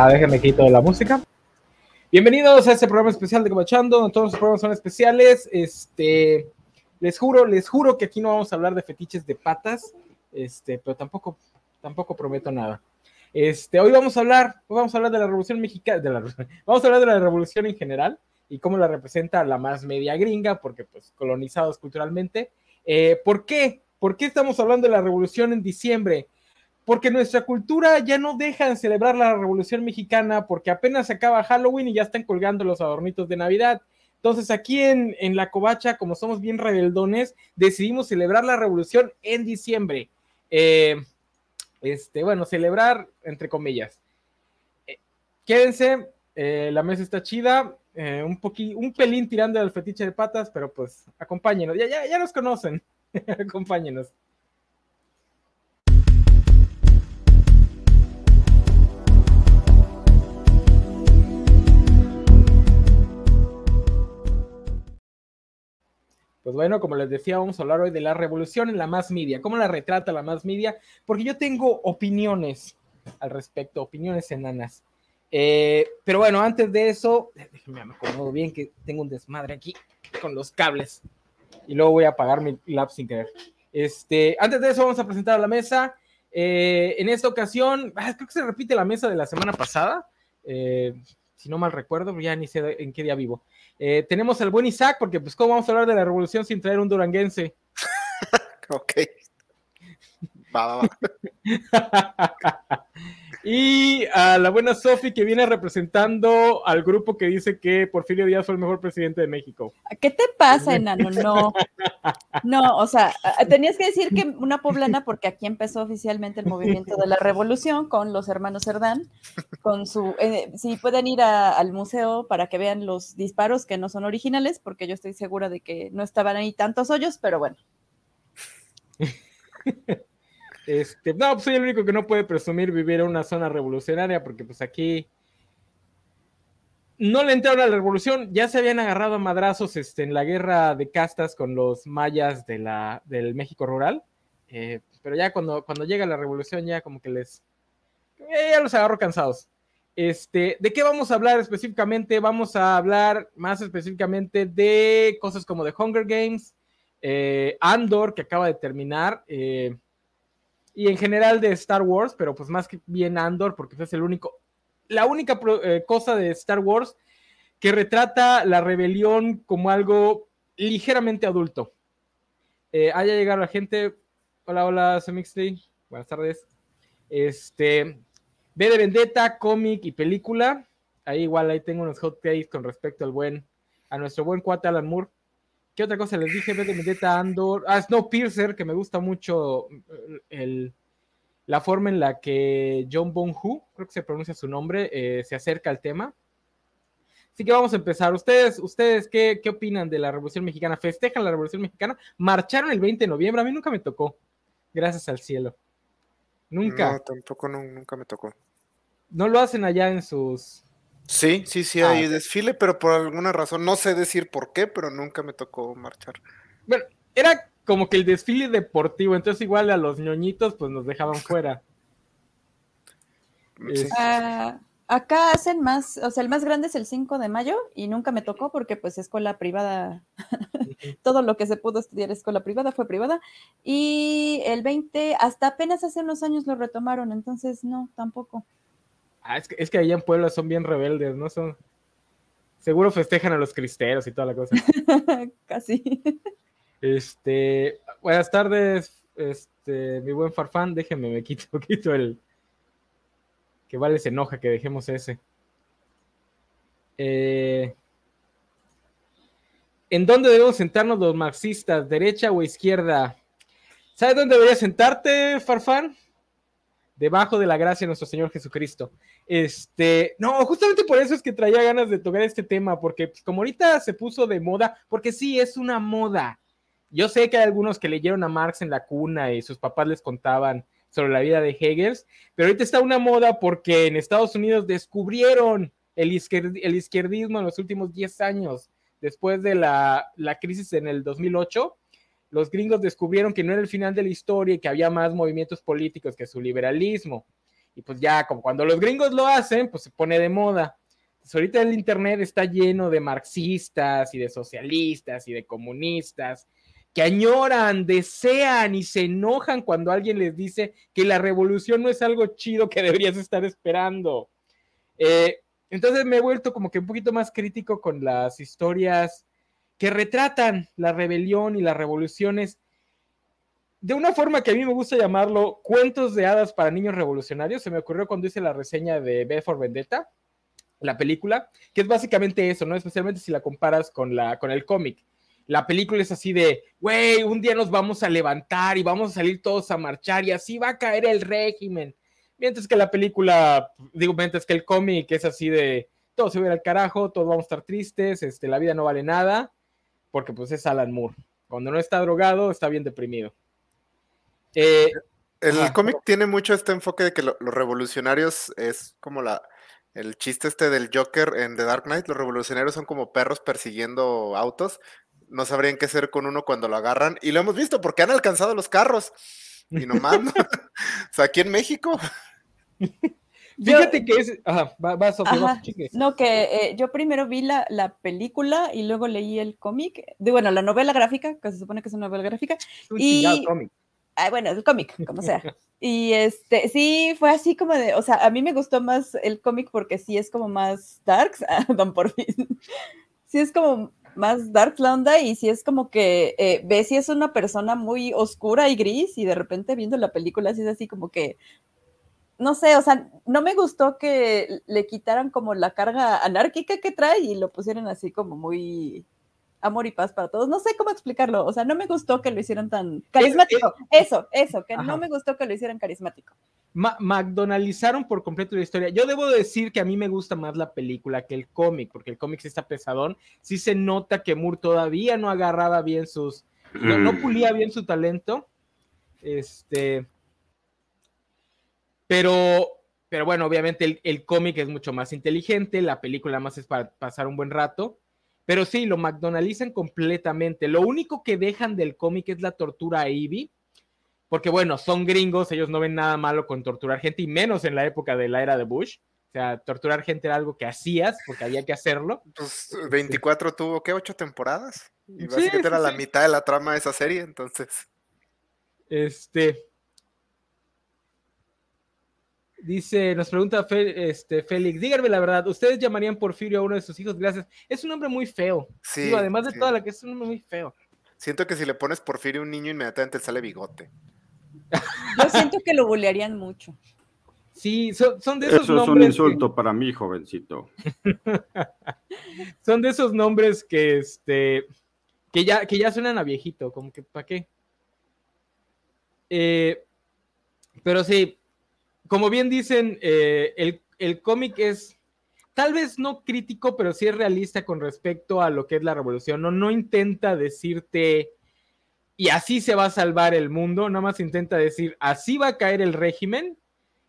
Ah, déjenme quito la música. Bienvenidos a este programa especial de Cobachando. Todos los programas son especiales. Este, les juro, les juro que aquí no vamos a hablar de fetiches de patas. Este, pero tampoco, tampoco prometo nada. Este, hoy vamos a hablar, hoy vamos a hablar de la Revolución Mexicana, de la, vamos a hablar de la Revolución en general y cómo la representa la más media gringa, porque pues colonizados culturalmente. Eh, ¿Por qué? ¿Por qué estamos hablando de la Revolución en diciembre? Porque nuestra cultura ya no deja de celebrar la Revolución Mexicana porque apenas se acaba Halloween y ya están colgando los adornitos de Navidad. Entonces aquí en, en La Covacha, como somos bien rebeldones, decidimos celebrar la Revolución en diciembre. Eh, este, bueno, celebrar entre comillas. Eh, quédense, eh, la mesa está chida, un, un pelín tirando al fetiche de patas, pero pues acompáñenos, ya, ya, ya nos conocen, acompáñenos. Pues bueno, como les decía, vamos a hablar hoy de la revolución en la más media, cómo la retrata la más media, porque yo tengo opiniones al respecto, opiniones enanas. Eh, pero bueno, antes de eso, déjenme me acomodo bien que tengo un desmadre aquí con los cables y luego voy a apagar mi lap sin querer. Este, antes de eso, vamos a presentar a la mesa. Eh, en esta ocasión, ah, creo que se repite la mesa de la semana pasada. Eh, si no mal recuerdo, ya ni sé en qué día vivo. Eh, tenemos al buen Isaac, porque pues cómo vamos a hablar de la revolución sin traer un duranguense. ok. Va, va, va. y a la buena Sofi que viene representando al grupo que dice que Porfirio Díaz fue el mejor presidente de México. ¿Qué te pasa, enano? No. No, o sea, tenías que decir que una poblana porque aquí empezó oficialmente el movimiento de la revolución con los hermanos Cerdán, con su, eh, si pueden ir al museo para que vean los disparos que no son originales, porque yo estoy segura de que no estaban ahí tantos hoyos, pero bueno. Este, no, pues soy el único que no puede presumir vivir en una zona revolucionaria, porque pues aquí no le entraron a la revolución, ya se habían agarrado a madrazos este, en la guerra de castas con los mayas de la, del México rural, eh, pero ya cuando, cuando llega la revolución ya como que les, eh, ya los agarró cansados. Este, ¿De qué vamos a hablar específicamente? Vamos a hablar más específicamente de cosas como The Hunger Games, eh, Andor, que acaba de terminar, y en general de Star Wars, pero pues más que bien Andor, porque es el único, la única eh, cosa de Star Wars que retrata la rebelión como algo ligeramente adulto. Eh, haya llegado la gente. Hola, hola, Semixley. Buenas tardes. Este, ve de Vendetta, cómic y película. Ahí igual ahí tengo unos hot con respecto al buen, a nuestro buen cuate Alan Moore. ¿Qué otra cosa les dije? Ve de Vendetta, Andor. Ah, Snowpiercer, que me gusta mucho el, la forma en la que John Bong-Hu, creo que se pronuncia su nombre, eh, se acerca al tema. Así que vamos a empezar. ¿Ustedes, ustedes qué, qué opinan de la Revolución Mexicana? ¿Festejan la Revolución Mexicana? ¿Marcharon el 20 de noviembre? A mí nunca me tocó. Gracias al cielo. Nunca. No, tampoco nunca me tocó. ¿No lo hacen allá en sus, Sí, sí, sí, hay ah, desfile, pero por alguna razón, no sé decir por qué, pero nunca me tocó marchar. Bueno, era como que el desfile deportivo, entonces igual a los ñoñitos pues nos dejaban fuera. Ah, acá hacen más, o sea, el más grande es el 5 de mayo y nunca me tocó porque pues escuela privada, todo lo que se pudo estudiar escuela privada fue privada y el 20, hasta apenas hace unos años lo retomaron, entonces no, tampoco. Ah, es que, es que allá en Puebla son bien rebeldes, ¿no? Son. Seguro festejan a los cristeros y toda la cosa. Casi. Este, buenas tardes, este, mi buen Farfán, déjeme, me quito, quito el. Que vale se enoja que dejemos ese. Eh, ¿En dónde debemos sentarnos los marxistas? ¿Derecha o izquierda? ¿Sabes dónde deberías sentarte, Farfán? debajo de la gracia de nuestro Señor Jesucristo. Este, no, justamente por eso es que traía ganas de tocar este tema, porque pues, como ahorita se puso de moda, porque sí, es una moda. Yo sé que hay algunos que leyeron a Marx en la cuna y sus papás les contaban sobre la vida de Hegel, pero ahorita está una moda porque en Estados Unidos descubrieron el, izquierdismo en los últimos 10 años, después de la, la crisis en el 2008 los gringos descubrieron que no era el final de la historia y que había más movimientos políticos que su liberalismo. Y pues ya, como cuando los gringos lo hacen, pues se pone de moda. Ahorita el Internet está lleno de marxistas y de socialistas y de comunistas que añoran, desean y se enojan cuando alguien les dice que la revolución no es algo chido que deberías estar esperando. Eh, entonces me he vuelto como que un poquito más crítico con las historias que retratan la rebelión y las revoluciones de una forma que a mí me gusta llamarlo cuentos de hadas para niños revolucionarios. Se me ocurrió cuando hice la reseña de B for Vendetta, la película, que es básicamente eso, ¿no? Especialmente si la comparas con, la, con el cómic. La película es así de, güey, un día nos vamos a levantar y vamos a salir todos a marchar y así va a caer el régimen. Mientras que la película, digo, mientras que el cómic es así de, todo se va al carajo, todos vamos a estar tristes, este, la vida no vale nada, porque pues es Alan Moore. Cuando no está drogado, está bien deprimido. Eh, el cómic tiene mucho este enfoque de que los revolucionarios es como la, el chiste este del Joker en The Dark Knight, los revolucionarios son como perros persiguiendo autos, no sabrían qué hacer con uno cuando lo agarran. Y lo hemos visto porque han alcanzado los carros. Y nomás, o sea, aquí en México. Fíjate que es. Ajá, va, va, No, que eh, yo primero vi la, la, película y luego leí el cómic. Bueno, la novela gráfica, que se supone que es una novela gráfica. y. Cómic. Ah, bueno, el cómic, como sea. Y este, sí, fue así como de, o sea, a mí me gustó más el cómic porque sí es como más darks, don por fin. Sí es como más dark la onda y si es como que eh, ves si es una persona muy oscura y gris y de repente viendo la película así es así como que no sé, o sea, no me gustó que le quitaran como la carga anárquica que trae y lo pusieran así como muy amor y paz para todos. No sé cómo explicarlo, o sea, no me gustó que lo hicieran tan carismático. eso, eso, que no me gustó que lo hicieran carismático. McDonaldizaron por completo la historia. Yo debo decir que a mí me gusta más la película que el cómic, porque el cómic sí está pesadón. Sí se nota que Moore todavía no agarraba bien sus. No, mm. pulía bien su talento. Este. Pero. Pero bueno, obviamente el, el cómic es mucho más inteligente, la película más es para pasar un buen rato. Pero sí, lo McDonaldizan completamente. Lo único que dejan del cómic es la tortura a Ivy porque bueno, son gringos, ellos no ven nada malo con torturar gente, y menos en la época de la era de Bush. O sea, torturar gente era algo que hacías porque había que hacerlo. Pues 24 tuvo, ¿qué? ¿Ocho temporadas? Y básicamente era la mitad de la trama de esa serie, entonces. Este. Dice, nos pregunta este, Félix, díganme la verdad, ¿ustedes llamarían Porfirio a uno de sus hijos? Gracias. Es un hombre muy feo. Sí. además de toda la que es un hombre muy feo. Siento que si le pones Porfirio a un niño, inmediatamente sale bigote. Yo siento que lo bolearían mucho. Sí, son, de esos Eso es un insulto para mí, jovencito. son de esos nombres que, este, que ya, que ya suenan a viejito, como que, ¿para qué? Eh, pero sí, como bien dicen, eh, el, el cómic es tal vez no crítico, pero sí es realista con respecto a lo que es la revolución. No, no intenta decirte y así se va a salvar el mundo, nada más intenta decir así va a caer el régimen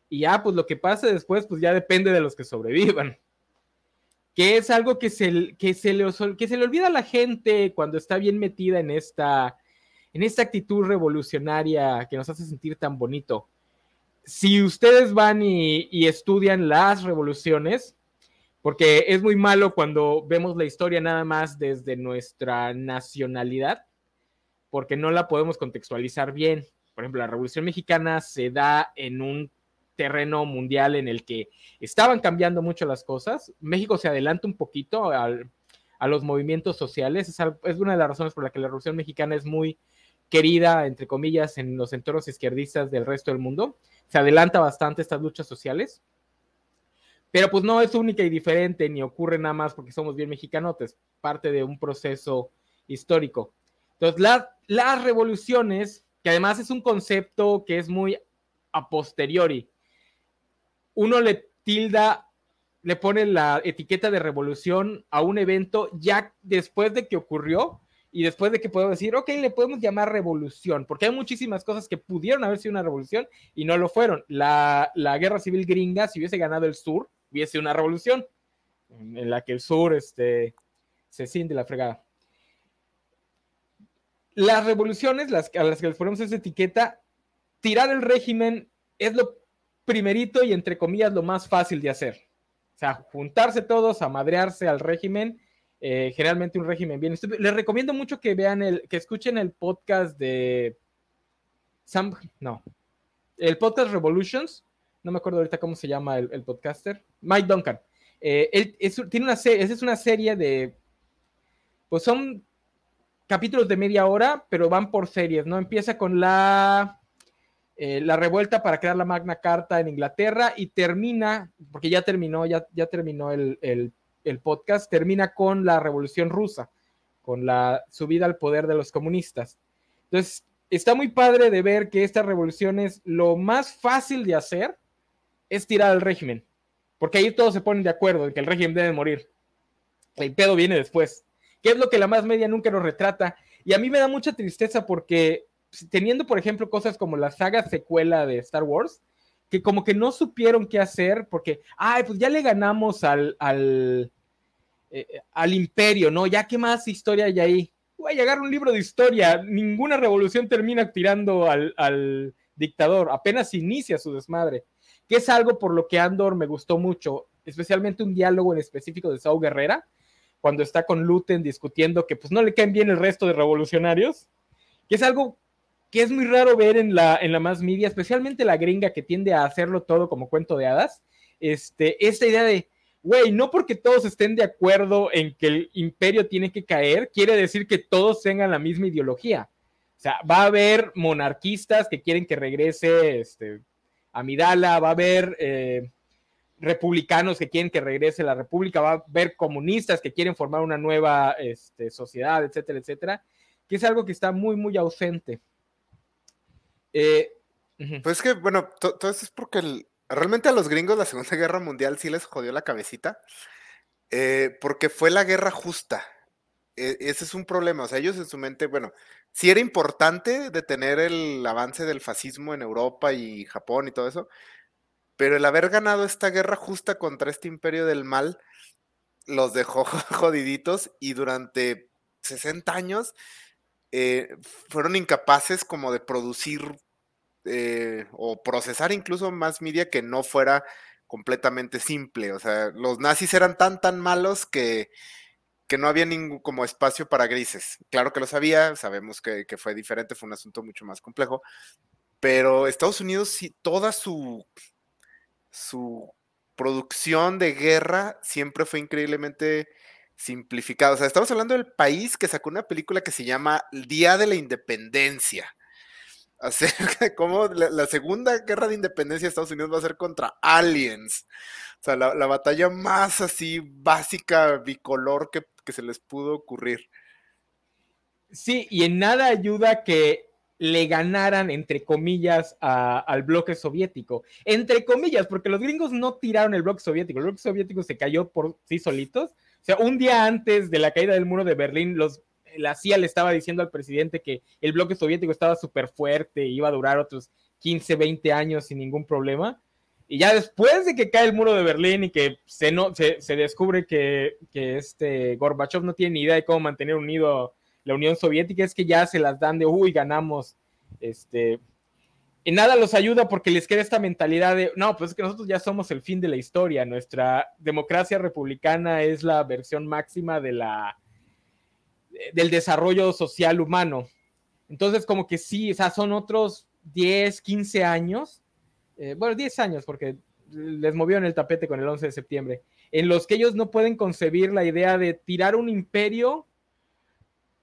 y ya, pues lo que pase después, pues ya depende de los que sobrevivan. Que es algo que se, que se, le, que se le olvida a la gente cuando está bien metida en esta, en esta actitud revolucionaria que nos hace sentir tan bonito. Si ustedes van y estudian las revoluciones, porque es muy malo cuando vemos la historia nada más desde nuestra nacionalidad, porque no la podemos contextualizar bien. Por ejemplo, la Revolución Mexicana se da en un terreno mundial en el que estaban cambiando mucho las cosas. México se adelanta un poquito a los movimientos sociales. Es, es, una de las razones por las que la Revolución Mexicana es muy querida, entre comillas, en los entornos izquierdistas del resto del mundo. Se adelanta bastante estas luchas sociales. Pero pues no es única y diferente, ni ocurre nada más porque somos bien mexicanotes, parte de un proceso histórico. Entonces, las revoluciones, que además es un concepto que es muy a posteriori, uno le tilda, le pone la etiqueta de revolución a un evento ya después de que ocurrió y después de que podemos decir, ok, le podemos llamar revolución, porque hay muchísimas cosas que pudieron haber sido una revolución y no lo fueron. La, la guerra civil gringa, si hubiese ganado el sur, hubiese una revolución en la que el sur este, se siente la fregada. Las revoluciones las, a las que les ponemos esa etiqueta, tirar el régimen es lo primerito y entre comillas lo más fácil de hacer. O sea, juntarse todos a madrearse al régimen, eh, generalmente un régimen bien. Les recomiendo mucho que vean el, que escuchen el podcast de no, el podcast Revolutions, no me acuerdo ahorita cómo se llama el, podcaster, Mike Duncan. Eh, él tiene una serie, es una serie de, pues son capítulos de media hora, pero van por series, ¿no? Empieza con la, eh, la revuelta para crear la Magna Carta en Inglaterra y termina, porque ya terminó, ya, ya terminó el, el podcast, termina con la Revolución Rusa, con la subida al poder de los comunistas. Entonces, está muy padre de ver que esta revolución es lo más fácil de hacer es tirar al régimen, porque ahí todos se ponen de acuerdo en que el régimen debe morir. El pedo viene después, que es lo que la más media nunca nos retrata. Y a mí me da mucha tristeza porque teniendo, por ejemplo, cosas como la saga secuela de Star Wars, que como que no supieron qué hacer, porque, ay, pues ya le ganamos al, al, eh, al imperio, ¿no? Ya qué más historia hay ahí voy a llegar un libro de historia. Ninguna revolución termina tirando al, dictador, apenas inicia su desmadre, que es algo por lo que Andor me gustó mucho, especialmente un diálogo en específico de Saul Guerrera, cuando está con Luten discutiendo que pues no le caen bien el resto de revolucionarios, que es algo que es muy raro ver en la, en la más media, especialmente la gringa que tiende a hacerlo todo como cuento de hadas, este, esta idea de, güey, no porque todos estén de acuerdo en que el imperio tiene que caer, quiere decir que todos tengan la misma ideología. O sea, va a haber monarquistas que quieren que regrese este, Amidala, va a haber eh, republicanos que quieren que regrese la república, va a haber comunistas que quieren formar una nueva este, sociedad, etcétera, etcétera, que es algo que está muy, muy ausente. Eh, pues que, bueno, todo eso es porque el, realmente a los gringos la Segunda Guerra Mundial sí les jodió la cabecita, eh, porque fue la guerra justa. E, ese es un problema. O sea, ellos en su mente, bueno, sí era importante detener el avance del fascismo en Europa y Japón y todo eso, pero el haber ganado esta guerra justa contra este imperio del mal los dejó jodiditos y durante 60 años eh, fueron incapaces como de producir eh, o procesar incluso más media que no fuera completamente simple. O sea, los nazis eran tan, tan malos que, que no había ningún como espacio para grises. Claro que lo sabía, sabemos que, fue diferente, fue un asunto mucho más complejo, pero Estados Unidos, sí, toda su, su producción de guerra siempre fue increíblemente simplificada. O sea, estamos hablando del país que sacó una película que se llama El Día de la Independencia acerca de cómo la, segunda guerra de independencia de Estados Unidos va a ser contra aliens. O sea, la, batalla más así básica, bicolor que, se les pudo ocurrir. Sí, y en nada ayuda que le ganaran, entre comillas, al bloque soviético. Entre comillas, porque los gringos no tiraron el bloque soviético, el bloque soviético se cayó por sí solitos. O sea, un día antes de la caída del muro de Berlín, los la CIA le estaba diciendo al presidente que el bloque soviético estaba súper fuerte, iba a durar otros 15, 20 años sin ningún problema. Y ya después de que cae el muro de Berlín y que se, no, se, descubre que, este Gorbachev no tiene ni idea de cómo mantener unido la Unión Soviética, es que ya se las dan de, uy, ganamos. Este, y nada los ayuda porque les queda esta mentalidad de, no, pues es que nosotros ya somos el fin de la historia, nuestra democracia republicana es la versión máxima de la, del desarrollo social humano. Entonces, como que sí, o sea, son otros 10, 15 años, eh, bueno, 10 años, porque les movió en el tapete con el 11 de septiembre, en los que ellos no pueden concebir la idea de tirar un imperio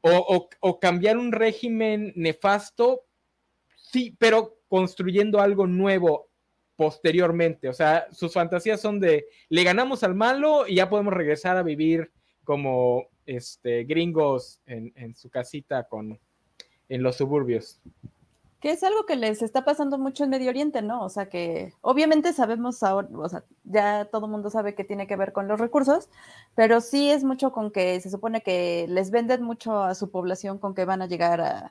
o, cambiar un régimen nefasto, sí, pero construyendo algo nuevo posteriormente. O sea, sus fantasías son de, le ganamos al malo y ya podemos regresar a vivir como este, gringos en, su casita con, en los suburbios. Que es algo que les está pasando mucho en Medio Oriente, ¿no? O sea que obviamente sabemos ahora, o sea, ya todo el mundo sabe que tiene que ver con los recursos, pero sí es mucho con que se supone que les venden mucho a su población con que van a llegar a,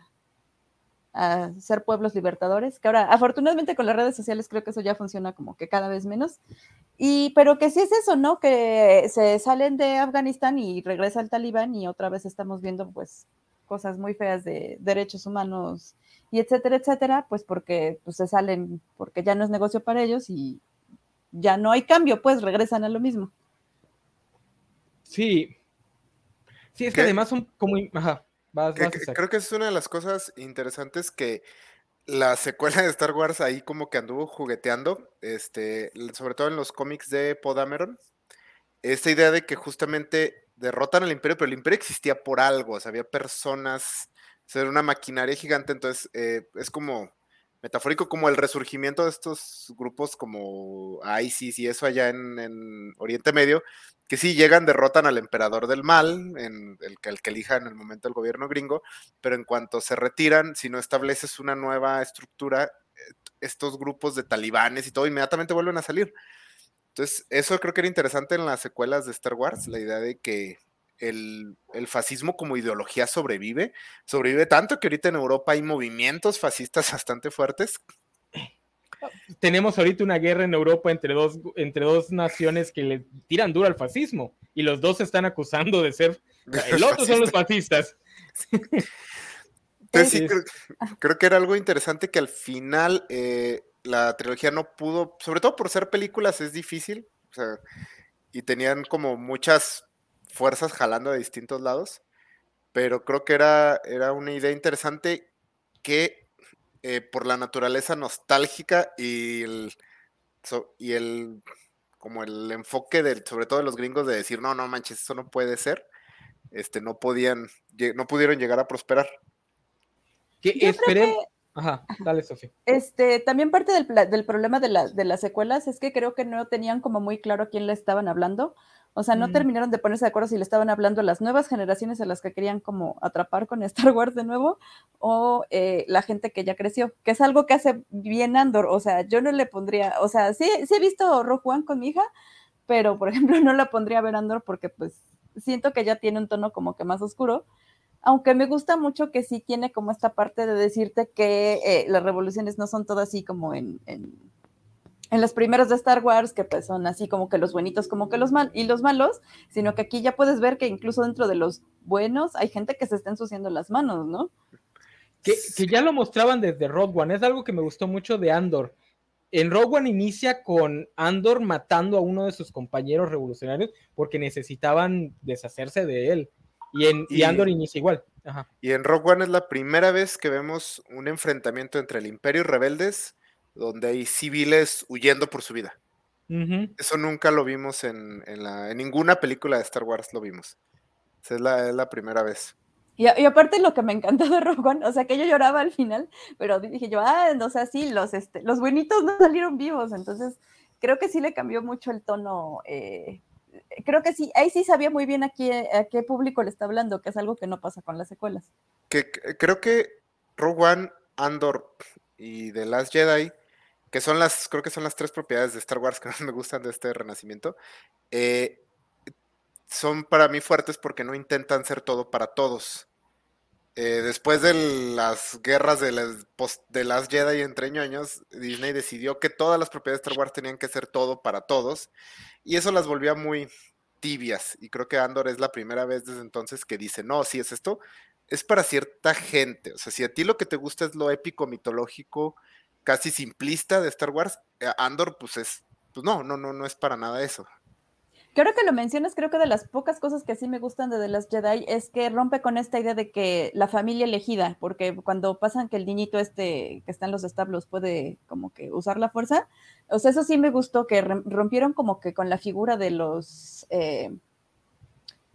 a ser pueblos libertadores, que ahora afortunadamente con las redes sociales creo que eso ya funciona como que cada vez menos, y, pero que sí es eso, ¿no? Que se salen de Afganistán y regresa el talibán y otra vez estamos viendo pues cosas muy feas de derechos humanos y etcétera, etcétera, pues porque pues, se salen, porque ya no es negocio para ellos y ya no hay cambio, pues regresan a lo mismo. Sí. Sí, es que además son como... Ajá, creo que es una de las cosas interesantes que la secuela de Star Wars ahí como que anduvo jugueteando, este, sobre todo en los cómics de Podameron, esta idea de que justamente derrotan al imperio, pero el imperio existía por algo, o sea, había personas, o era una maquinaria gigante, entonces eh, es como metafórico como el resurgimiento de estos grupos como ISIS y eso allá en, Oriente Medio, que sí llegan, derrotan al emperador del mal, en el, el que elija en el momento el gobierno gringo, pero en cuanto se retiran, si no estableces una nueva estructura, estos grupos de talibanes y todo inmediatamente vuelven a salir. Entonces, eso creo que era interesante en las secuelas de Star Wars, la idea de que el, fascismo como ideología sobrevive, sobrevive tanto que ahorita en Europa hay movimientos fascistas bastante fuertes. Tenemos ahorita una guerra en Europa entre dos, entre dos naciones que le tiran duro al fascismo y los dos se están acusando de ser, el otro son los fascistas. Entonces sí, creo, que era algo interesante que al final eh, la trilogía no pudo, sobre todo por ser películas es difícil, y tenían como muchas fuerzas jalando de distintos lados, pero creo que era, era una idea interesante que eh, por la naturaleza nostálgica y el, y el como el enfoque del, sobre todo de los gringos de decir, no, no manches, eso no puede ser, este, no podían, no pudieron llegar a prosperar. Que esperemos, Ajá, dale, Sofía. Este, también parte del, del problema de, la, de, las secuelas es que creo que no tenían como muy claro a quién le estaban hablando. O sea, no mm. terminaron de ponerse de acuerdo si le estaban hablando a las nuevas generaciones a las que querían como atrapar con Star Wars de nuevo o eh, la gente que ya creció, que es algo que hace bien Andor. O sea, yo no le pondría, o sea, sí, sí he visto Rogue One con mi hija, pero por ejemplo no la pondría a ver Andor porque pues siento que ya tiene un tono como que más oscuro. Aunque me gusta mucho que sí tiene como esta parte de decirte que eh, las revoluciones no son todas así como en en los primeros de Star Wars, que pues son así como que los buenitos, como que los mal y los malos, sino que aquí ya puedes ver que incluso dentro de los buenos hay gente que se está ensuciando las manos, ¿no? Que, ya lo mostraban desde Rogue One, es algo que me gustó mucho de Andor. En Rogue One inicia con Andor matando a uno de sus compañeros revolucionarios porque necesitaban deshacerse de él. Y, en, y, Andor inicia igual. Y en Rogue One es la primera vez que vemos un enfrentamiento entre el Imperio y rebeldes donde hay civiles huyendo por su vida. Eso nunca lo vimos en, ninguna película de Star Wars, lo vimos. Esa es la, primera vez. Y, aparte lo que me encantó de Rogue One, o sea, que yo lloraba al final, pero dije yo, ah, o sea, sí, los, este, los buenitos no salieron vivos, entonces creo que sí le cambió mucho el tono. Eh, creo que sí, ahí sí sabía muy bien a qué, a qué público le está hablando, que es algo que no pasa con las secuelas. Que, creo que Rogue One, Andor y The Last Jedi que son las, creo que son las tres propiedades de Star Wars que más me gustan de este renacimiento, eh, son para mí fuertes porque no intentan ser todo para todos. Eh, después de las guerras de las, de las Jedi entre años, Disney decidió que todas las propiedades de Star Wars tenían que ser todo para todos, y eso las volvía muy tibias. Y creo que Andor es la primera vez desde entonces que dice: No, si es esto, es para cierta gente. O sea, si a ti lo que te gusta es lo épico, mitológico, casi simplista de Star Wars, eh, Andor, pues es, pues no, no, no, no es para nada eso. Creo que lo mencionas, creo que de las pocas cosas que sí me gustan de The Last Jedi es que rompe con esta idea de que la familia elegida, porque cuando pasan que el niñito este que está en los establos puede como que usar la fuerza, o sea, eso sí me gustó, que rompieron como que con la figura de los eh,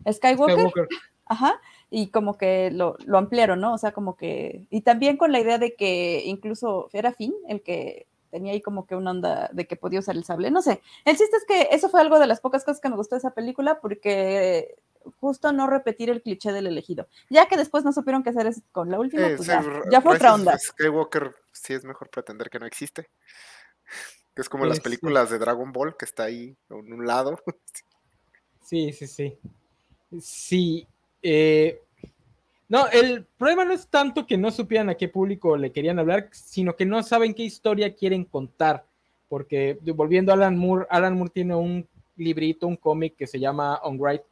Skywalker. Skywalker. Ajá, y como que lo, ampliaron, ¿no? O sea, como que, y también con la idea de que incluso era Finn el que tenía ahí como que una onda de que podía usar el sable, no sé. El chiste es que eso fue algo de las pocas cosas que me gustó de esa película porque justo no repetir el cliché del elegido. Ya que después no supieron qué hacer con la última, pues ya, fue otra onda. Skywalker sí es mejor pretender que no existe. Es como las películas de Dragon Ball que está ahí en un lado. Sí, sí, sí. Sí, eh, no, el problema no es tanto que no supieran a qué público le querían hablar, sino que no saben qué historia quieren contar. Porque volviendo a Alan Moore, Alan Moore tiene un librito, un cómic que se llama On Right.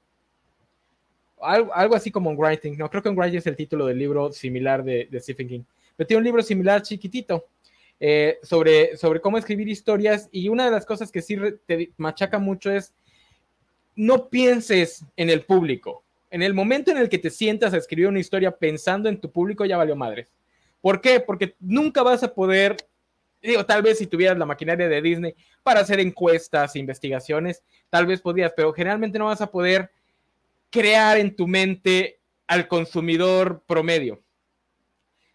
algo, así como Writing, no creo que Writing es el título del libro similar de, Stephen King, pero tiene un libro similar chiquitito eh, sobre, sobre cómo escribir historias y una de las cosas que sí te machaca mucho es no pienses en el público. En el momento en el que te sientas a escribir una historia pensando en tu público ya valió madres. ¿Por qué? Porque nunca vas a poder, digo, tal vez si tuvieras la maquinaria de Disney para hacer encuestas, investigaciones, tal vez podrías, pero generalmente no vas a poder crear en tu mente al consumidor promedio.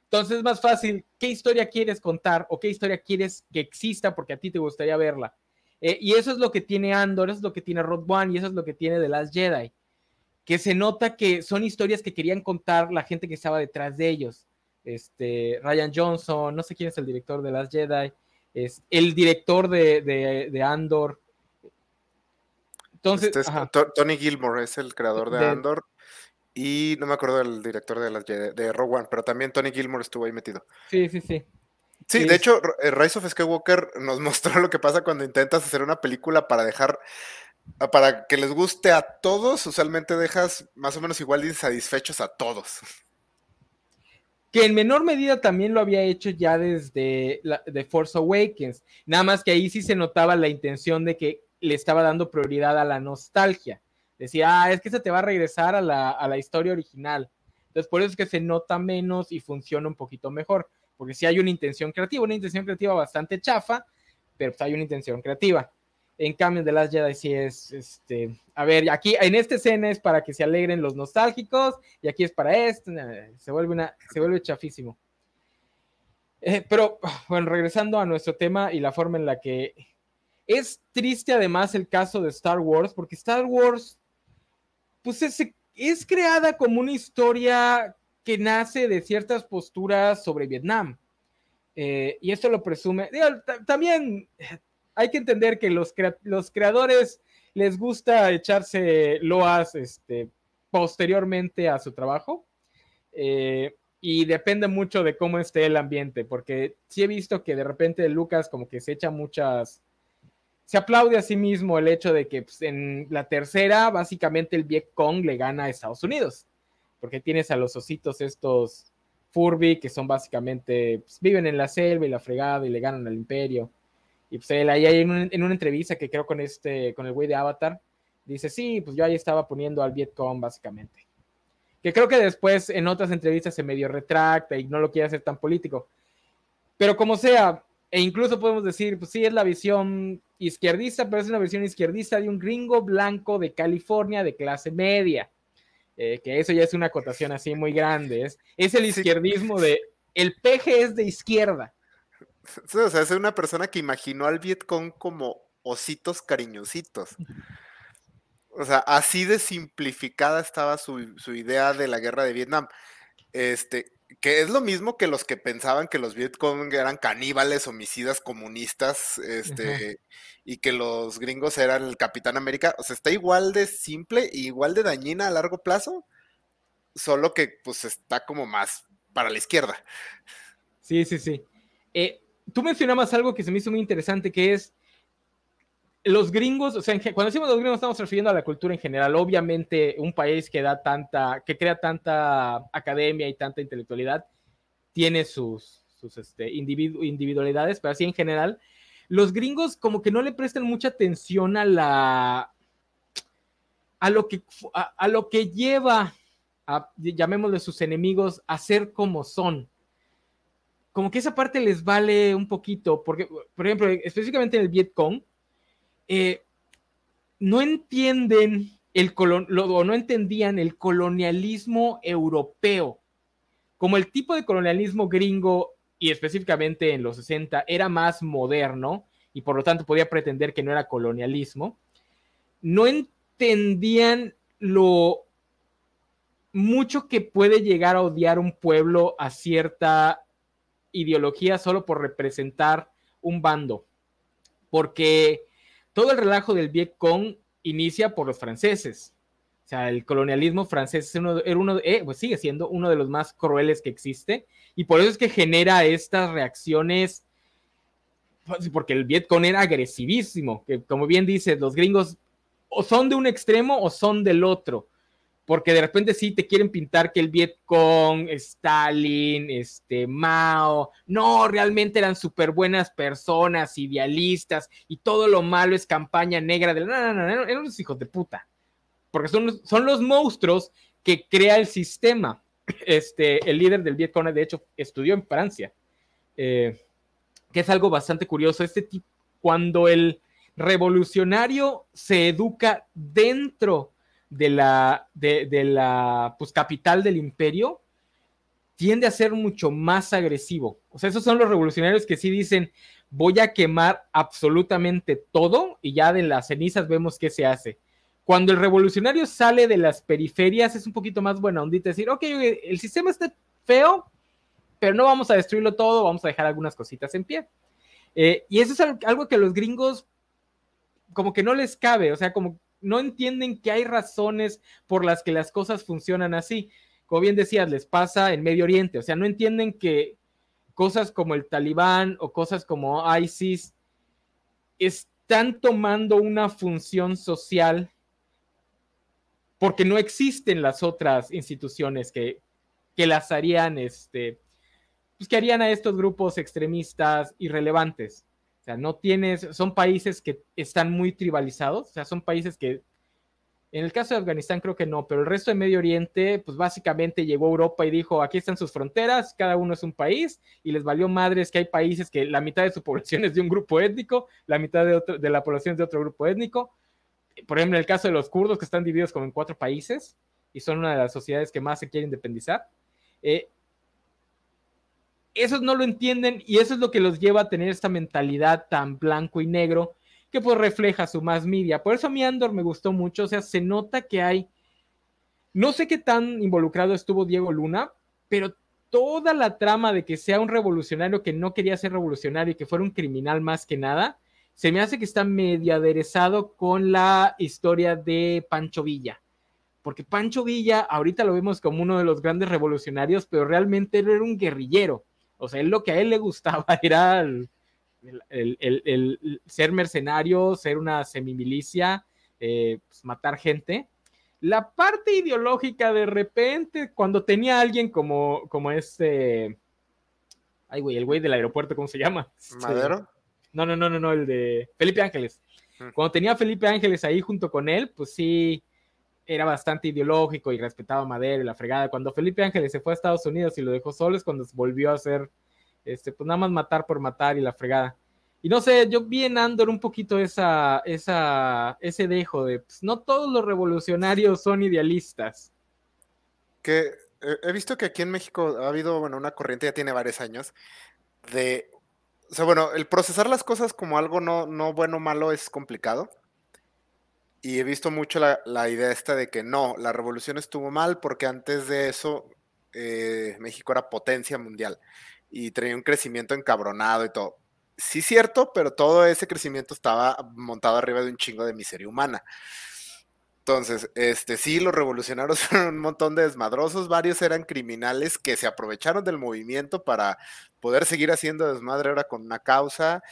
Entonces es más fácil qué historia quieres contar o qué historia quieres que exista porque a ti te gustaría verla. Eh, y eso es lo que tiene Andor, eso es lo que tiene Rod One y eso es lo que tiene The Last Jedi. Que se nota que son historias que querían contar la gente que estaba detrás de ellos. Este, Ryan Johnson, no sé quién es el director de Last Jedi, es el director de Andor, entonces, este Tony Gilmore es el creador de, Andor y no me acuerdo del director de, las, de Rogue One, pero también Tony Gilmore estuvo ahí metido. Sí, sí, sí. Sí, de hecho, Rise of Skywalker nos mostró lo que pasa cuando intentas hacer una película para dejar, para que les guste a todos, usualmente dejas más o menos igual de insatisfechos a todos. Que en menor medida también lo había hecho ya desde la, The Force Awakens, nada más que ahí sí se notaba la intención de que le estaba dando prioridad a la nostalgia. Decía, ah, es que se te va a regresar a la, historia original. Entonces, por eso es que se nota menos y funciona un poquito mejor, porque si hay una intención creativa, una intención creativa bastante chafa, pero pues hay una intención creativa. En cambio, de las Jedi sí es, este, a ver, aquí en esta escena es para que se alegren los nostálgicos y aquí es para esto, se vuelve una, se vuelve chafísimo. Eh, pero bueno, regresando a nuestro tema y la forma en la que es triste además el caso de Star Wars, porque Star Wars, pues es, creada como una historia que nace de ciertas posturas sobre Vietnam. Eh, y esto lo presume. también hay que entender que los, los, creadores les gusta echarse loas este, posteriormente a su trabajo. Eh, y depende mucho de cómo esté el ambiente, porque sí he visto que de repente Lucas como que se echa muchas se aplaude a sí mismo el hecho de que pues, en la tercera, básicamente el Vietcong le gana a Estados Unidos, porque tienes a los ositos estos Furby, que son básicamente, pues, viven en la selva y la fregada y le ganan al imperio. Y pues él ahí en, en una entrevista que creo con este, con el güey de Avatar, dice, sí, pues yo ahí estaba poniendo al Vietcong básicamente. Que creo que después en otras entrevistas se medio retracta y no lo quiere hacer tan político. Pero como sea, e incluso podemos decir, pues sí, es la visión izquierdista, pero es una versión izquierdista de un gringo blanco de California de clase media. Eh, que eso ya es una acotación así muy grande. Es, es el izquierdismo de el peje es de izquierda. O sea, es una persona que imaginó al Vietcong como ositos cariñositos. O sea, así de simplificada estaba su, su idea de la guerra de Vietnam. Este, que es lo mismo que los que pensaban que los Vietcong eran caníbales, homicidas, comunistas, este, y que los gringos eran el Capitán América. O sea, está igual de simple e igual de dañina a largo plazo, solo que pues está como más para la izquierda. Sí, sí, sí. Eh, tú mencionabas algo que se me hizo muy interesante, que es los gringos, o sea, cuando decimos los gringos estamos refiriendo a la cultura en general. Obviamente, un país que da tanta, que crea tanta academia y tanta intelectualidad, tiene sus, este, individualidades, pero así en general, los gringos como que no le prestan mucha atención a la, a lo que, a, lo que lleva, a, llamémosle sus enemigos, a ser como son como que esa parte les vale un poquito, porque, por ejemplo, específicamente en el Vietcong, eh, no entienden el o no entendían el colonialismo europeo. Como el tipo de colonialismo gringo, y específicamente en los 60, era más moderno y por lo tanto podía pretender que no era colonialismo, no entendían lo mucho que puede llegar a odiar un pueblo a cierta ideología solo por representar un bando. Porque todo el relajo del Vietcong inicia por los franceses. O sea, el colonialismo francés es uno, era uno, eh, pues sigue siendo uno de los más crueles que existe y por eso es que genera estas reacciones, pues, porque el Vietcong era agresivísimo, que como bien dices, los gringos o son de un extremo o son del otro. Porque de repente sí te quieren pintar que el Vietcong, Stalin, este, Mao, no, realmente eran súper buenas personas, idealistas, y todo lo malo es campaña negra. De... No, no, no, eran unos hijos de puta, porque son, son los monstruos que crea el sistema. Este, el líder del Vietcong, de hecho, estudió en Francia, eh, que es algo bastante curioso. Este tipo, cuando el revolucionario se educa dentro de la, de, la pues, capital del imperio, tiende a ser mucho más agresivo. O sea, esos son los revolucionarios que sí dicen, voy a quemar absolutamente todo y ya de las cenizas vemos qué se hace. Cuando el revolucionario sale de las periferias es un poquito más buena ondita decir, ok, el sistema está feo, pero no vamos a destruirlo todo, vamos a dejar algunas cositas en pie. Eh, y eso es algo que los gringos como que no les cabe, o sea, como no entienden que hay razones por las que las cosas funcionan así. Como bien decías, les pasa en Medio Oriente, o sea, no entienden que cosas como el talibán o cosas como ISIS están tomando una función social porque no existen las otras instituciones que, que las harían, este, pues que harían a estos grupos extremistas irrelevantes. O sea, no tienes, son países que están muy tribalizados, o sea, son países que, en el caso de Afganistán creo que no, pero el resto de Medio Oriente, pues básicamente llegó a Europa y dijo, aquí están sus fronteras, cada uno es un país, y les valió madres que hay países que la mitad de su población es de un grupo étnico, la mitad de, de la población es de otro grupo étnico. Por ejemplo, en el caso de los kurdos, que están divididos como en cuatro países, y son una de las sociedades que más se quieren independizar. Eh, esos no lo entienden y eso es lo que los lleva a tener esta mentalidad tan blanco y negro que pues refleja su más media. Por eso a mí Andor me gustó mucho, o sea, se nota que hay, no sé qué tan involucrado estuvo Diego Luna, pero toda la trama de que sea un revolucionario que no quería ser revolucionario y que fuera un criminal más que nada, se me hace que está medio aderezado con la historia de Pancho Villa. Porque Pancho Villa ahorita lo vemos como uno de los grandes revolucionarios, pero realmente era un guerrillero o sea, él lo que a él le gustaba era el, ser mercenario, ser una semimilicia, eh, pues, matar gente. La parte ideológica de repente, cuando tenía alguien como, como este... Ay, güey, el güey del aeropuerto, ¿cómo se llama? ¿Madero? No, no, no, no, no, el de Felipe Ángeles. Mm. Cuando tenía a Felipe Ángeles ahí junto con él, pues sí, era bastante ideológico y respetaba a Madero y la fregada. Cuando Felipe Ángeles se fue a Estados Unidos y lo dejó solo es cuando volvió a ser, este, pues nada más matar por matar y la fregada. Y no sé, yo vi en Andor un poquito esa, esa, ese dejo de, pues no todos los revolucionarios son idealistas. Que he visto que aquí en México ha habido, bueno, una corriente, ya tiene varios años, de, o sea, bueno, el procesar las cosas como algo no, no bueno o malo es complicado y he visto mucho la, idea esta de que no, la revolución estuvo mal porque antes de eso eh, México era potencia mundial y tenía un crecimiento encabronado y todo. Sí, cierto, pero todo ese crecimiento estaba montado arriba de un chingo de miseria humana. Entonces, este sí, los revolucionarios fueron un montón de desmadrosos, varios eran criminales que se aprovecharon del movimiento para poder seguir haciendo desmadre ahora con una causa.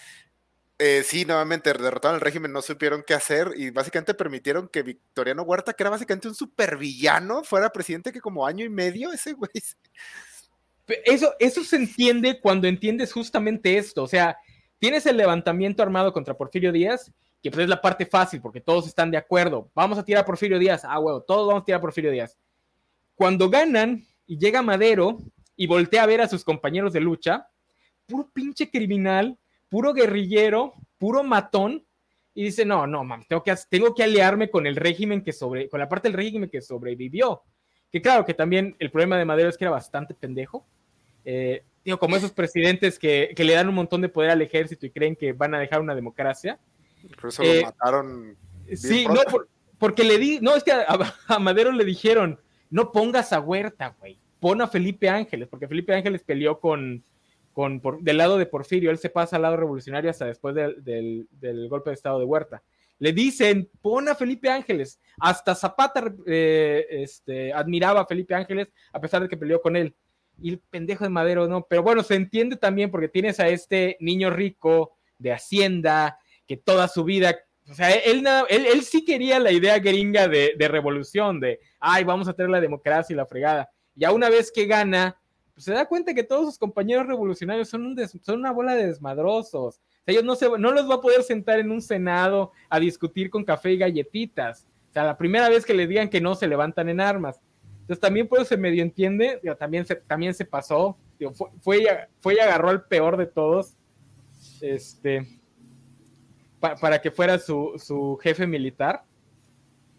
Eh, sí, nuevamente derrotaron el régimen, no supieron qué hacer y básicamente permitieron que Victoriano Huerta, que era básicamente un supervillano, fuera presidente que como año y medio ese güey. Eso, eso se entiende cuando entiendes justamente esto. O sea, tienes el levantamiento armado contra Porfirio Díaz, que pues es la parte fácil porque todos están de acuerdo. Vamos a tirar a Porfirio Díaz. Ah, huevo, todos vamos a tirar a Porfirio Díaz. Cuando ganan y llega Madero y voltea a ver a sus compañeros de lucha, puro pinche criminal puro guerrillero, puro matón, y dice, no, no, mames, tengo que, tengo que aliarme con el régimen que sobre, con la parte del régimen que sobrevivió. Que claro, que también el problema de Madero es que era bastante pendejo. Eh, digo, como esos presidentes que, le dan un montón de poder al ejército y creen que van a dejar una democracia. Incluso lo eh, mataron. Sí, no, porque le di, no, es que a, Madero le dijeron, no pongas a Huerta, güey, pon a Felipe Ángeles, porque Felipe Ángeles peleó con, con, del lado de Porfirio, él se pasa al lado revolucionario hasta después del, golpe de Estado de Huerta. Le dicen, pon a Felipe Ángeles. Hasta Zapata eh, este, admiraba a Felipe Ángeles a pesar de que peleó con él. Y el pendejo de Madero no. Pero bueno, se entiende también porque tienes a este niño rico de Hacienda que toda su vida o sea, él, él, él, sí quería la idea gringa de, de, revolución, de, ay, vamos a tener la democracia y la fregada. Ya una vez que gana, se da cuenta que todos sus compañeros revolucionarios son, un son una bola de desmadrosos. Ellos no, se, no los va a poder sentar en un senado a discutir con café y galletitas. O sea, la primera vez que le digan que no, se levantan en armas. Entonces también por eso se medio entiende, también, se, también se pasó, fue, fue, y, fue y agarró al peor de todos, este, para que fuera su, su, jefe militar.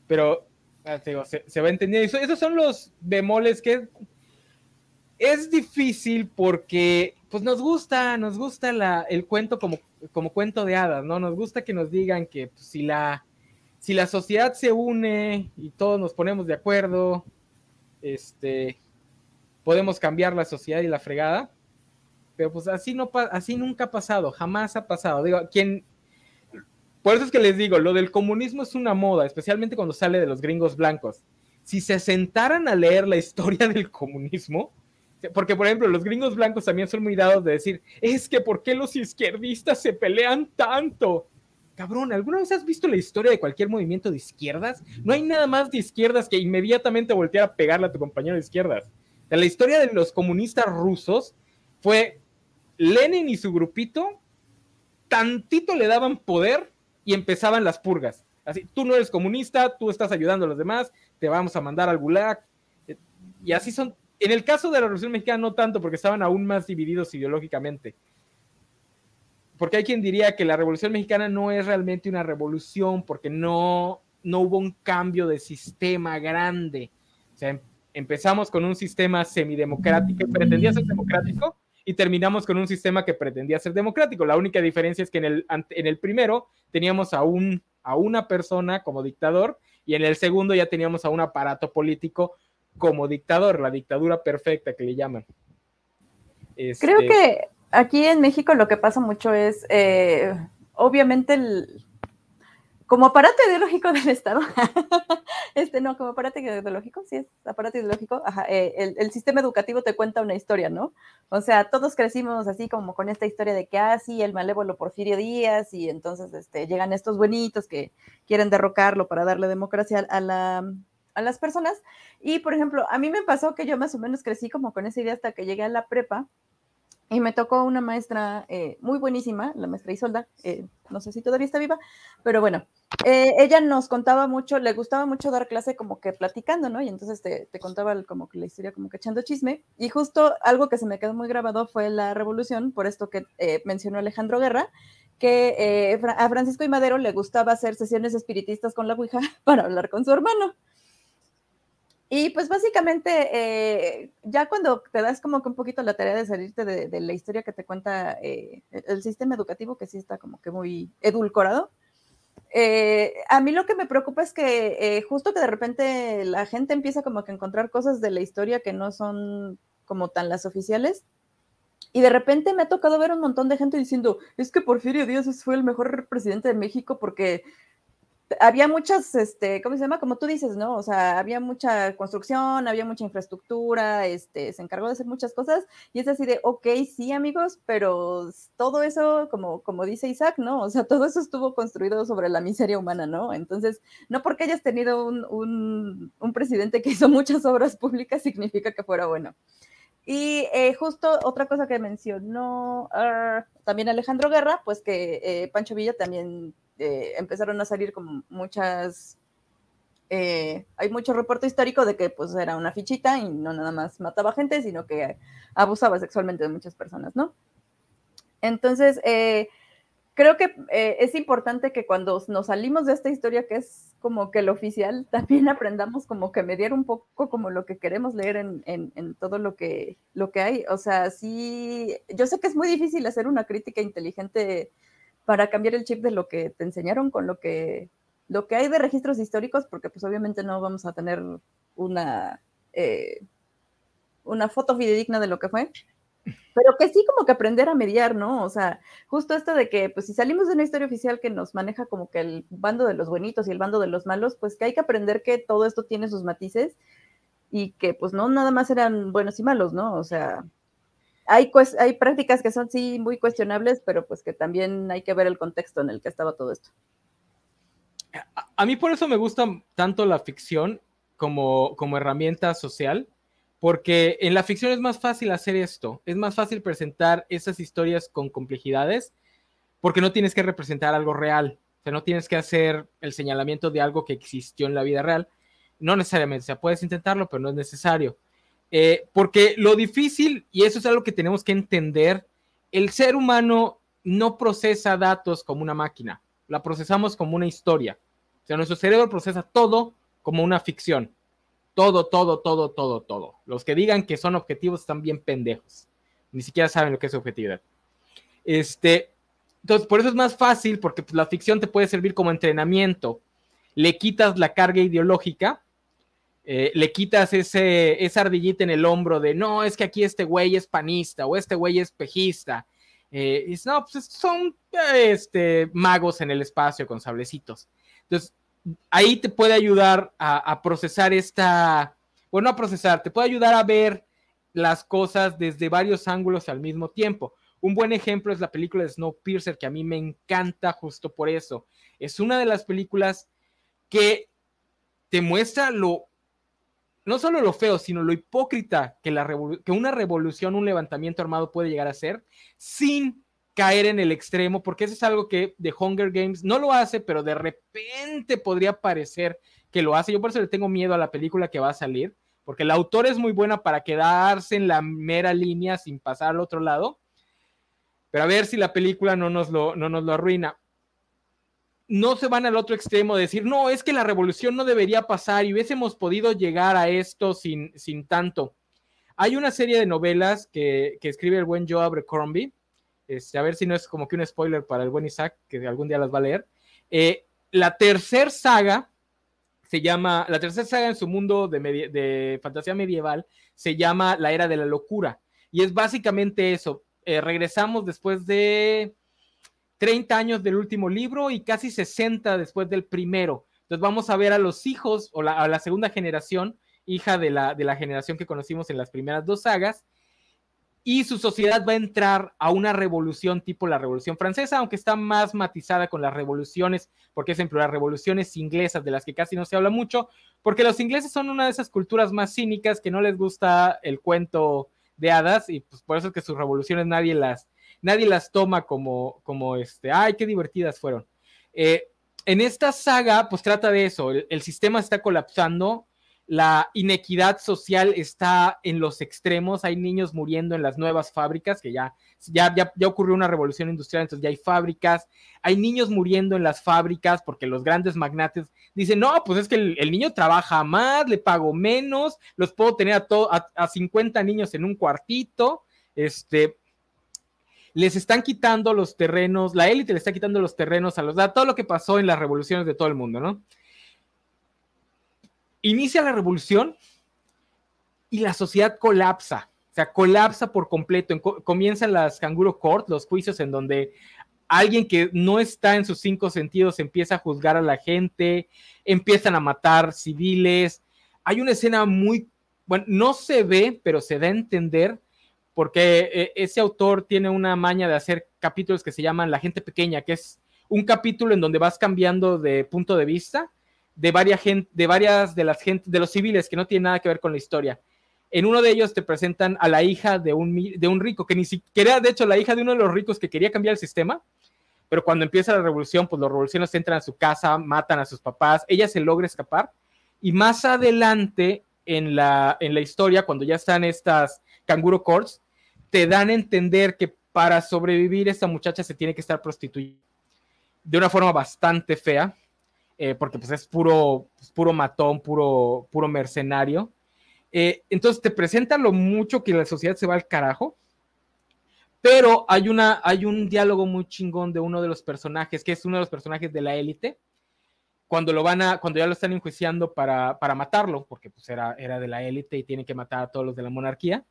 Pero ah, se, se, va entendiendo. Eso, esos son los bemoles que es difícil porque pues nos gusta, nos gusta la, el cuento como, como cuento de hadas, ¿no? Nos gusta que nos digan que pues, si, la, si la sociedad se une y todos nos ponemos de acuerdo, este, podemos cambiar la sociedad y la fregada. Pero pues así, no, así nunca ha pasado, jamás ha pasado. Digo, quien, por eso es que les digo, lo del comunismo es una moda, especialmente cuando sale de los gringos blancos. Si se sentaran a leer la historia del comunismo, porque por ejemplo los gringos blancos también son muy dados de decir, es que ¿por qué los izquierdistas se pelean tanto? Cabrón, ¿alguna vez has visto la historia de cualquier movimiento de izquierdas? No hay nada más de izquierdas que inmediatamente voltear a pegarle a tu compañero de izquierdas. la historia de los comunistas rusos fue Lenin y su grupito, tantito le daban poder y empezaban las purgas. Así, tú no eres comunista, tú estás ayudando a los demás, te vamos a mandar al gulag. Y así son. En el caso de la Revolución Mexicana, no tanto, porque estaban aún más divididos ideológicamente porque hay quien diría que la Revolución Mexicana no es realmente una revolución porque no, no hubo un cambio de sistema grande. Em, empezamos con un sistema semidemocrático que pretendía ser democrático y terminamos con un sistema que pretendía ser democrático. La única diferencia es que en el, en el primero teníamos a, un, a una persona como dictador y en el segundo ya teníamos a un aparato político como dictador, la dictadura perfecta que le llaman. Creo este, que aquí en México lo que pasa mucho es, eh, obviamente, el, como aparato ideológico del Estado, este no, como aparato ideológico, sí es aparato ideológico, eh, el, sistema educativo te cuenta una historia, ¿no? O sea, todos crecimos así como con esta historia de que, ah, el malévolo Porfirio Díaz, y entonces este, llegan estos buenitos que quieren derrocarlo para darle democracia a, la, a las personas. Y, por ejemplo, a mí me pasó que yo más o menos crecí como con esa idea hasta que llegué a la prepa, y me tocó una maestra eh, muy buenísima, la maestra Isolda, eh, no sé si todavía está viva, pero bueno, eh, ella nos contaba mucho, le gustaba mucho dar clase como que platicando, ¿no? Y entonces te, te contaba como que la historia como que echando chisme. Y justo algo que se me quedó muy grabado fue la revolución, por esto que mencionó Alejandro Guerra, que a Francisco y Madero le gustaba hacer sesiones espiritistas con la Ouija para hablar con su hermano. Y pues básicamente, eh, ya cuando te das como que un poquito la tarea de salirte de, la historia que te cuenta eh, el sistema educativo, que sí está como que muy edulcorado, eh, a mí lo que me preocupa es que justo que de repente la gente empieza como que a encontrar cosas de la historia que no son como tan las oficiales. Y de repente me ha tocado ver un montón de gente diciendo, es que Porfirio Díaz fue el mejor presidente de México porque había muchas, este, ¿cómo se llama? Como tú dices, ¿no? O sea, había mucha construcción, había mucha infraestructura, este, se encargó de hacer muchas cosas y es así de, ok, sí, amigos, pero todo eso, como, como dice Isaac, ¿no? O sea, todo eso estuvo construido sobre la miseria humana, ¿no? Entonces, no porque hayas tenido un, un, un presidente que hizo muchas obras públicas significa que fuera bueno. Y eh, justo otra cosa que mencionó uh, también Alejandro Guerra, pues que eh, Pancho Villa también eh, empezaron a salir como muchas, hay mucho reporte histórico de que pues era una fichita y no nada más mataba gente, sino que abusaba sexualmente de muchas personas, ¿no? Entonces, creo que es importante que cuando nos salimos de esta historia que es como que lo oficial, también aprendamos como que mediar un poco como lo que queremos leer en, en, todo lo que, lo que hay. O sea, sí, yo sé que es muy difícil hacer una crítica inteligente para cambiar el chip de lo que te enseñaron con lo que, lo que hay de registros históricos, porque pues obviamente no vamos a tener una, eh, una foto fidedigna de lo que fue, pero que sí como que aprender a mediar, ¿no? O sea, justo esto de que, pues si salimos de una historia oficial que nos maneja como que el bando de los buenitos y el bando de los malos, pues que hay que aprender que todo esto tiene sus matices y que pues no nada más eran buenos y malos, ¿no? O sea, hay, hay prácticas que son sí muy cuestionables, pero pues que también hay que ver el contexto en el que estaba todo esto. a, mí por eso me gusta tanto la ficción como, como herramienta social, porque en la ficción es más fácil hacer esto, es más fácil presentar esas historias con complejidades, porque no tienes que representar algo real, o sea, no tienes que hacer el señalamiento de algo que existió en la vida real, no necesariamente, o sea, puedes intentarlo, pero no es necesario. Eh, porque lo difícil, y eso es algo que tenemos que entender, el ser humano no procesa datos como una máquina, la procesamos como una historia. O sea, nuestro cerebro procesa todo como una ficción. Todo, todo, todo, todo, todo. Los que digan que son objetivos están bien pendejos. Ni siquiera saben lo que es objetividad. Este, entonces, por eso es más fácil, porque pues, la ficción te puede servir como entrenamiento. Le quitas la carga ideológica, eh, le quitas ese, esa ardillita en el hombro de no, es que aquí este güey es panista o este güey es pejista. Eh, y no, pues son este, magos en el espacio con sablecitos. Entonces, ahí te puede ayudar a, procesar esta, bueno, a procesar, te puede ayudar a ver las cosas desde varios ángulos al mismo tiempo. Un buen ejemplo es la película de Snowpiercer, que a mí me encanta justo por eso. Es una de las películas que te muestra lo, no solo lo feo, sino lo hipócrita que, la que una revolución, un levantamiento armado puede llegar a ser, sin caer en el extremo, porque eso es algo que The Hunger Games no lo hace, pero de repente podría parecer que lo hace. Yo por eso le tengo miedo a la película que va a salir, porque el autor es muy buena para quedarse en la mera línea sin pasar al otro lado. Pero a ver si la película no nos lo, no nos lo arruina. No se van al otro extremo de decir, no, es que la revolución no debería pasar y hubiésemos podido llegar a esto sin, sin tanto. Hay una serie de novelas que, que escribe el buen Joe Abercrombie, este, a ver si no es como que un spoiler para el buen Isaac, que algún día las va a leer. Eh, la tercera saga se llama, la tercera saga en su mundo de, fantasía medieval se llama La Era de la Locura. Y es básicamente eso. Eh, regresamos después de 30 años del último libro y casi 60 después del primero. Entonces vamos a ver a los hijos o a la segunda generación, hija de la, de la generación que conocimos en las primeras dos sagas, y su sociedad va a entrar a una revolución tipo la Revolución Francesa, aunque está más matizada con las revoluciones, porque es ejemplo las revoluciones inglesas de las que casi no se habla mucho, porque los ingleses son una de esas culturas más cínicas que no les gusta el cuento de hadas y pues por eso es que sus revoluciones nadie las, nadie las toma como, como este, ay, qué divertidas fueron. Eh, en esta saga, pues trata de eso, el sistema está colapsando, la inequidad social está en los extremos, hay niños muriendo en las nuevas fábricas, que ya, ya, ya, ocurrió una revolución industrial, entonces ya hay fábricas, hay niños muriendo en las fábricas porque los grandes magnates dicen, no, pues es que el, niño trabaja más, le pago menos, los puedo tener a, a, a 50 niños en un cuartito, este, les están quitando los terrenos, la élite le está quitando los terrenos a los, a todo lo que pasó en las revoluciones de todo el mundo, ¿no? Inicia la revolución y la sociedad colapsa, o sea, colapsa por completo. Comienzan las Canguro Court, los juicios en donde alguien que no está en sus cinco sentidos empieza a juzgar a la gente, empiezan a matar civiles. Hay una escena muy, bueno, no se ve, pero se da a entender porque eh, ese autor tiene una maña de hacer capítulos que se llaman La gente pequeña, que es un capítulo en donde vas cambiando de punto de vista de varias, gente, de varias de las de los civiles que no tienen nada que ver con la historia. En uno de ellos te presentan a la hija de un, de un rico, que ni siquiera, de hecho, la hija de uno de los ricos que quería cambiar el sistema, pero cuando empieza la revolución, pues los revolucionarios entran a su casa, matan a sus papás, ella se logra escapar, y más adelante en la, en la historia, cuando ya están estas canguro courts, te dan a entender que para sobrevivir esta muchacha se tiene que estar prostituyendo de una forma bastante fea, eh, porque pues es puro, pues, puro matón, puro, puro mercenario. Eh, entonces te presenta lo mucho que la sociedad se va al carajo, pero hay, una, hay un diálogo muy chingón de uno de los personajes, que es uno de los personajes de la élite, cuando lo van a, cuando ya lo están enjuiciando para, para matarlo, porque pues era, era de la élite y tiene que matar a todos los de la monarquía.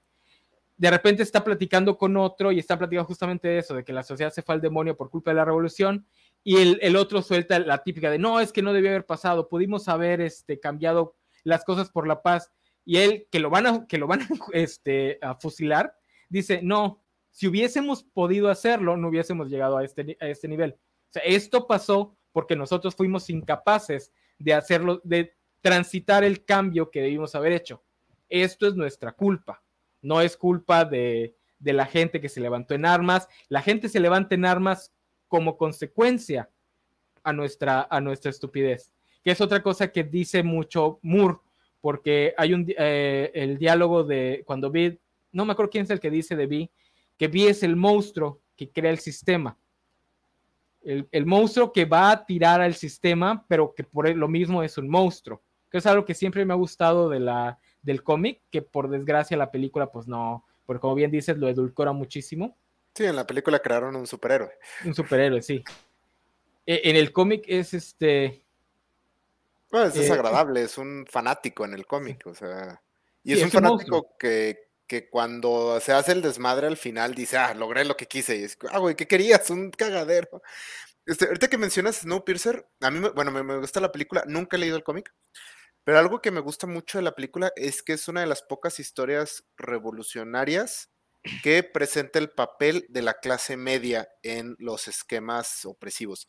De repente está platicando con otro y está platicando justamente de eso, de que la sociedad se fue al demonio por culpa de la revolución y el, otro suelta la típica de, no, es que no debió haber pasado, pudimos haber este, cambiado las cosas por la paz. Y él, que lo van a, que lo van a, este, a fusilar, dice, no, si hubiésemos podido hacerlo, no hubiésemos llegado a este, a este nivel. O esto pasó porque nosotros fuimos incapaces de hacerlo, de transitar el cambio que debimos haber hecho. Esto es nuestra culpa, no es culpa de, de la gente que se levantó en armas. La gente se levanta en armas como consecuencia a nuestra, a nuestra estupidez, que es otra cosa que dice mucho Moore, porque hay un, eh, el diálogo de cuando vi, no me acuerdo quién es el que dice de Vi, que Vi es el monstruo que crea el sistema. El, monstruo que va a tirar al sistema, pero que por lo mismo es un monstruo. Que es algo que siempre me ha gustado de la, del cómic, que por desgracia la película, pues no, porque como bien dices, lo edulcora muchísimo. Sí, en la película crearon un superhéroe. Un superhéroe, sí. E, en el cómic es este. Bueno, es desagradable, eh, es un fanático en el cómic, o sea. Y es un fanático que, que, cuando se hace el desmadre al final dice, ah, logré lo que quise. Y es, ah, güey, ¿qué querías? Un cagadero. Este, ahorita que mencionas Snowpiercer, a mí, bueno, me, me gusta la película, nunca he leído el cómic, pero algo que me gusta mucho de la película es que es una de las pocas historias revolucionarias que presenta el papel de la clase media en los esquemas opresivos.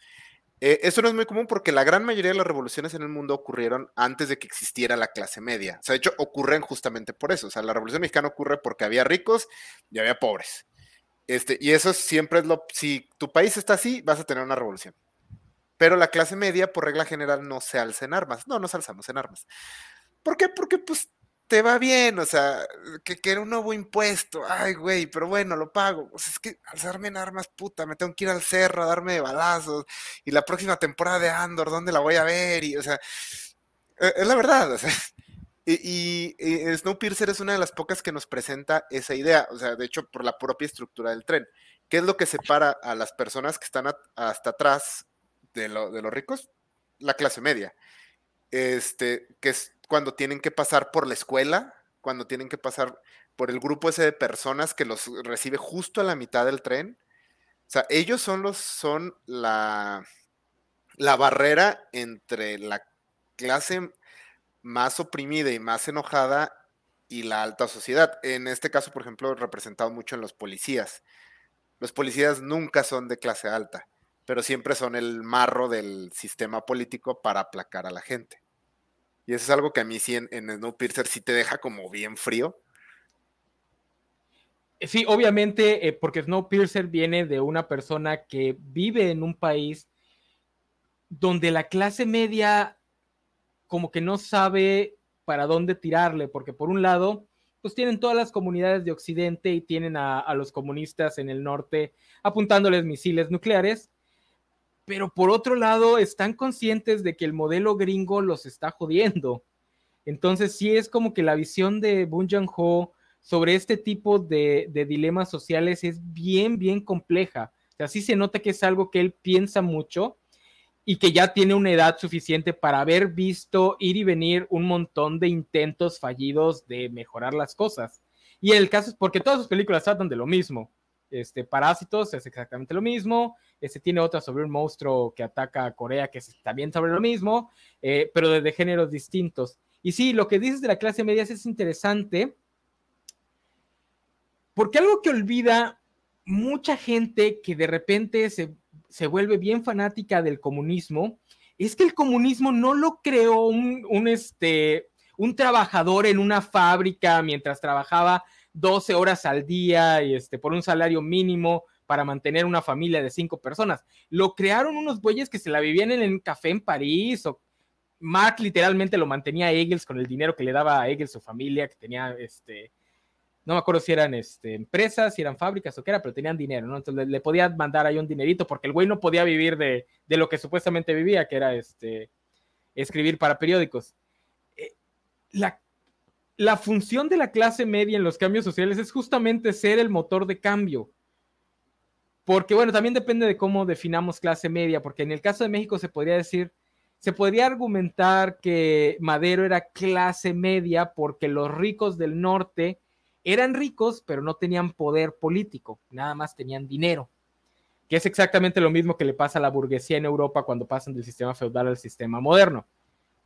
Eh, eso no es muy común porque la gran mayoría de las revoluciones en el mundo ocurrieron antes de que existiera la clase media. O sea, de hecho, ocurren justamente por eso. O sea, la revolución mexicana ocurre porque había ricos y había pobres. Este, y eso siempre es lo. Si tu país está así, vas a tener una revolución. Pero la clase media, por regla general, no se alza en armas. No, nos alzamos en armas. ¿Por qué? Porque, pues, te va bien, o sea, que, que un nuevo impuesto, ay, güey, pero bueno, lo pago. O sea, es que alzarme en armas, puta, me tengo que ir al cerro a darme balazos, y la próxima temporada de Andor, ¿dónde la voy a ver? Y, o sea, e, es la verdad, o sea, y, y, Snowpiercer es una de las pocas que nos presenta esa idea, o sea, de hecho, por la propia estructura del tren. ¿Qué es lo que separa a las personas que están hasta atrás de, lo, de los ricos? La clase media. Este, que es cuando tienen que pasar por la escuela, cuando tienen que pasar por el grupo ese de personas que los recibe justo a la mitad del tren. O sea, ellos son los, son la, la barrera entre la clase más oprimida y más enojada y la alta sociedad. En este caso, por ejemplo, representado mucho en los policías. Los policías nunca son de clase alta, pero siempre son el marro del sistema político para aplacar a la gente. Y eso es algo que a mí sí en, Snowpiercer sí te deja como bien frío. Eh, sí, obviamente, eh, porque Snowpiercer viene de una persona que vive en un país donde la clase media como que no sabe para dónde tirarle, porque por un lado, pues tienen todas las comunidades de Occidente y tienen a los comunistas en el norte apuntándoles misiles nucleares, pero por otro lado están conscientes de que el modelo gringo los está jodiendo. Entonces sí es como que la visión de Bun Joon-ho sobre este tipo de, dilemas sociales es bien, bien compleja. O sea, sí se nota que es algo que él piensa mucho y que ya tiene una edad suficiente para haber visto ir y venir un montón de intentos fallidos de mejorar las cosas. Y el caso es porque todas sus películas tratan de lo mismo. Este, Parásitos es exactamente lo mismo. Este tiene otra sobre un monstruo que ataca a Corea, que es también sobre lo mismo, eh, pero de, géneros distintos. Y sí, lo que dices de la clase media es interesante, porque algo que olvida mucha gente que de repente se, se vuelve bien fanática del comunismo, es que el comunismo no lo creó un, un, este, un trabajador en una fábrica mientras trabajaba 12 horas al día y este, por un salario mínimo para mantener una familia de cinco personas. Lo crearon unos bueyes que se la vivían en un café en París o Mark literalmente lo mantenía a Egels con el dinero que le daba a Egels su familia, que tenía este, no me acuerdo si eran este, empresas, si eran fábricas o qué era, pero tenían dinero, ¿no? Entonces le, podía mandar ahí un dinerito porque el güey no podía vivir de, de, lo que supuestamente vivía, que era este, escribir para periódicos. Eh, la la función de la clase media en los cambios sociales es justamente ser el motor de cambio. Porque bueno, también depende de cómo definamos clase media, porque en el caso de México se podría decir, se podría argumentar que Madero era clase media porque los ricos del norte eran ricos, pero no tenían poder político, nada más tenían dinero, que es exactamente lo mismo que le pasa a la burguesía en Europa cuando pasan del sistema feudal al sistema moderno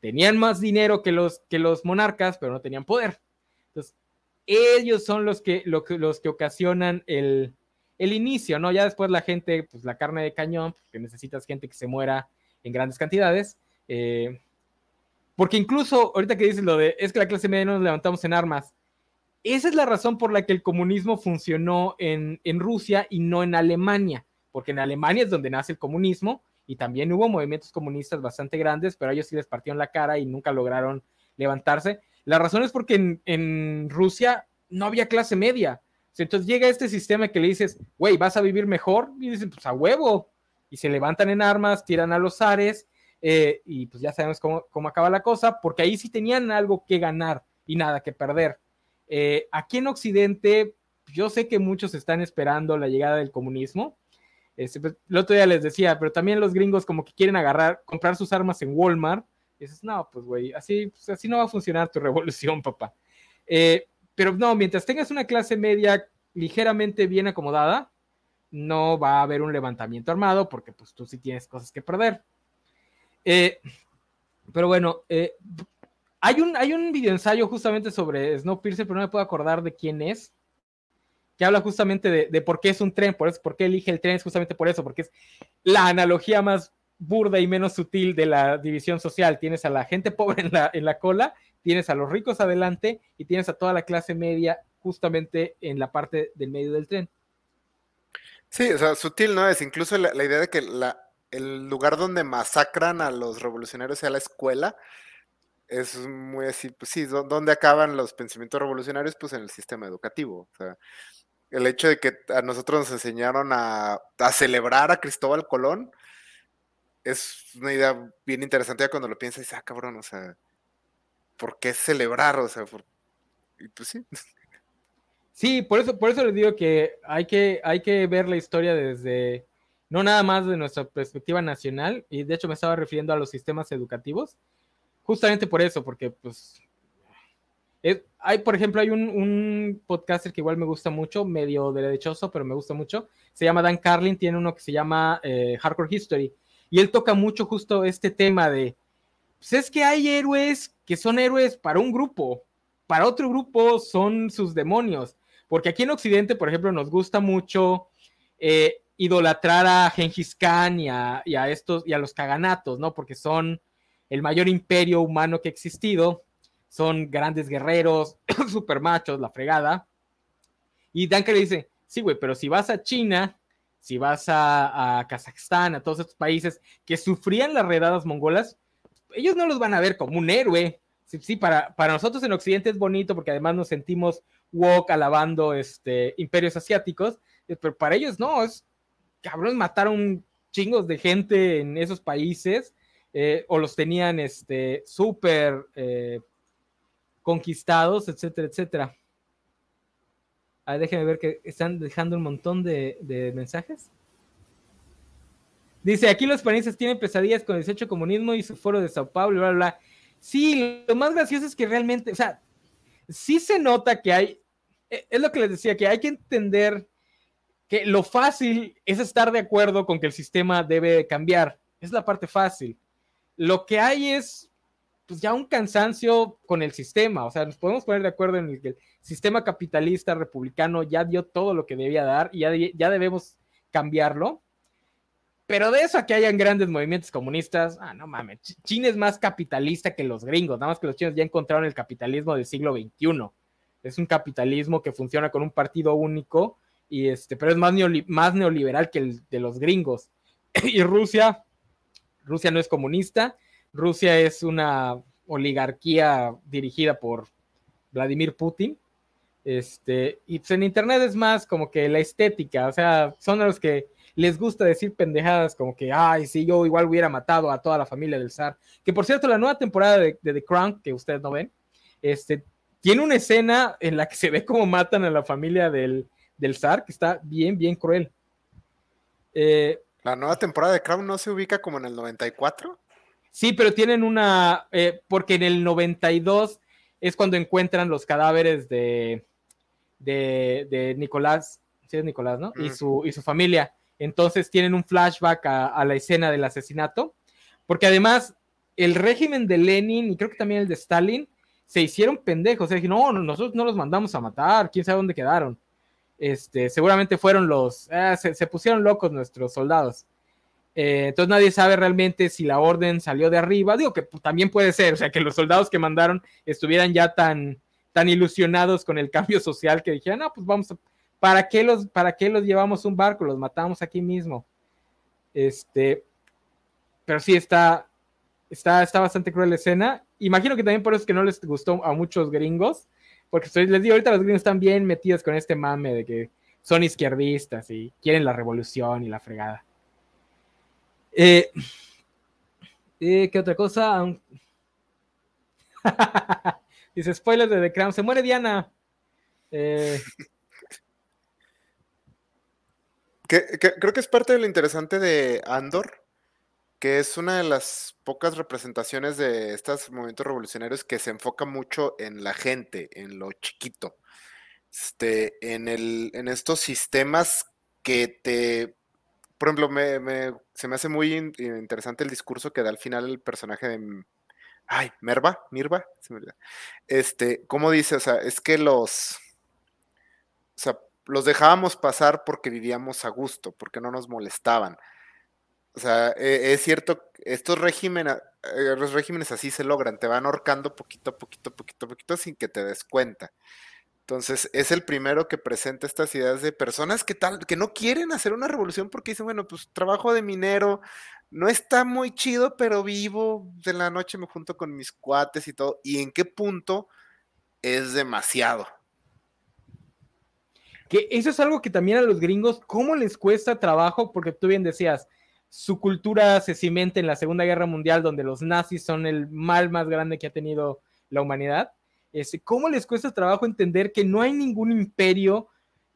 tenían más dinero que los, que los monarcas, pero no tenían poder. Entonces, ellos son los que, los que ocasionan el, inicio, ¿no? Ya después la gente, pues la carne de cañón, que necesitas gente que se muera en grandes cantidades. Eh, porque incluso ahorita que dices lo de es que la clase media no nos levantamos en armas, esa es la razón por la que el comunismo funcionó en, en Rusia y no en Alemania, porque en Alemania es donde nace el comunismo y también hubo movimientos comunistas bastante grandes, pero a ellos sí les partieron la cara y nunca lograron levantarse. La razón es porque en, Rusia no había clase media. Entonces llega este sistema que le dices, güey, vas a vivir mejor, y dicen, pues a huevo. Y se levantan en armas, tiran a los ares, eh, y pues ya sabemos cómo, acaba la cosa, porque ahí sí tenían algo que ganar y nada que perder. Eh, aquí en Occidente, yo sé que muchos están esperando la llegada del comunismo, este, pues, el otro día les decía, pero también los gringos como que quieren agarrar, comprar sus armas en Walmart. Y dices, no, pues güey, así, pues, así no va a funcionar tu revolución, papá. Eh, pero no, mientras tengas una clase media ligeramente bien acomodada, no va a haber un levantamiento armado porque pues tú sí tienes cosas que perder. Eh, pero bueno, eh, hay un, hay un video ensayo justamente sobre Snowpiercer, pero no me puedo acordar de quién es que habla justamente de, por qué es un tren, por, eso, por qué elige el tren, es justamente por eso, porque es la analogía más burda y menos sutil de la división social. Tienes a la gente pobre en la, en la cola, tienes a los ricos adelante y tienes a toda la clase media justamente en la parte del medio del tren. Sí, o sea, sutil no es, incluso la, idea de que la, el lugar donde masacran a los revolucionarios sea la escuela, es muy así, pues sí, ¿dónde acaban los pensamientos revolucionarios? Pues en el sistema educativo. O sea, el hecho de que a nosotros nos enseñaron a, celebrar a Cristóbal Colón es una idea bien interesante ya cuando lo piensas ah, cabrón, o sea, ¿por qué celebrar? O sea, pues sí. Sí, por eso, por eso les digo que hay, que hay que ver la historia desde, no nada más de nuestra perspectiva nacional, y de hecho me estaba refiriendo a los sistemas educativos, justamente por eso, porque pues hay, por ejemplo, hay un, podcaster que igual me gusta mucho, medio derechoso, pero me gusta mucho. Se llama Dan Carlin, tiene uno que se llama eh, Hardcore History. Y él toca mucho justo este tema de, pues es que hay héroes que son héroes para un grupo, para otro grupo son sus demonios. Porque aquí en Occidente, por ejemplo, nos gusta mucho eh, idolatrar a Genghis Khan y a, y a, estos y a los caganatos, ¿no? Porque son el mayor imperio humano que ha existido son grandes guerreros, super machos, la fregada. Y Duncan le dice, sí, güey, pero si vas a China, si vas a, Kazajstán, a todos estos países que sufrían las redadas mongolas, ellos no los van a ver como un héroe. Sí, sí para, para nosotros en Occidente es bonito porque además nos sentimos woke alabando este, imperios asiáticos, pero para ellos no, es cabrón, mataron chingos de gente en esos países eh, o los tenían este, súper eh, conquistados, etcétera, etcétera. Ah, déjenme ver que están dejando un montón de, mensajes. Dice, aquí los panistas tienen pesadillas con el 18 comunismo y su foro de Sao Paulo, bla, bla, bla. Sí, lo más gracioso es que realmente, o sea, sí se nota que hay, eh, es lo que les decía, que hay que entender que lo fácil es estar de acuerdo con que el sistema debe cambiar. Es la parte fácil. Lo que hay es pues ya un cansancio con el sistema, o sea, nos podemos poner de acuerdo en el que el sistema capitalista republicano ya dio todo lo que debía dar y ya, ya debemos cambiarlo. Pero de eso a que hayan grandes movimientos comunistas, ah, no mames, China es más capitalista que los gringos, nada más que los chinos ya encontraron el capitalismo del siglo XXI. Es un capitalismo que funciona con un partido único, y este, pero es más, más neoliberal que el de los gringos. y Rusia, Rusia no es comunista, Rusia es una oligarquía dirigida por Vladimir Putin. Este, y pues en internet es más como que la estética, o sea, son los que les gusta decir pendejadas como que, ay, si yo igual hubiera matado a toda la familia del zar. Que por cierto, la nueva temporada de, The Crown, que ustedes no ven, este, tiene una escena en la que se ve cómo matan a la familia del, del zar, que está bien, bien cruel. Eh, la nueva temporada de Crown no se ubica como en el 94. Sí, pero tienen una, eh, porque en el 92 es cuando encuentran los cadáveres de, de, Nicolás, sí es Nicolás, ¿no? Y, su, y su familia. Entonces tienen un flashback a, la escena del asesinato, porque además el régimen de Lenin y creo que también el de Stalin se hicieron pendejos. O sea, no, nosotros no los mandamos a matar, quién sabe dónde quedaron. Este, seguramente fueron los, se, se, pusieron locos nuestros soldados. Eh, entonces nadie sabe realmente si la orden salió de arriba. Digo que también puede ser, o sea, que los soldados que mandaron estuvieran ya tan, tan ilusionados con el cambio social que dijeron, no, pues vamos a, ¿para qué los, para qué los llevamos un barco? Los matamos aquí mismo. Este, pero sí está, está, está bastante cruel la escena. Imagino que también por eso es que no les gustó a muchos gringos, porque les digo, ahorita los gringos están bien metidos con este mame de que son izquierdistas y quieren la revolución y la fregada. Eh, eh, ¿Qué otra cosa? Dice spoilers de The Crown. Se muere Diana. Eh, creo que es parte de lo interesante de Andor, que es una de las pocas representaciones de estos movimientos revolucionarios que se enfoca mucho en la gente, en lo chiquito, este, en estos sistemas que te, por ejemplo, me, se me hace muy interesante el discurso que da al final el personaje de, ay, Merva, Mirva, me este, ¿cómo dice? O sea, es que los, o sea, los dejábamos pasar porque vivíamos a gusto, porque no nos molestaban. O sea, e, es cierto, estos regímenes, eh, los regímenes así se logran, te van ahorcando poquito a poquito, poquito a poquito sin que te des cuenta. Entonces, es el primero que presenta estas ideas de personas que tal, que no quieren hacer una revolución porque dicen, bueno, pues trabajo de minero, no está muy chido, pero vivo, de la noche me junto con mis cuates y todo. ¿Y en qué punto es demasiado? Que eso es algo que también a los gringos, ¿cómo les cuesta trabajo? Porque tú bien decías, su cultura se cimenta en la Segunda Guerra Mundial, donde los nazis son el mal más grande que ha tenido la humanidad. Este, ¿Cómo les cuesta trabajo entender que no hay ningún imperio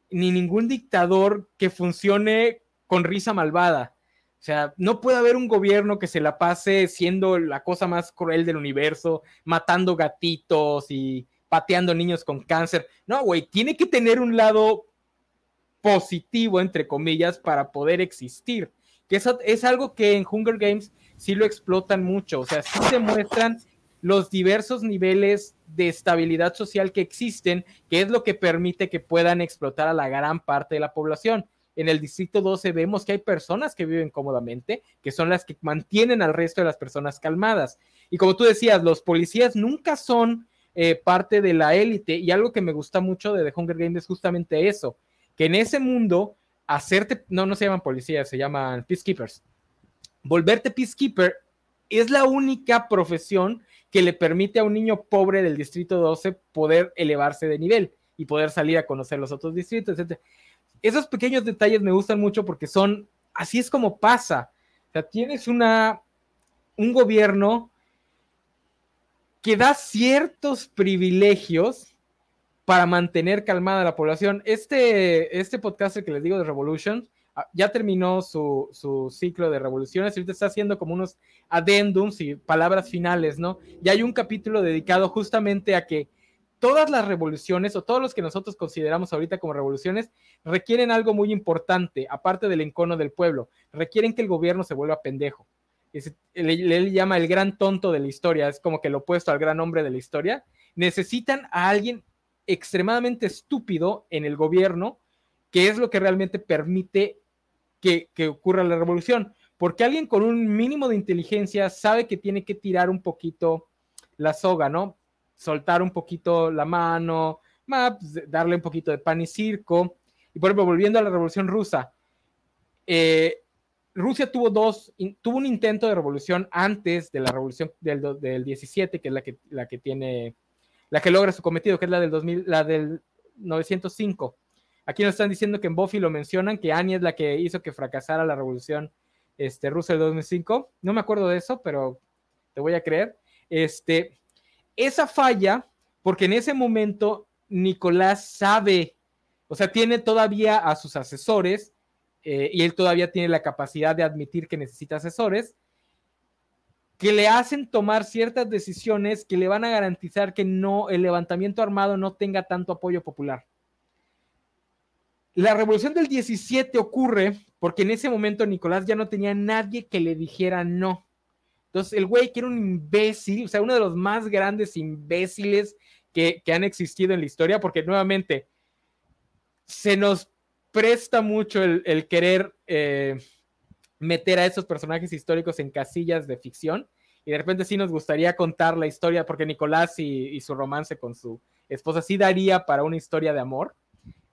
ni ningún dictador que funcione con risa malvada? O sea, no puede haber un gobierno que se la pase siendo la cosa más cruel del universo, matando gatitos y pateando niños con cáncer. No, güey, tiene que tener un lado positivo, entre comillas, para poder existir. Que eso es algo que en Hunger Games sí lo explotan mucho. O sea, sí se muestran los diversos niveles de estabilidad social que existen, que es lo que permite que puedan explotar a la gran parte de la población. En el distrito 12 vemos que hay personas que viven cómodamente, que son las que mantienen al resto de las personas calmadas. Y como tú decías, los policías nunca son eh, parte de la élite. Y algo que me gusta mucho de The Hunger Games es justamente eso, que en ese mundo, hacerte, no, no se llaman policías, se llaman peacekeepers. Volverte peacekeeper es la única profesión que le permite a un niño pobre del distrito 12 poder elevarse de nivel y poder salir a conocer los otros distritos, etc. Esos pequeños detalles me gustan mucho porque son, así es como pasa. O sea, tienes una, un gobierno que da ciertos privilegios para mantener calmada la población. Este, este podcast que les digo de Revolution ya terminó su, su ciclo de revoluciones, ahorita está haciendo como unos adendums y palabras finales, ¿no? Y hay un capítulo dedicado justamente a que todas las revoluciones o todos los que nosotros consideramos ahorita como revoluciones requieren algo muy importante, aparte del encono del pueblo, requieren que el gobierno se vuelva pendejo él, llama el gran tonto de la historia, es como que lo opuesto al gran hombre de la historia, necesitan a alguien extremadamente estúpido en el gobierno, que es lo que realmente permite que, que ocurra la revolución. Porque alguien con un mínimo de inteligencia sabe que tiene que tirar un poquito la soga, ¿no? Soltar un poquito la mano, pues, darle un poquito de pan y circo. Y por ejemplo, volviendo a la revolución rusa, eh, Rusia tuvo dos, tuvo un intento de revolución antes de la revolución del, del 17, que es la que, la que tiene, la que logra su cometido, que es la del 2000, la del 905. Aquí nos están diciendo que en Buffy lo mencionan, que Annie es la que hizo que fracasara la revolución este, rusa del 2005. No me acuerdo de eso, pero te voy a creer. Este, esa falla, porque en ese momento Nicolás sabe, o sea, tiene todavía a sus asesores eh, y él todavía tiene la capacidad de admitir que necesita asesores, que le hacen tomar ciertas decisiones que le van a garantizar que no el levantamiento armado no tenga tanto apoyo popular. La revolución del 17 ocurre porque en ese momento Nicolás ya no tenía nadie que le dijera no. Entonces, el güey que era un imbécil, o sea, uno de los más grandes imbéciles que, han existido en la historia, porque nuevamente se nos presta mucho el, querer eh, meter a esos personajes históricos en casillas de ficción y de repente sí nos gustaría contar la historia, porque Nicolás y, su romance con su esposa sí daría para una historia de amor,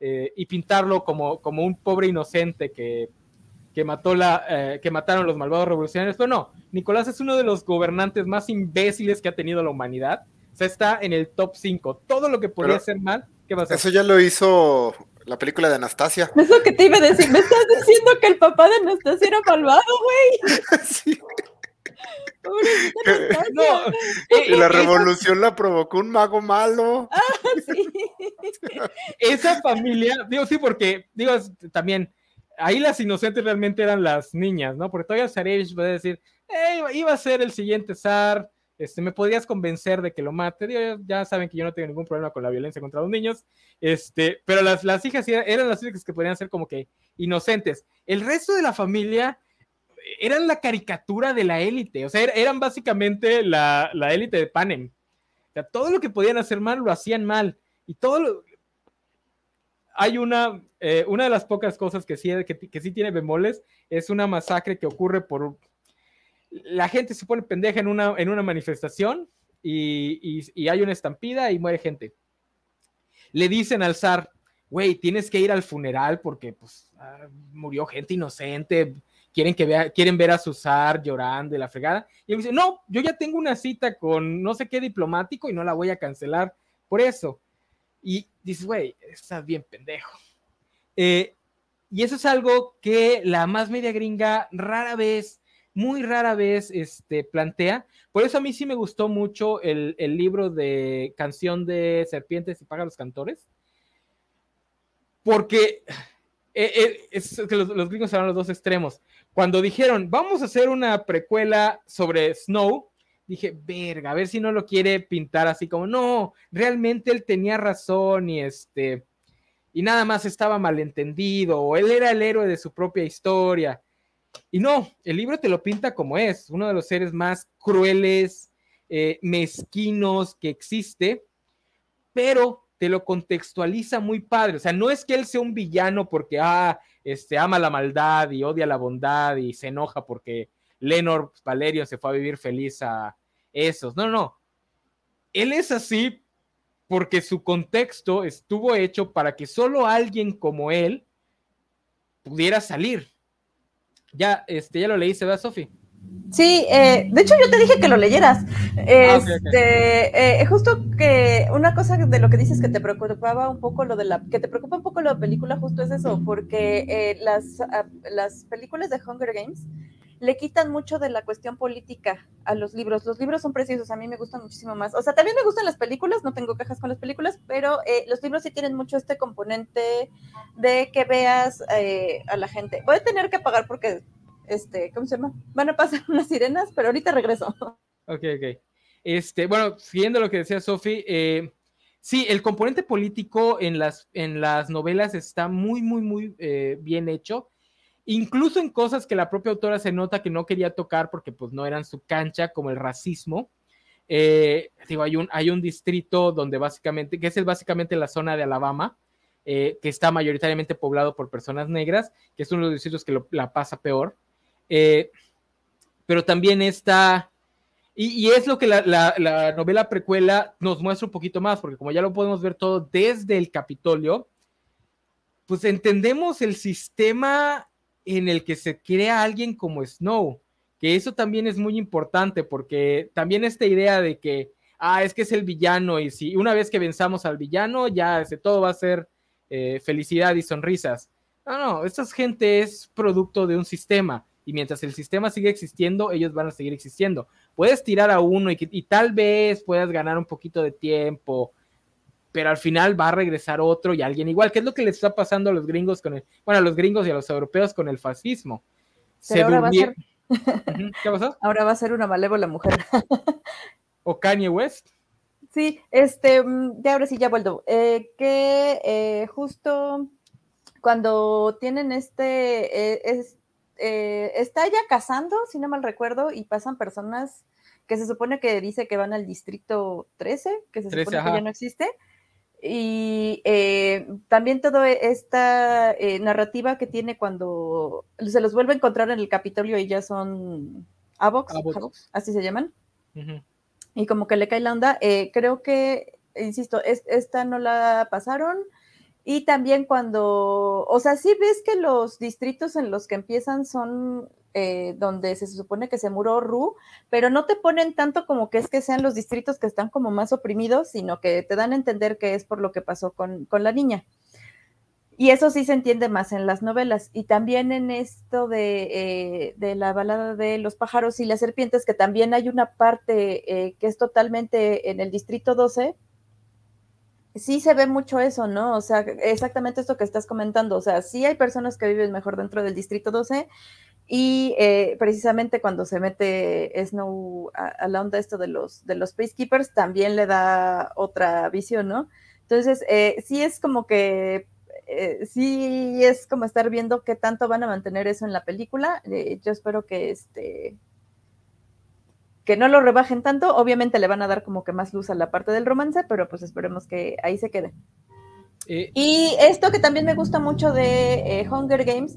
eh, y pintarlo como, como un pobre inocente que, que, mató la, eh, que mataron los malvados revolucionarios. Pero no, Nicolás es uno de los gobernantes más imbéciles que ha tenido la humanidad. O sea, está en el top 5. Todo lo que podría hacer mal, ¿qué va a hacer? Eso ya lo hizo la película de Anastasia. Eso que te iba a decir, me estás diciendo que el papá de Anastasia era malvado, güey. sí. No, y la revolución la provocó un mago malo. Ah, sí. Esa familia, digo, sí, porque, digo, también, ahí las inocentes realmente eran las niñas, ¿no? Porque todavía Zarevich puede decir, iba a ser el siguiente zar, este, me podrías convencer de que lo mate. ya saben que yo no tengo ningún problema con la violencia contra los niños, este, pero las, las hijas eran las únicas que podrían ser como que inocentes. El resto de la familia eran la caricatura de la élite, o sea, er, eran básicamente la, élite de Panem. Todo lo que podían hacer mal lo hacían mal. Y todo. Hay una, eh, una de las pocas cosas que sí, que, sí tiene bemoles, es una masacre que ocurre por... La gente se pone pendeja en una, en una manifestación y, hay una estampida y muere gente. Le dicen al zar, güey, tienes que ir al funeral porque pues, ah, murió gente inocente, quieren, que vea, quieren ver a Susar llorando y la fregada. Y él dice, no, yo ya tengo una cita con no sé qué diplomático y no la voy a cancelar por eso. Y dices, güey, estás bien pendejo. Eh, y eso es algo que la más media gringa rara vez, muy rara vez, este, plantea. Por eso a mí sí me gustó mucho el, libro de Canción de Serpientes y Paga los Cantores. Porque eh, eh, es que los, gringos eran los dos extremos cuando dijeron, vamos a hacer una precuela sobre Snow, dije, verga, a ver si no lo quiere pintar así como, no, realmente él tenía razón y este, y nada más estaba malentendido, o él era el héroe de su propia historia. Y no, el libro te lo pinta como es, uno de los seres más crueles, eh, mezquinos que existe, pero te lo contextualiza muy padre. O sea, no es que él sea un villano porque, ah, este, ama la maldad y odia la bondad y se enoja porque Lenor Valerio se fue a vivir feliz a esos. No, no. Él es así porque su contexto estuvo hecho para que solo alguien como él pudiera salir. Ya, este, ya lo leíste, ¿verdad, Sofi? Sí, eh, de hecho yo te dije que lo leyeras. Ah, este, eh, justo que una cosa de lo que dices que te preocupaba un poco lo de la, que te preocupa un poco la película, justo es eso, porque eh, las, ah, las películas de Hunger Games le quitan mucho de la cuestión política a los libros. Los libros son preciosos, a mí me gustan muchísimo más. O sea, también me gustan las películas, no tengo quejas con las películas, pero los libros sí tienen mucho este componente de que veas a la gente. Voy a tener que pagar porque este, ¿cómo se llama? Van a pasar unas sirenas, pero ahorita regreso. Ok, ok. Este, bueno, siguiendo lo que decía Sofi, eh, sí, el componente político en las, en las novelas está muy, muy, muy eh, bien hecho. Incluso en cosas que la propia autora se nota que no quería tocar porque pues no eran su cancha, como el racismo. Eh, digo, hay un, hay un distrito donde básicamente, que es básicamente la zona de Alabama, que está mayoritariamente poblado por personas negras, que es uno de los distritos que la pasa peor. Eh, pero también está, y, es lo que la, novela precuela nos muestra un poquito más, porque como ya lo podemos ver todo desde el Capitolio, pues entendemos el sistema en el que se crea alguien como Snow, que eso también es muy importante, porque también esta idea de que, ah, es que es el villano, y si una vez que venzamos al villano, ya todo va a ser eh, felicidad y sonrisas. No, no, esta gente es producto de un sistema y mientras el sistema sigue existiendo, ellos van a seguir existiendo. Puedes tirar a uno y, tal vez puedas ganar un poquito de tiempo, pero al final va a regresar otro y alguien igual, ¿Qué es lo que les está pasando a los gringos con el, bueno, a los gringos y a los europeos con el fascismo. Se ahora va a ser... ¿Qué pasó? Ahora va a ser una malévola mujer. ¿O Kanye West? Sí, este, mm, ya ahora sí, ya vuelvo. Eh, que eh, justo cuando tienen este, eh, es, eh, está ya casando, si no mal recuerdo, y pasan personas que se supone que dice que van al distrito 13, que se supone que ya no existe. Y eh, también toda esta eh, narrativa que tiene cuando se los vuelve a encontrar en el Capitolio y ya son Avox, así se llaman. Y como que le cae la onda. Eh, creo que, insisto, esta no la pasaron. Y también cuando, o sea, sí ves que los distritos en los que empiezan son eh, donde se supone que se murió Ru, pero no te ponen tanto como que es que sean los distritos que están como más oprimidos, sino que te dan a entender que es por lo que pasó con, la niña. Y eso sí se entiende más en las novelas. Y también en esto de, eh, de, la balada de los pájaros y las serpientes, que también hay una parte eh, que es totalmente en el distrito 12, sí se ve mucho eso, ¿no? O sea, exactamente esto que estás comentando. O sea, sí hay personas que viven mejor dentro del distrito 12 y eh, precisamente cuando se mete Snow a, la onda esto de los, de los Peacekeepers, también le da otra visión, ¿no? Entonces, eh, sí es como que, eh, sí es como estar viendo qué tanto van a mantener eso en la película. yo espero que este que no lo rebajen tanto, obviamente le van a dar como que más luz a la parte del romance, pero pues esperemos que ahí se quede. y esto que también me gusta mucho de Hunger Games,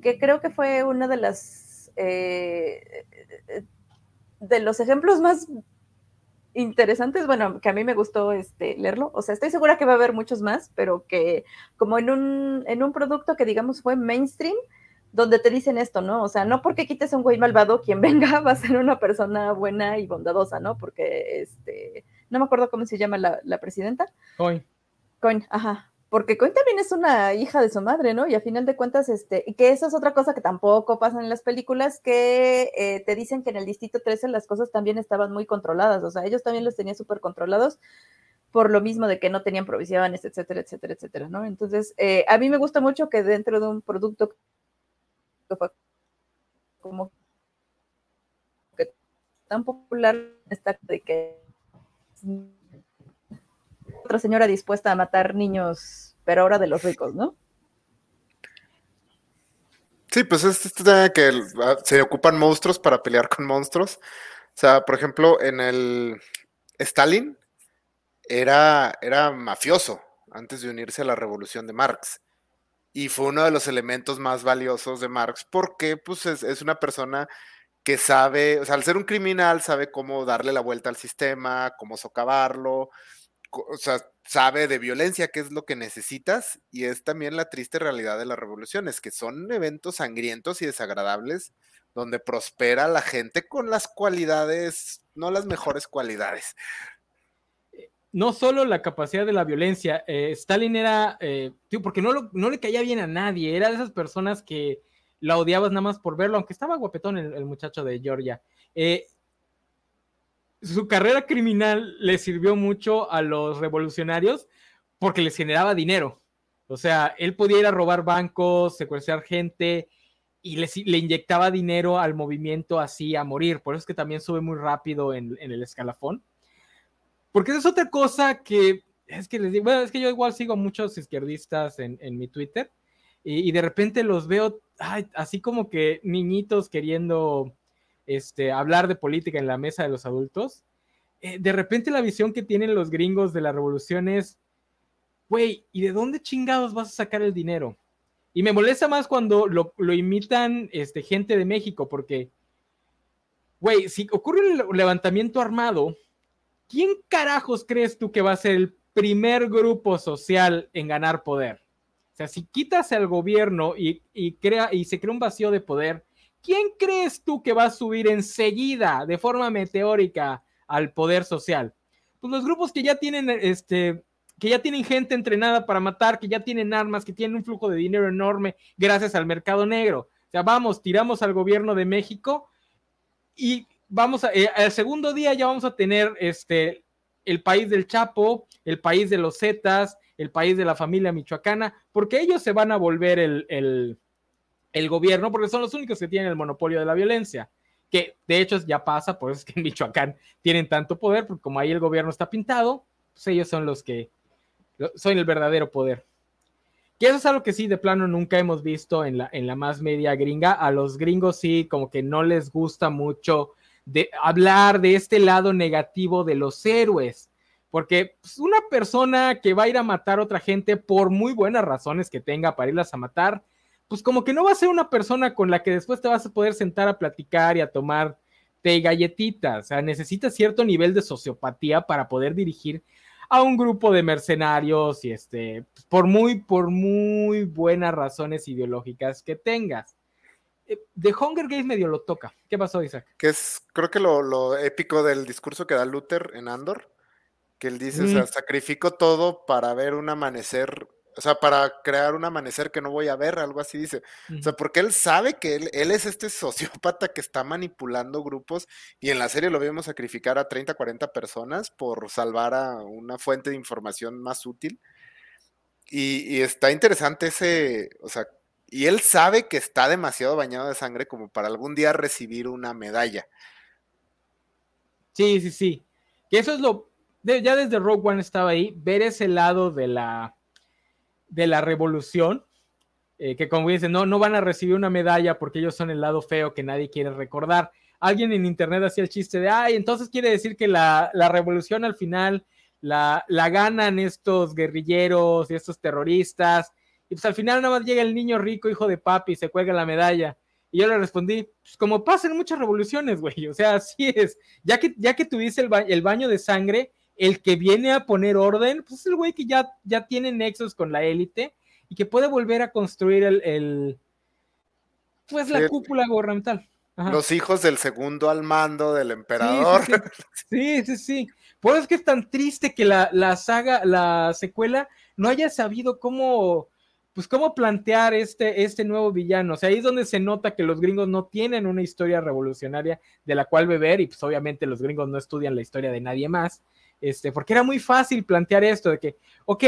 que creo que fue una de las eh, de los ejemplos más interesantes, bueno, que a mí me gustó este, leerlo, o sea, estoy segura que va a haber muchos más, pero que como en un, en un producto que digamos fue mainstream, donde te dicen esto, ¿no? O sea, no porque quites a un güey malvado, quien venga va a ser una persona buena y bondadosa, ¿no? Porque, este, no me acuerdo cómo se llama la, la presidenta. Coin. Coin, ajá porque Coin también es una hija de su madre, ¿no? Y a final de cuentas, este, y que eso es otra cosa que tampoco pasa en las películas, que eh, te dicen que en el Distrito 13 las cosas también estaban muy controladas, o sea, ellos también los tenían súper controlados por lo mismo de que no tenían provisiones, etcétera, etcétera, etcétera, ¿no? Entonces, eh, a mí me gusta mucho que dentro de un producto como que tan popular está de que otra señora dispuesta a matar niños, pero ahora de los ricos, ¿no? Sí, pues es que ah, se ocupan monstruos para pelear con monstruos. O sea, por ejemplo, en el Stalin era, era mafioso antes de unirse a la revolución de Marx. Y fue uno de los elementos más valiosos de Marx porque pues, es, una persona que sabe, o sea, al ser un criminal, sabe cómo darle la vuelta al sistema, cómo socavarlo, o sea, sabe de violencia, qué es lo que necesitas, y es también la triste realidad de las revoluciones, que son eventos sangrientos y desagradables, donde prospera la gente con las cualidades, no las mejores cualidades. No solo la capacidad de la violencia, eh, Stalin era, eh, porque no, no le caía bien a nadie, era de esas personas que la odiabas nada más por verlo, aunque estaba guapetón el, muchacho de Georgia. Eh, su carrera criminal le sirvió mucho a los revolucionarios porque les generaba dinero. O sea, él podía ir a robar bancos, secuestrar gente y le, inyectaba dinero al movimiento así a morir. Por eso es que también sube muy rápido en, el escalafón. Porque es otra cosa que es que les digo, bueno, es que yo igual sigo a muchos izquierdistas en, mi Twitter y, de repente los veo así como que niñitos queriendo este, hablar de política en la mesa de los adultos, eh, de repente la visión que tienen los gringos de la revolución es, güey, ¿y de dónde chingados vas a sacar el dinero? Y me molesta más cuando lo, imitan este, gente de México, porque, güey, si ocurre un levantamiento armado, ¿quién carajos crees tú que va a ser el primer grupo social en ganar poder? O sea, si quitas al gobierno y, se crea un vacío de poder, ¿quién crees tú que va a subir enseguida, de forma meteórica, al poder social? Pues los grupos que ya tienen, este, que ya tienen gente entrenada para matar, que ya tienen armas, que tienen un flujo de dinero enorme gracias al mercado negro. O sea, vamos, tiramos al gobierno de México y vamos a, eh, al segundo día ya vamos a tener este, el país del Chapo, el país de los Zetas, el país de la familia michoacana, porque ellos se van a volver el el gobierno, porque son los únicos que tienen el monopolio de la violencia, que de hecho ya pasa, por eso es que en Michoacán tienen tanto poder, porque como ahí el gobierno está pintado, pues ellos son los que son el verdadero poder. Que eso es algo que sí, de plano nunca hemos visto en la, en la más media gringa. A los gringos sí, como que no les gusta mucho de hablar de este lado negativo de los héroes, Porque pues, una persona que va a ir a matar a otra gente por muy buenas razones que tenga para irlas a matar, pues como que no va a ser una persona con la que después te vas a poder sentar a platicar y a tomar té y galletitas. O sea, necesita cierto nivel de sociopatía para poder dirigir a un grupo de mercenarios y este, pues, por muy, por muy buenas razones ideológicas que tengas. De eh, Hunger Games medio lo toca. ¿Qué pasó, Isaac? Que es, creo que lo, épico del discurso que da Luther en Andor, que él dice, o sea, sacrifico todo para ver un amanecer o sea, para crear un amanecer que no voy a ver, algo así dice. O sea, porque él sabe que él, él, es este sociópata que está manipulando grupos y en la serie lo vimos sacrificar a 30, 40 personas por salvar a una fuente de información más útil. Y, y está interesante ese, o sea, y él sabe que está demasiado bañado de sangre como para algún día recibir una medalla. Sí, sí, sí. Que eso es lo, ya desde Rogue One estaba ahí, ver ese lado de la de la revolución, eh, que como dicen, no, no van a recibir una medalla porque ellos son el lado feo que nadie quiere recordar. Alguien en internet hacía el chiste de, ay, entonces quiere decir que la, revolución al final la, la, ganan estos guerrilleros y estos terroristas, y pues al final nada más llega el niño rico, hijo de papi, y se cuelga la medalla. Y yo le respondí, pues como pasa en muchas revoluciones, güey, o sea, así es, ya que, ya que tuviste el, el baño de sangre, el que viene a poner orden, pues es el güey que ya, ya tiene nexos con la élite y que puede volver a construir el, pues la cúpula gubernamental. Los hijos del segundo al mando del emperador. Sí, sí, sí. Por eso es que es tan triste que la, la, saga, la secuela, no haya sabido cómo, pues cómo plantear este, este nuevo villano. O sea, ahí es donde se nota que los gringos no tienen una historia revolucionaria de la cual beber, y pues obviamente los gringos no estudian la historia de nadie más. Este, porque era muy fácil plantear esto de que, ok,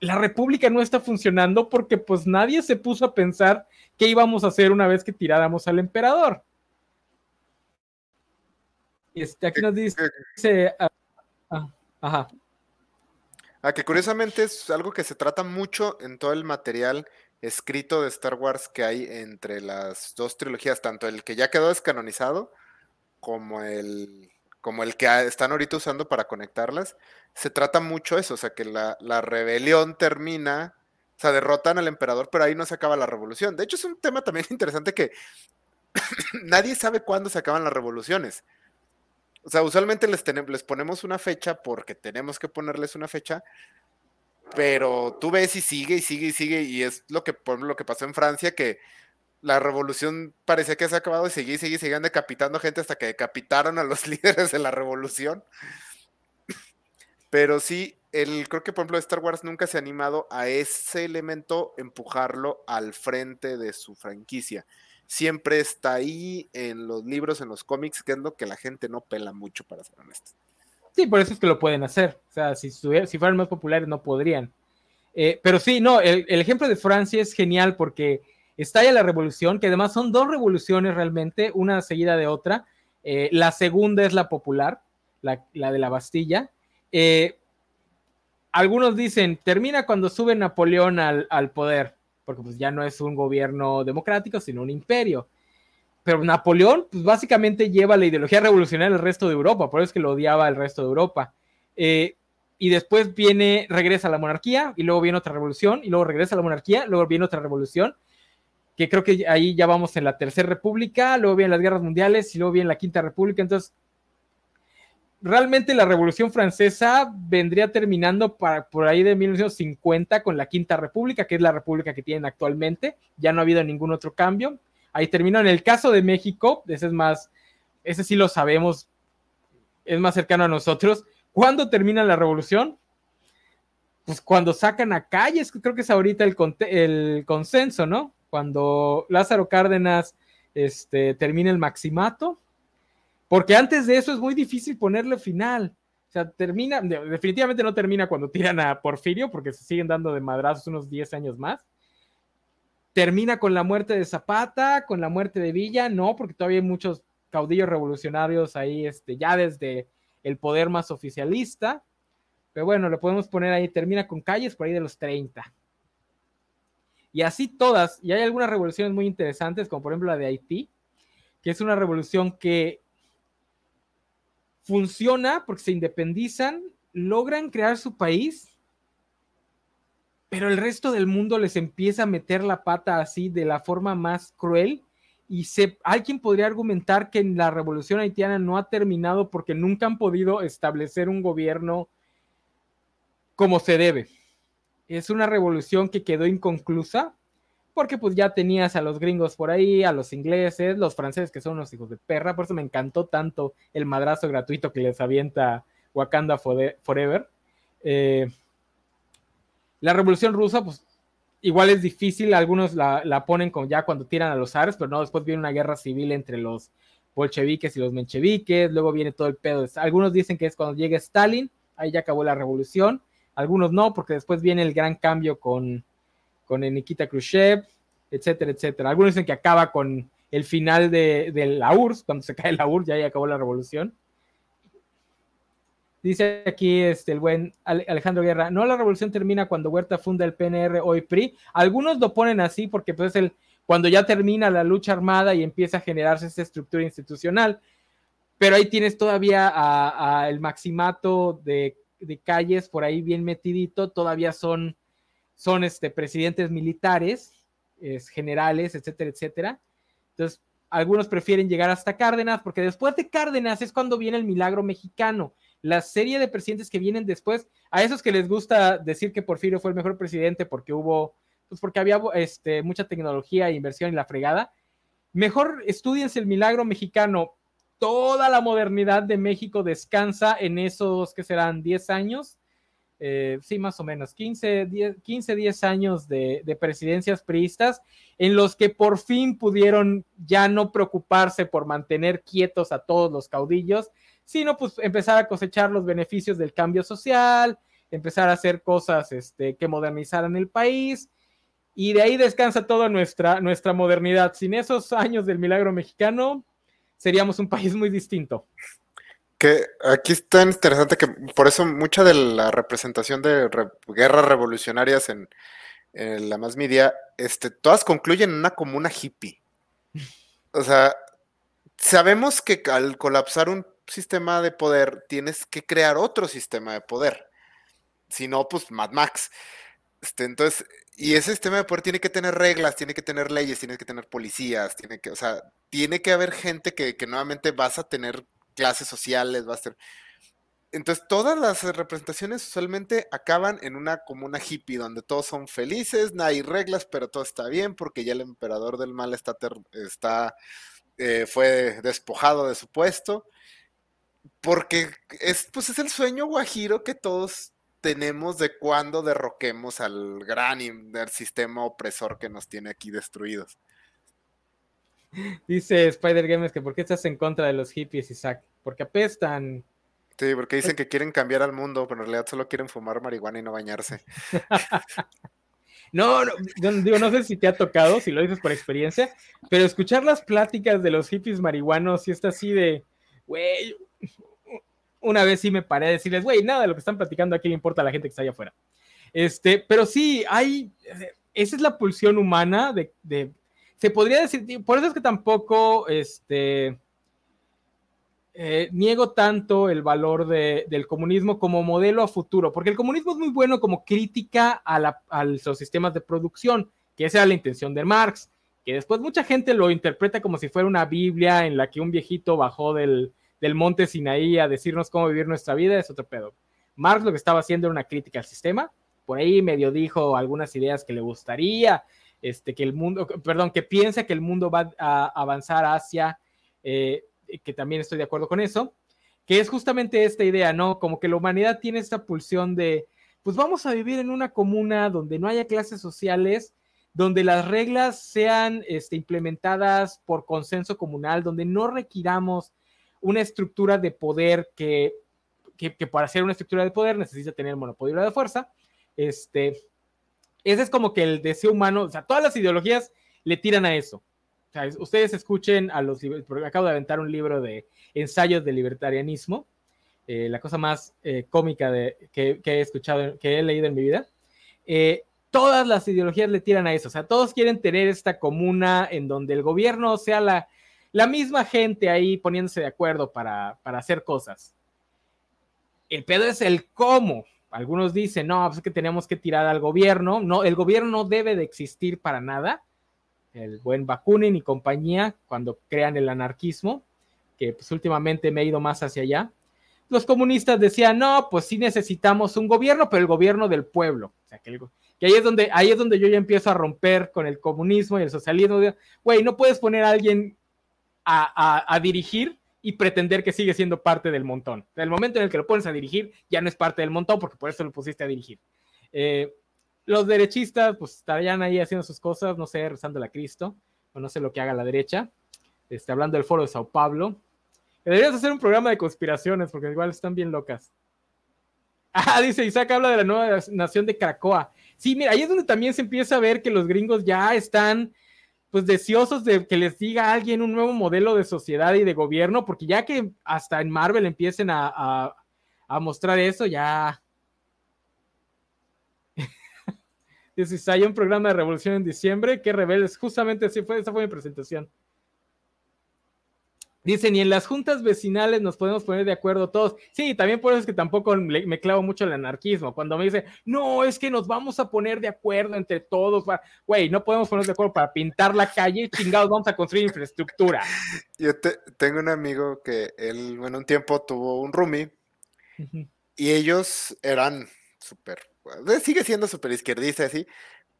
la república no está funcionando porque pues nadie se puso a pensar qué íbamos a hacer una vez que tiráramos al emperador. Este, aquí nos dice, ah, ah, ajá. Ah, que curiosamente es algo que se trata mucho en todo el material escrito de Star Wars que hay entre las dos trilogías, tanto el que ya quedó descanonizado como el como el que están ahorita usando para conectarlas, se trata mucho eso, o sea, que la, rebelión termina, o sea, derrotan al emperador, pero ahí no se acaba la revolución. De hecho, es un tema también interesante que nadie sabe cuándo se acaban las revoluciones. O sea, usualmente les, ponemos una fecha porque tenemos que ponerles una fecha, pero tú ves y sigue y sigue y sigue, y es lo que, por lo que pasó en Francia, que la revolución parecía que se ha acabado y seguía y seguía, seguían decapitando gente hasta que decapitaron a los líderes de la revolución. Pero sí, el, creo que por ejemplo Star Wars nunca se ha animado a ese elemento empujarlo al frente de su franquicia. Siempre está ahí en los libros, en los cómics, que es lo que la gente no pela mucho, para ser honesto. Sí, por eso es que lo pueden hacer. O sea, si, fueran más populares no podrían. Eh, pero sí, no, el, el ejemplo de Francia es genial porque estalla la revolución, que además son dos revoluciones realmente, una seguida de otra. Eh, la segunda es la popular, la, de la Bastilla. Eh, algunos dicen, termina cuando sube Napoleón al, poder, porque pues ya no es un gobierno democrático, sino un imperio. Pero Napoleón, pues básicamente lleva la ideología revolucionaria al resto de Europa, por eso es que lo odiaba el resto de Europa. Eh, y después viene, regresa a la monarquía, y luego viene otra revolución, y luego regresa a la monarquía, luego viene otra revolución, que creo que ahí ya vamos en la Tercera República, luego vienen las guerras mundiales y luego viene la Quinta República. Entonces, realmente la Revolución Francesa vendría terminando para, por ahí de 1950 con la Quinta República, que es la república que tienen actualmente. Ya no ha habido ningún otro cambio. Ahí terminó. En el caso de México, ese es más, ese sí lo sabemos, es más cercano a nosotros. ¿Cuándo termina la revolución? Pues cuando sacan a calles, creo que es ahorita el, el consenso, ¿no? cuando Lázaro Cárdenas este, termine el maximato, porque antes de eso es muy difícil ponerle final. O sea, termina, definitivamente no termina cuando tiran a Porfirio, porque se siguen dando de madrazos unos 10 años más. Termina con la muerte de Zapata, con la muerte de Villa, no, porque todavía hay muchos caudillos revolucionarios ahí, este, ya desde el poder más oficialista. Pero bueno, le podemos poner ahí, termina con calles por ahí de los 30. Y así todas, y hay algunas revoluciones muy interesantes, como por ejemplo la de Haití, que es una revolución que funciona porque se independizan logran crear su país, pero el resto del mundo les empieza a meter la pata así de la forma más cruel. Y alguien podría argumentar que la revolución haitiana no ha terminado porque nunca han podido establecer un gobierno como se debe. Es una revolución que quedó inconclusa porque pues ya tenías a los gringos por ahí, a los ingleses, los franceses que son unos hijos de perra, por eso me encantó tanto el madrazo gratuito que les avienta Wakanda Forever. Eh, la revolución rusa, pues igual es difícil, algunos la, ponen con ya cuando tiran a los zares, pero no, después viene una guerra civil entre los bolcheviques y los mencheviques, luego viene todo el pedo. Algunos dicen que es cuando llega Stalin, ahí ya acabó la revolución, algunos no, porque después viene el gran cambio con, con Nikita Khrushchev, etcétera, etcétera. Algunos dicen que acaba con el final de, la URSS, cuando se cae la URSS, ya ahí acabó la revolución. Dice aquí este, el buen Alejandro Guerra, no la revolución termina cuando Huerta funda el PNR el PRI. Algunos lo ponen así porque pues el, cuando ya termina la lucha armada y empieza a generarse esa estructura institucional. Pero ahí tienes todavía el maximato de, calles por ahí bien metidito, todavía son son este, presidentes militares, generales, etcétera, etcétera. Entonces, algunos prefieren llegar hasta Cárdenas, porque después de Cárdenas es cuando viene el milagro mexicano. La serie de presidentes que vienen después, a esos que les gusta decir que Porfirio fue el mejor presidente porque hubo, pues porque había este, mucha tecnología e inversión en la fregada, mejor estudiense el milagro mexicano. Toda la modernidad de México descansa en esos que serán 10 años eh, sí, más o menos, 15, 10, 15, 10 años de, presidencias priistas en los que por fin pudieron ya no preocuparse por mantener quietos a todos los caudillos, sino pues empezar a cosechar los beneficios del cambio social, empezar a hacer cosas este, que modernizaran el país. Y de ahí descansa toda nuestra, nuestra modernidad. Sin esos años del milagro mexicano, seríamos un país muy distinto. Que aquí es tan interesante que por eso mucha de la representación de guerras revolucionarias en, la más media, este, todas concluyen en una comuna hippie. O sea, sabemos que al colapsar un sistema de poder, tienes que crear otro sistema de poder. Si no, pues Mad Max. Este, entonces, y ese sistema de poder tiene que tener reglas, tiene que tener leyes, tiene que tener policías, tiene que, o sea, tiene que haber gente que, que nuevamente vas a tener clases sociales, va a ser... Entonces, todas las representaciones usualmente acaban en una comuna hippie, donde todos son felices, no hay reglas, pero todo está bien, porque ya el emperador del mal está, está eh, fue despojado de su puesto, porque es, pues es el sueño guajiro que todos tenemos de cuando derroquemos al gran sistema opresor que nos tiene aquí destruidos. Dice Spider Games que por qué estás en contra de los hippies, Isaac. Porque apestan. Sí, porque dicen que quieren cambiar al mundo, pero en realidad solo quieren fumar marihuana y no bañarse. no, no, digo, no sé si te ha tocado, si lo dices por experiencia, pero escuchar las pláticas de los hippies marihuanos y está así de, güey, una vez sí me paré a decirles, güey, nada de lo que están platicando aquí le importa a la gente que está allá afuera. Este, pero sí, hay, esa es la pulsión humana de se podría decir, por eso es que tampoco este, eh, niego tanto el valor del comunismo como modelo a futuro, porque el comunismo es muy bueno como crítica a, los sistemas de producción, que esa era la intención de Marx, que después mucha gente lo interpreta como si fuera una Biblia en la que un viejito bajó del, del monte Sinaí a decirnos cómo vivir nuestra vida, es otro pedo. Marx lo que estaba haciendo era una crítica al sistema, por ahí medio dijo algunas ideas que le gustaría, este, que el mundo, perdón, que piensa que el mundo va a avanzar hacia, eh, que también estoy de acuerdo con eso, que es justamente esta idea, ¿no? Como que la humanidad tiene esta pulsión de, pues vamos a vivir en una comuna donde no haya clases sociales, donde las reglas sean este, implementadas por consenso comunal, donde no requiramos una estructura de poder que, que, para hacer una estructura de poder necesita tener monopolio de fuerza, este, ese es como que el deseo humano, o sea, todas las ideologías le tiran a eso. O sea, ustedes escuchen a los, porque acabo de aventar un libro de ensayos de libertarianismo, eh, la cosa más eh, cómica que, he escuchado, que he leído en mi vida. Eh, todas las ideologías le tiran a eso, o sea, todos quieren tener esta comuna en donde el gobierno sea la, la misma gente ahí poniéndose de acuerdo para, para hacer cosas. El pedo es el cómo. Algunos dicen, no, pues es que tenemos que tirar al gobierno. No, el gobierno no debe de existir para nada. El buen Bakunin y compañía, cuando crean el anarquismo, que pues últimamente me he ido más hacia allá. Los comunistas decían, no, pues sí necesitamos un gobierno, pero el gobierno del pueblo. O sea, que, ahí, es donde, ahí es donde yo ya empiezo a romper con el comunismo y el socialismo. Güey, no puedes poner a alguien a dirigir y pretender que sigue siendo parte del montón. el momento en el que lo pones a dirigir, ya no es parte del montón porque por eso lo pusiste a dirigir. Eh, los derechistas, pues estarían ahí haciendo sus cosas, no sé, rezando a Cristo, o no sé lo que haga la derecha. Este, hablando del foro de Sao Paulo. Deberías hacer un programa de conspiraciones porque igual están bien locas. Ah, dice Isaac, habla de la nueva nación de Cracoa. Sí, mira, ahí es donde también se empieza a ver que los gringos ya están pues deseosos de que les diga a alguien un nuevo modelo de sociedad y de gobierno, porque ya que hasta en Marvel empiecen a, mostrar eso, ya... Dice, hay un programa de revolución en diciembre, qué rebeldes, justamente así fue, esa fue mi presentación. Dicen, y en las juntas vecinales nos podemos poner de acuerdo todos. Sí, también por eso es que tampoco me clavo mucho el anarquismo. Cuando me dice, no, es que nos vamos a poner de acuerdo entre todos. Güey, no podemos ponernos de acuerdo para pintar la calle, chingados, vamos a construir infraestructura. Yo tengo un amigo que él, bueno, un tiempo tuvo un roomie y ellos eran súper, sigue siendo súper izquierdista, así,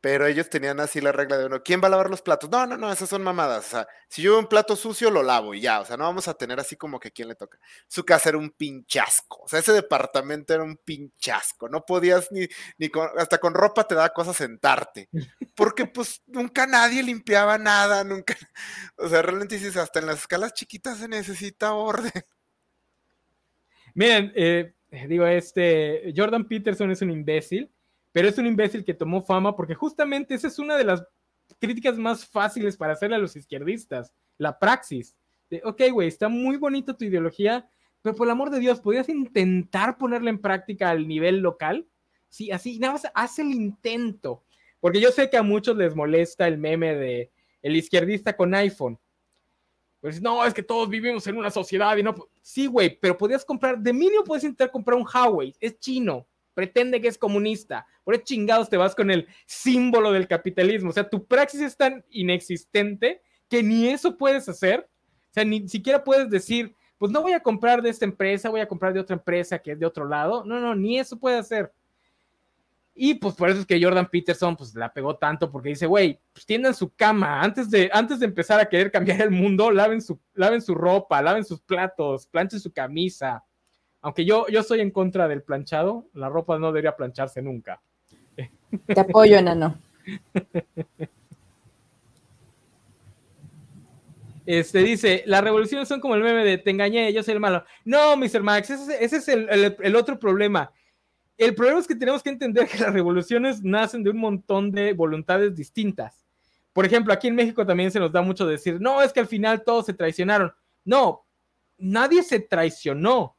pero ellos tenían así la regla de uno, ¿quién va a lavar los platos? No, no, no, esas son mamadas. O sea, si yo veo un plato sucio, lo lavo y ya. O sea, no vamos a tener así como que quién le toca. Su casa era un pinchasco. O sea, ese departamento era un pinchasco. No podías ni, ni con, hasta con ropa te da cosa sentarte. Porque pues nunca nadie limpiaba nada, nunca. O sea, realmente dices, hasta en las escalas chiquitas se necesita orden. Miren, eh, digo, este, Jordan Peterson es un imbécil pero es un imbécil que tomó fama porque justamente esa es una de las críticas más fáciles para hacerle a los izquierdistas, la praxis. De, ok, güey, está muy bonita tu ideología, pero por el amor de Dios, ¿podrías intentar ponerla en práctica al nivel local? Sí, así, nada más haz el intento. Porque yo sé que a muchos les molesta el meme de el izquierdista con iPhone. Pues no, es que todos vivimos en una sociedad y no. Sí, güey, pero podías comprar, de mínimo puedes intentar comprar un Huawei, es chino pretende que es comunista. Por eso chingados te vas con el símbolo del capitalismo. O sea, tu praxis es tan inexistente que ni eso puedes hacer. O sea, ni siquiera puedes decir, pues no voy a comprar de esta empresa, voy a comprar de otra empresa que es de otro lado. No, no, ni eso puede hacer. Y pues por eso es que Jordan Peterson pues la pegó tanto porque dice, güey, pues tiendan su cama, antes de, antes de empezar a querer cambiar el mundo, laven su, laven su ropa, laven sus platos, planchen su camisa, aunque yo, yo soy en contra del planchado, la ropa no debería plancharse nunca. Te apoyo, enano. Este dice, las revoluciones son como el meme de te engañé, yo soy el malo. No, Mr. Max, ese, es el, otro problema. El problema es que tenemos que entender que las revoluciones nacen de un montón de voluntades distintas. Por ejemplo, aquí en México también se nos da mucho decir, no, es que al final todos se traicionaron. No, nadie se traicionó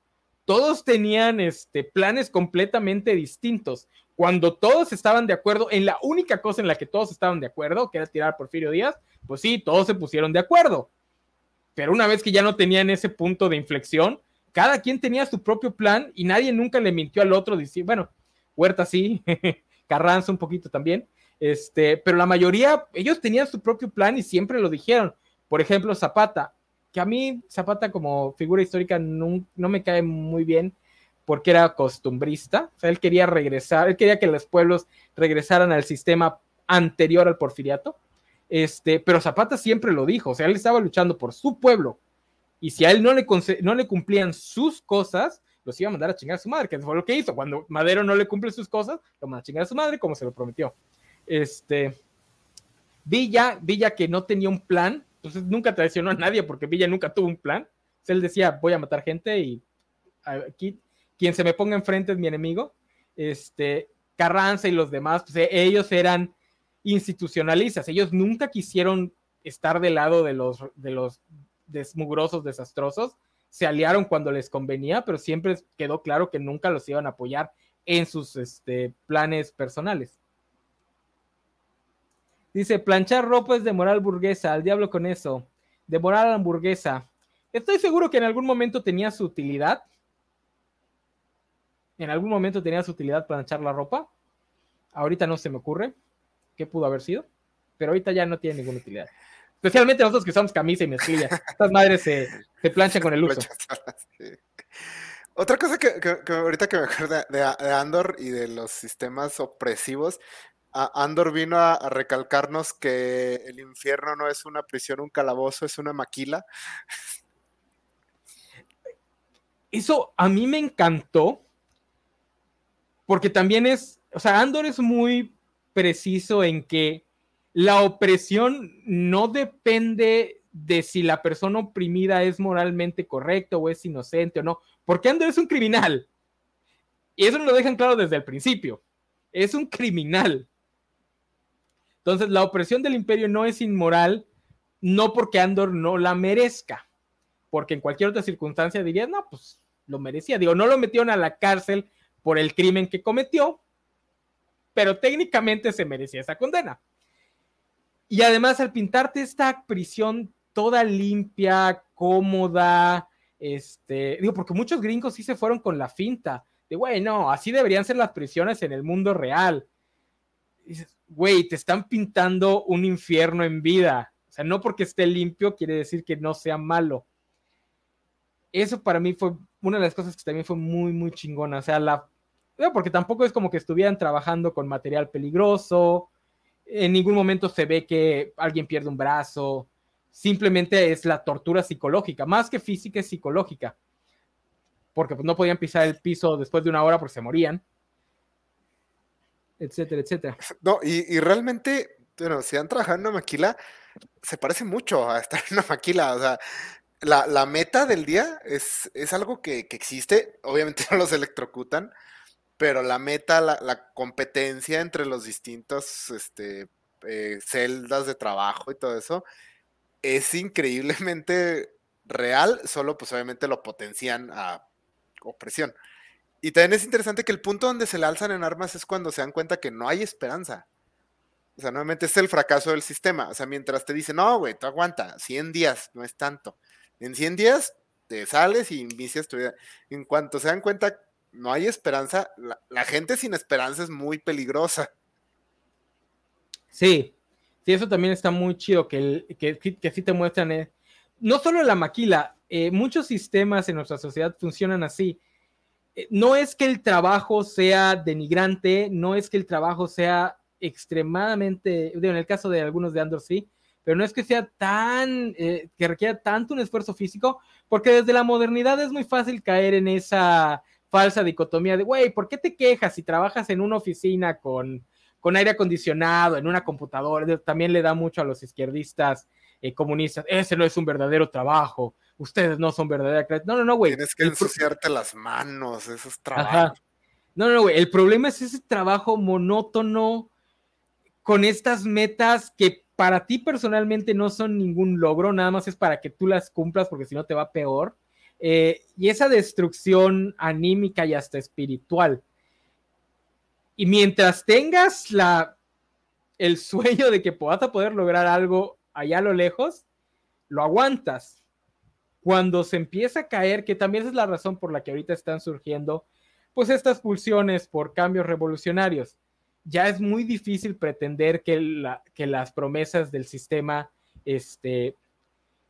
todos tenían este, planes completamente distintos. Cuando todos estaban de acuerdo en la única cosa en la que todos estaban de acuerdo, que era tirar a Porfirio Díaz, pues sí, todos se pusieron de acuerdo. Pero una vez que ya no tenían ese punto de inflexión, cada quien tenía su propio plan y nadie nunca le mintió al otro. Diciendo, bueno, Huerta sí, Carranza un poquito también, este, pero la mayoría, ellos tenían su propio plan y siempre lo dijeron. Por ejemplo, Zapata, que a mí Zapata como figura histórica no, me cae muy bien porque era costumbrista, o sea, él quería regresar, él quería que los pueblos regresaran al sistema anterior al porfiriato, este, pero Zapata siempre lo dijo, o sea, él estaba luchando por su pueblo, y si a él no le, no le cumplían sus cosas, los iba a mandar a chingar a su madre, que fue lo que hizo, cuando Madero no le cumple sus cosas, lo manda a chingar a su madre como se lo prometió. Este, Villa, Villa que no tenía un plan, entonces nunca traicionó a nadie porque Villa nunca tuvo un plan. él decía, voy a matar gente y aquí quien se me ponga enfrente es mi enemigo. Este, Carranza y los demás, pues e, ellos eran institucionalistas, ellos nunca quisieron estar del lado de los, de los desmugrosos, desastrosos, se aliaron cuando les convenía, pero siempre quedó claro que nunca los iban a apoyar en sus este, planes personales. Dice, planchar ropa es de moral burguesa, al diablo con eso. De moral hamburguesa. Estoy seguro que en algún momento tenía su utilidad. en algún momento tenía su utilidad para echar la ropa. Ahorita no se me ocurre qué pudo haber sido, pero ahorita ya no tiene ninguna utilidad. Especialmente nosotros que usamos camisa y mezclilla. Estas madres se, se planchan con el uso. Otra cosa que, ahorita que me acuerdo de, Andor y de los sistemas opresivos, Andor vino a, recalcarnos que el infierno no es una prisión, un calabozo, es una maquila. Eso a mí me encantó, porque también es, o sea, Andor es muy preciso en que la opresión no depende de si la persona oprimida es moralmente correcta o es inocente o no, porque Andor es un criminal. Y eso lo dejan claro desde el principio. Es un criminal. Entonces, la opresión del imperio no es inmoral, no porque Andor no la merezca, porque en cualquier otra circunstancia diría, no, pues lo merecía. Digo, no lo metieron a la cárcel por el crimen que cometió, pero técnicamente se merecía esa condena. Y además, al pintarte esta prisión toda limpia, cómoda, este, digo, porque muchos gringos sí se fueron con la finta de, güey, no, así deberían ser las prisiones en el mundo real. dices, güey, te están pintando un infierno en vida. O sea, no porque esté limpio quiere decir que no sea malo. Eso para mí fue una de las cosas que también fue muy, muy chingona. O sea, la. Porque tampoco es como que estuvieran trabajando con material peligroso. En ningún momento se ve que alguien pierde un brazo simplemente es la tortura psicológica, más que física, es psicológica. Porque pues, no podían pisar el piso después de una hora porque se morían. Etcétera, etcétera. No, y, realmente, bueno, si han trabajado en una maquila, se parece mucho a estar en una maquila. O sea, la, meta del día es, es algo que, existe. Obviamente no los electrocutan, pero la meta, la, competencia entre los distintos este, eh, celdas de trabajo y todo eso, es increíblemente real, solo pues obviamente lo potencian a opresión. Y también es interesante que el punto donde se le alzan en armas es cuando se dan cuenta que no hay esperanza. O sea, nuevamente es el fracaso del sistema. O sea, mientras te dicen, no, güey, tú aguanta, 100 días, no es tanto. En 100 días te sales y inicias tu vida. En cuanto se dan cuenta, no hay esperanza, la gente sin esperanza es muy peligrosa. Sí, Sí, eso también está muy chido, que, que, que te muestran, eh, no solo la maquila, eh, muchos sistemas en nuestra sociedad funcionan así. Eh, no es que el trabajo sea denigrante, no es que el trabajo sea extremadamente, en el caso de algunos de Andor sí, pero no es que sea tan, que requiera tanto un esfuerzo físico, porque desde la modernidad es muy fácil caer en esa falsa dicotomía de, güey, ¿por qué te quejas si trabajas en una oficina con con aire acondicionado, en una computadora, también le da mucho a los izquierdistas eh, comunistas, ese no es un verdadero trabajo, ustedes no son verdadera No, no, no, güey. Tienes que ensuciarte las manos, eso es trabajo. No, no, güey, el problema es ese trabajo monótono con estas metas que para ti personalmente no son ningún logro, nada más es para que tú las cumplas porque si no te va peor. Eh, y esa destrucción anímica y hasta espiritual y mientras tengas la, el sueño de que puedas poder lograr algo allá a lo lejos, lo aguantas. Cuando se empieza a caer, que también es la razón por la que ahorita están surgiendo, pues estas pulsiones por cambios revolucionarios, ya es muy difícil pretender que, la, que las promesas del sistema este,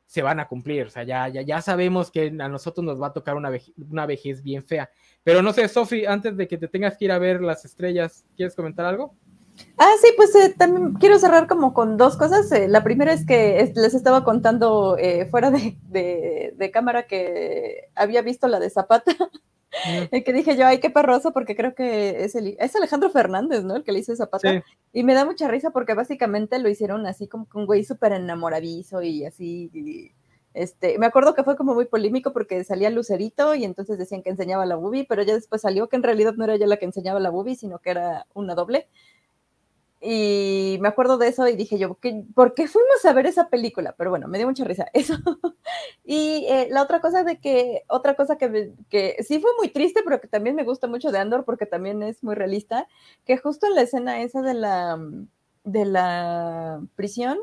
se van a cumplir. O sea, ya, ya, ya sabemos que a nosotros nos va a tocar una, una vejez bien fea. Pero no sé, Sofi, antes de que te tengas que ir a ver las estrellas, ¿quieres comentar algo? Ah, sí, pues eh, también quiero cerrar como con dos cosas. Eh, la primera es que les estaba contando eh, fuera de, cámara que había visto la de Zapata. El que dije yo, ay, qué perroso, porque creo que es, el, es Alejandro Fernández, ¿no? El que le hizo Zapata. Y me da mucha risa porque básicamente lo hicieron así como con un güey súper enamoradizo y así. este, me acuerdo que fue como muy polémico porque salía Lucerito y entonces decían que enseñaba la bubi, pero ya después salió que en realidad no era ella la que enseñaba la bubi, sino que era una doble. Y me acuerdo de eso y dije yo, ¿por qué fuimos a ver esa película? Pero bueno, me dio mucha risa eso. y eh, la otra cosa de que, otra cosa que, que sí fue muy triste, pero que también me gusta mucho de Andor porque también es muy realista, que justo en la escena esa de la, de la prisión,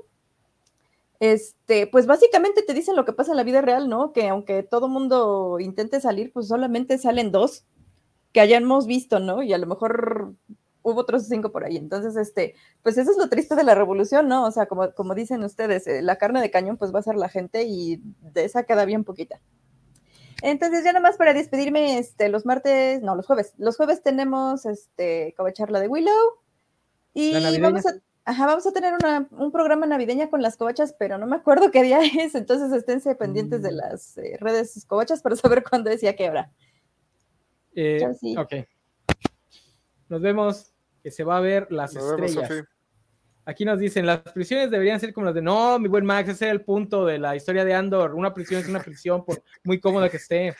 este, pues básicamente te dicen lo que pasa en la vida real, ¿no? Que aunque todo mundo intente salir, pues solamente salen dos que hayamos visto, ¿no? Y a lo mejor hubo otros cinco por ahí. Entonces, este, pues eso es lo triste de la revolución, ¿no? O sea, como, como dicen ustedes, eh, la carne de cañón pues va a ser la gente y de esa queda bien poquita. Entonces, ya nada más para despedirme, este, los martes, no, los jueves. Los jueves tenemos este, charla de Willow. Y vamos a, ajá, vamos a tener un programa navideña con las covachas, pero no me acuerdo qué día es. Entonces, esténse pendientes de mm. las eh, redes covachas para saber cuándo es y a qué hora. Eh, Ok. Nos vemos, que se va a ver las estrellas. Aquí nos dicen, las prisiones deberían ser como las de, no, mi buen Max, ese es el punto de la historia de Andor. Una prisión es una prisión, por muy cómoda que esté.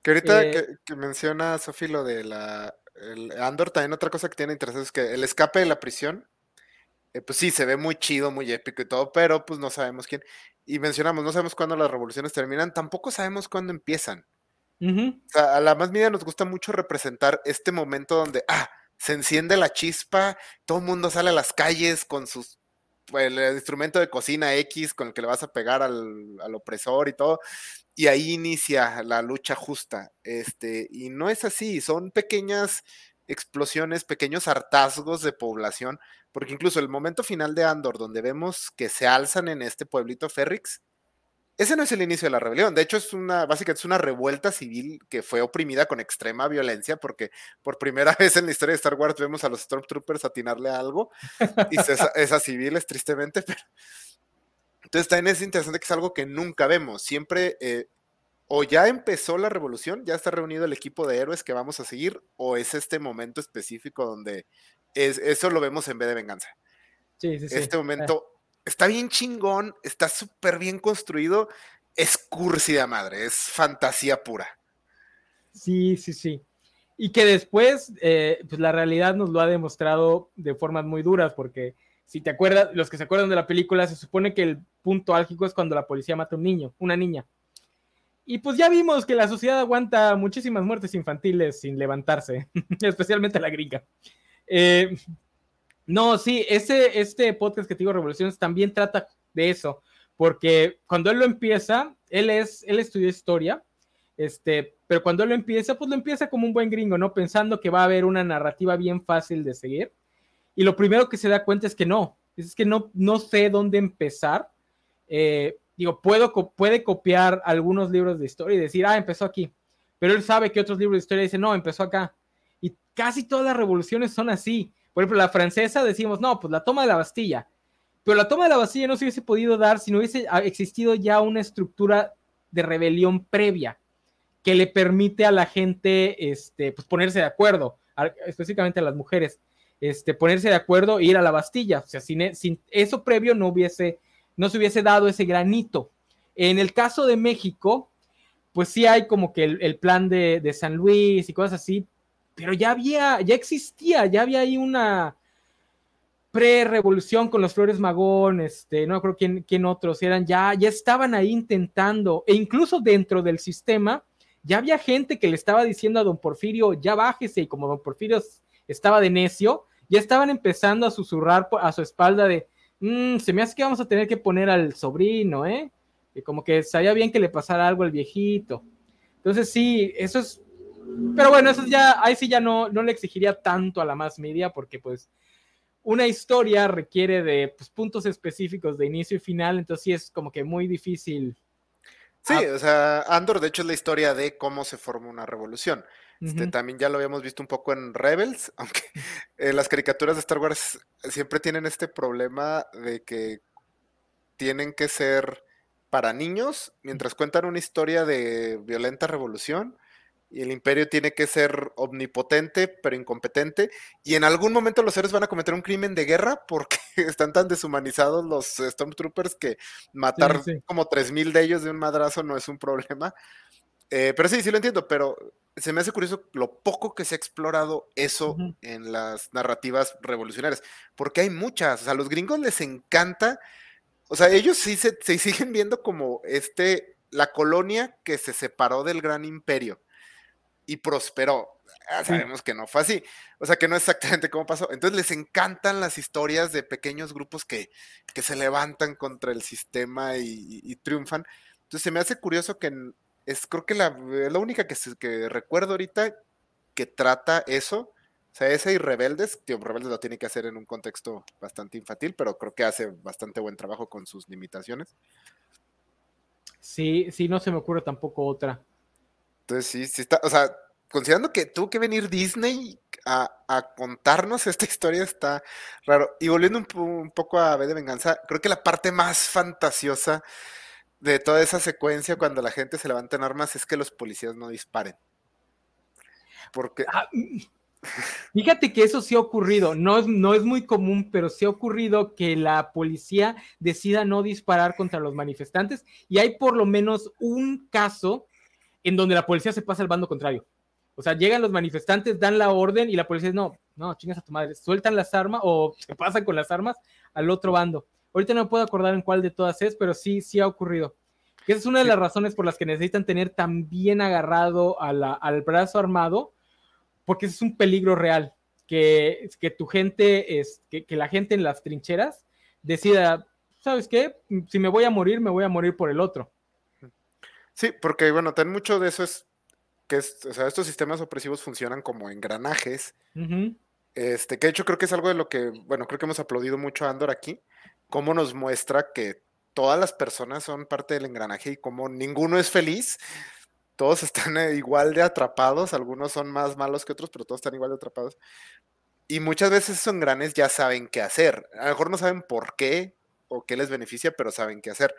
Que ahorita eh, que, menciona Sofi lo de la Andor, también otra cosa que tiene interesante es que el escape de la prisión, eh, pues sí, se ve muy chido, muy épico y todo, pero pues no sabemos quién. Y mencionamos, no sabemos cuándo las revoluciones terminan, tampoco sabemos cuándo empiezan. O sea, a la más media nos gusta mucho representar este momento donde, ah, se enciende la chispa, todo el mundo sale a las calles con sus el, instrumento de cocina X con el que le vas a pegar al, opresor y todo, y ahí inicia la lucha justa. Este, y no es así, son pequeñas explosiones, pequeños hartazgos de población, porque incluso el momento final de Andor, donde vemos que se alzan en este pueblito Ferrix, ese no es el inicio de la rebelión. De hecho, es una, básicamente es una revuelta civil que fue oprimida con extrema violencia, porque por primera vez en la historia de Star Wars vemos a los Stormtroopers atinarle a algo, y esas civiles, tristemente, pero. Entonces también es interesante que es algo que nunca vemos. Siempre, eh, o ya empezó la revolución, ya está reunido el equipo de héroes que vamos a seguir, o es este momento específico donde es, eso lo vemos en vez de venganza. Sí, sí, sí. Este momento está bien chingón, está súper bien construido, es cursi de madre, es fantasía pura. Sí, sí, sí. Y que después, eh, pues la realidad nos lo ha demostrado de formas muy duras, porque si te acuerdas, los que se acuerdan de la película, se supone que el punto álgico es cuando la policía mata a un niño, una niña. Y pues ya vimos que la sociedad aguanta muchísimas muertes infantiles sin levantarse, especialmente la gringa. Eh, no, sí, ese, este podcast que te digo, Revoluciones, también trata de eso, porque cuando él lo empieza, él es, él estudió historia, este, pero cuando él lo empieza, pues lo empieza como un buen gringo, ¿no? Pensando que va a haber una narrativa bien fácil de seguir. Y lo primero que se da cuenta es que no, es que no, no sé dónde empezar. Eh, digo, puedo, puede copiar algunos libros de historia y decir, ah, empezó aquí. Pero él sabe que otros libros de historia dicen, no, empezó acá. Y casi todas las revoluciones son así. Por ejemplo, la francesa decimos, no, pues la toma de la Bastilla. Pero la toma de la Bastilla no se hubiese podido dar si no hubiese existido ya una estructura de rebelión previa que le permite a la gente este, pues ponerse de acuerdo, específicamente a las mujeres, este, ponerse de acuerdo e ir a la Bastilla. O sea, sin, e, sin eso previo no hubiese, no se hubiese dado ese granito. En el caso de México, pues sí hay como que el, plan de, San Luis y cosas así, pero ya había, ya existía, ya había ahí una pre-revolución con los Flores Magón, este, no creo quién, quién otros eran, ya, ya estaban ahí intentando, e incluso dentro del sistema, ya había gente que le estaba diciendo a don Porfirio, ya bájese, y como don Porfirio estaba de necio, ya estaban empezando a susurrar a su espalda de, mm, se me hace que vamos a tener que poner al sobrino, ¿eh? Y como que sabía bien que le pasara algo al viejito. Entonces sí, eso es pero bueno, eso ya, ahí sí ya no, no le exigiría tanto a la más media, porque pues una historia requiere de pues, puntos específicos de inicio y final, entonces sí es como que muy difícil. Sí, o sea, Andor de hecho es la historia de cómo se forma una revolución. Este, también ya lo habíamos visto un poco en Rebels, aunque eh, las caricaturas de Star Wars siempre tienen este problema de que tienen que ser para niños, mientras cuentan una historia de violenta revolución, y el imperio tiene que ser omnipotente, pero incompetente. Y en algún momento los seres van a cometer un crimen de guerra porque están tan deshumanizados los Stormtroopers que matar como 3.000 de ellos de un madrazo no es un problema. Eh, pero sí, sí lo entiendo, pero se me hace curioso lo poco que se ha explorado eso en las narrativas revolucionarias, porque hay muchas, o sea, a los gringos les encanta, o sea, ellos sí se, se siguen viendo como este, la colonia que se separó del gran imperio y prosperó. Ah, sabemos que no fue así. O sea, que no es exactamente cómo pasó. Entonces les encantan las historias de pequeños grupos que, que se levantan contra el sistema y, triunfan. Entonces se me hace curioso que es creo que la, la única que, que recuerdo ahorita que trata eso. O sea, ese y Rebeldes, tío, Rebeldes lo tiene que hacer en un contexto bastante infantil, pero creo que hace bastante buen trabajo con sus limitaciones. Sí, sí, no se me ocurre tampoco otra. Entonces, sí, sí está, o sea, considerando que tuvo que venir Disney a, contarnos esta historia, está raro. Y volviendo un, poco a B de Venganza, creo que la parte más fantasiosa de toda esa secuencia cuando la gente se levanta en armas es que los policías no disparen. Porque... Ah, fíjate que eso sí ha ocurrido, no es, no es muy común, pero sí ha ocurrido que la policía decida no disparar contra los manifestantes y hay por lo menos un caso en donde la policía se pasa al bando contrario. O sea, llegan los manifestantes, dan la orden y la policía dice, no, no, chingas a tu madre, sueltan las armas o se pasan con las armas al otro bando. Ahorita no puedo acordar en cuál de todas es, pero sí, sí ha ocurrido. esa es una de las razones por las que necesitan tener tan bien agarrado al brazo armado, porque es un peligro real. Que, que tu gente, es, que, que la gente en las trincheras decida, ¿sabes qué? Si me voy a morir, me voy a morir por el otro. Sí, porque bueno, ten mucho de eso es que estos sistemas opresivos funcionan como engranajes. Este, que de hecho creo que es algo de lo que, bueno, creo que hemos aplaudido mucho a Andor aquí, cómo nos muestra que todas las personas son parte del engranaje y como ninguno es feliz, todos están eh, igual de atrapados, algunos son más malos que otros, pero todos están igual de atrapados. Y muchas veces esos engranes ya saben qué hacer. A lo mejor no saben por qué o qué les beneficia, pero saben qué hacer.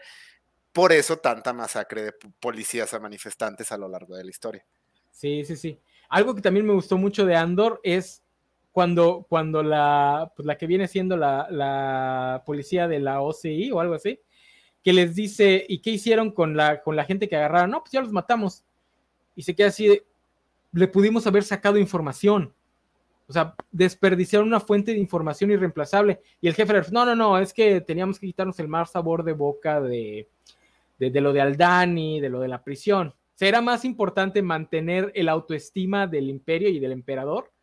Por eso tanta masacre de policías a manifestantes a lo largo de la historia. Sí, sí, sí. Algo que también me gustó mucho de Andor es cuando, cuando la, pues la que viene siendo la, la, policía de la OCI o algo así, que les dice, ¿y qué hicieron con la, con la gente que agarraron? No, pues ya los matamos. Y se queda así, le pudimos haber sacado información. O sea, desperdiciaron una fuente de información irreemplazable. Y el jefe no, no, no, es que teníamos que quitarnos el mal sabor de boca de, de, lo de Aldani, de lo de la prisión será más importante mantener el autoestima del imperio y del emperador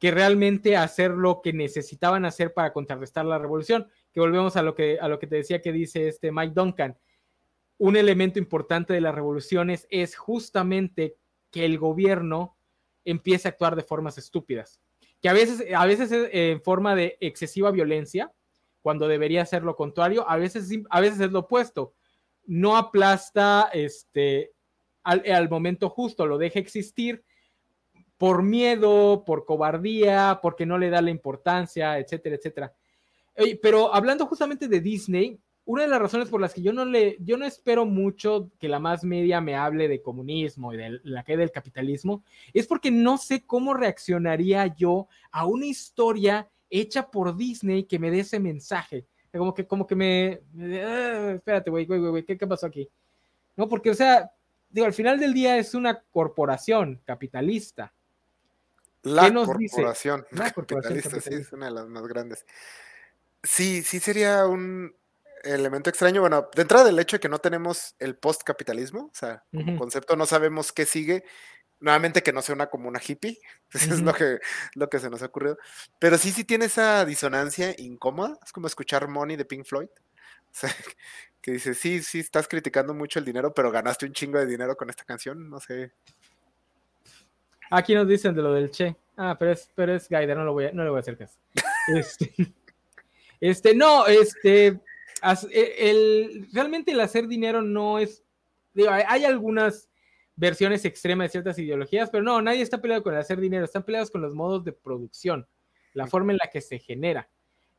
que realmente hacer lo que necesitaban hacer para contrarrestar la revolución. Que volvemos a lo que, a lo que te decía que dice este Mike Duncan. Un elemento importante de las revoluciones es justamente que el gobierno empiece a actuar de formas estúpidas. Que a veces, a veces es en forma de excesiva violencia, cuando debería ser lo contrario, a veces, a veces es lo opuesto. No aplasta este, al, momento justo, lo deja existir por miedo, por cobardía, porque no le da la importancia, etcétera, etcétera. Pero hablando justamente de Disney, una de las razones por las que yo no le, yo no espero mucho que la más media me hable de comunismo y de la caída del capitalismo, es porque no sé cómo reaccionaría yo a una historia hecha por Disney que me dé ese mensaje. Como que, como que me, ah, espérate, güey, güey, güey, ¿qué, ¿qué pasó aquí? No, porque, o sea, digo, al final del día es una corporación capitalista. La corporación, La capitalista, sí, es una de las más grandes. Sí, sí sería un elemento extraño. Bueno, de entrada del hecho de que no tenemos el postcapitalismo, o sea, como concepto no sabemos qué sigue. Nuevamente que no sea una comuna hippie, eso es lo que, lo que se nos ha ocurrido. Pero sí, sí tiene esa disonancia incómoda. Es como escuchar Money de Pink Floyd. O sea, que dice, sí, sí, estás criticando mucho el dinero, pero ganaste un chingo de dinero con esta canción, no sé. Aquí nos dicen de lo del Che. Ah, pero es, pero es Gaider, no, lo voy a, no le voy a hacer caso. este, este, no, este, e, el, realmente el hacer dinero no es, digo, hay, algunas versiones extremas de ciertas ideologías, pero no, nadie está peleado con el hacer dinero, están peleados con los modos de producción, la forma en la que se genera.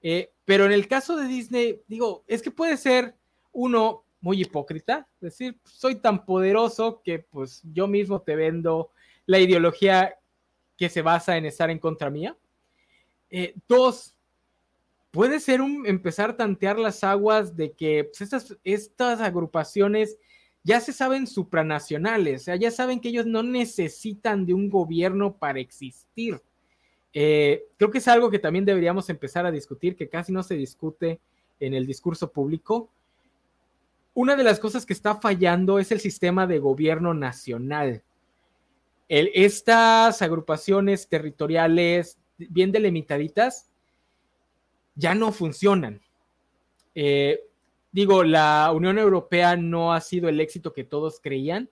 Eh, pero en el caso de Disney, digo, es que puede ser uno muy hipócrita, es decir, soy tan poderoso que pues yo mismo te vendo la ideología que se basa en estar en contra mía. Eh, dos, puede ser un empezar a tantear las aguas de que pues, estas, estas agrupaciones ya se saben supranacionales, o sea, ya saben que ellos no necesitan de un gobierno para existir. Eh, creo que es algo que también deberíamos empezar a discutir, que casi no se discute en el discurso público, una de las cosas que está fallando es el sistema de gobierno nacional. estas agrupaciones territoriales bien delimitaditas ya no funcionan. Eh, digo, la Unión Europea no ha sido el éxito que todos creían,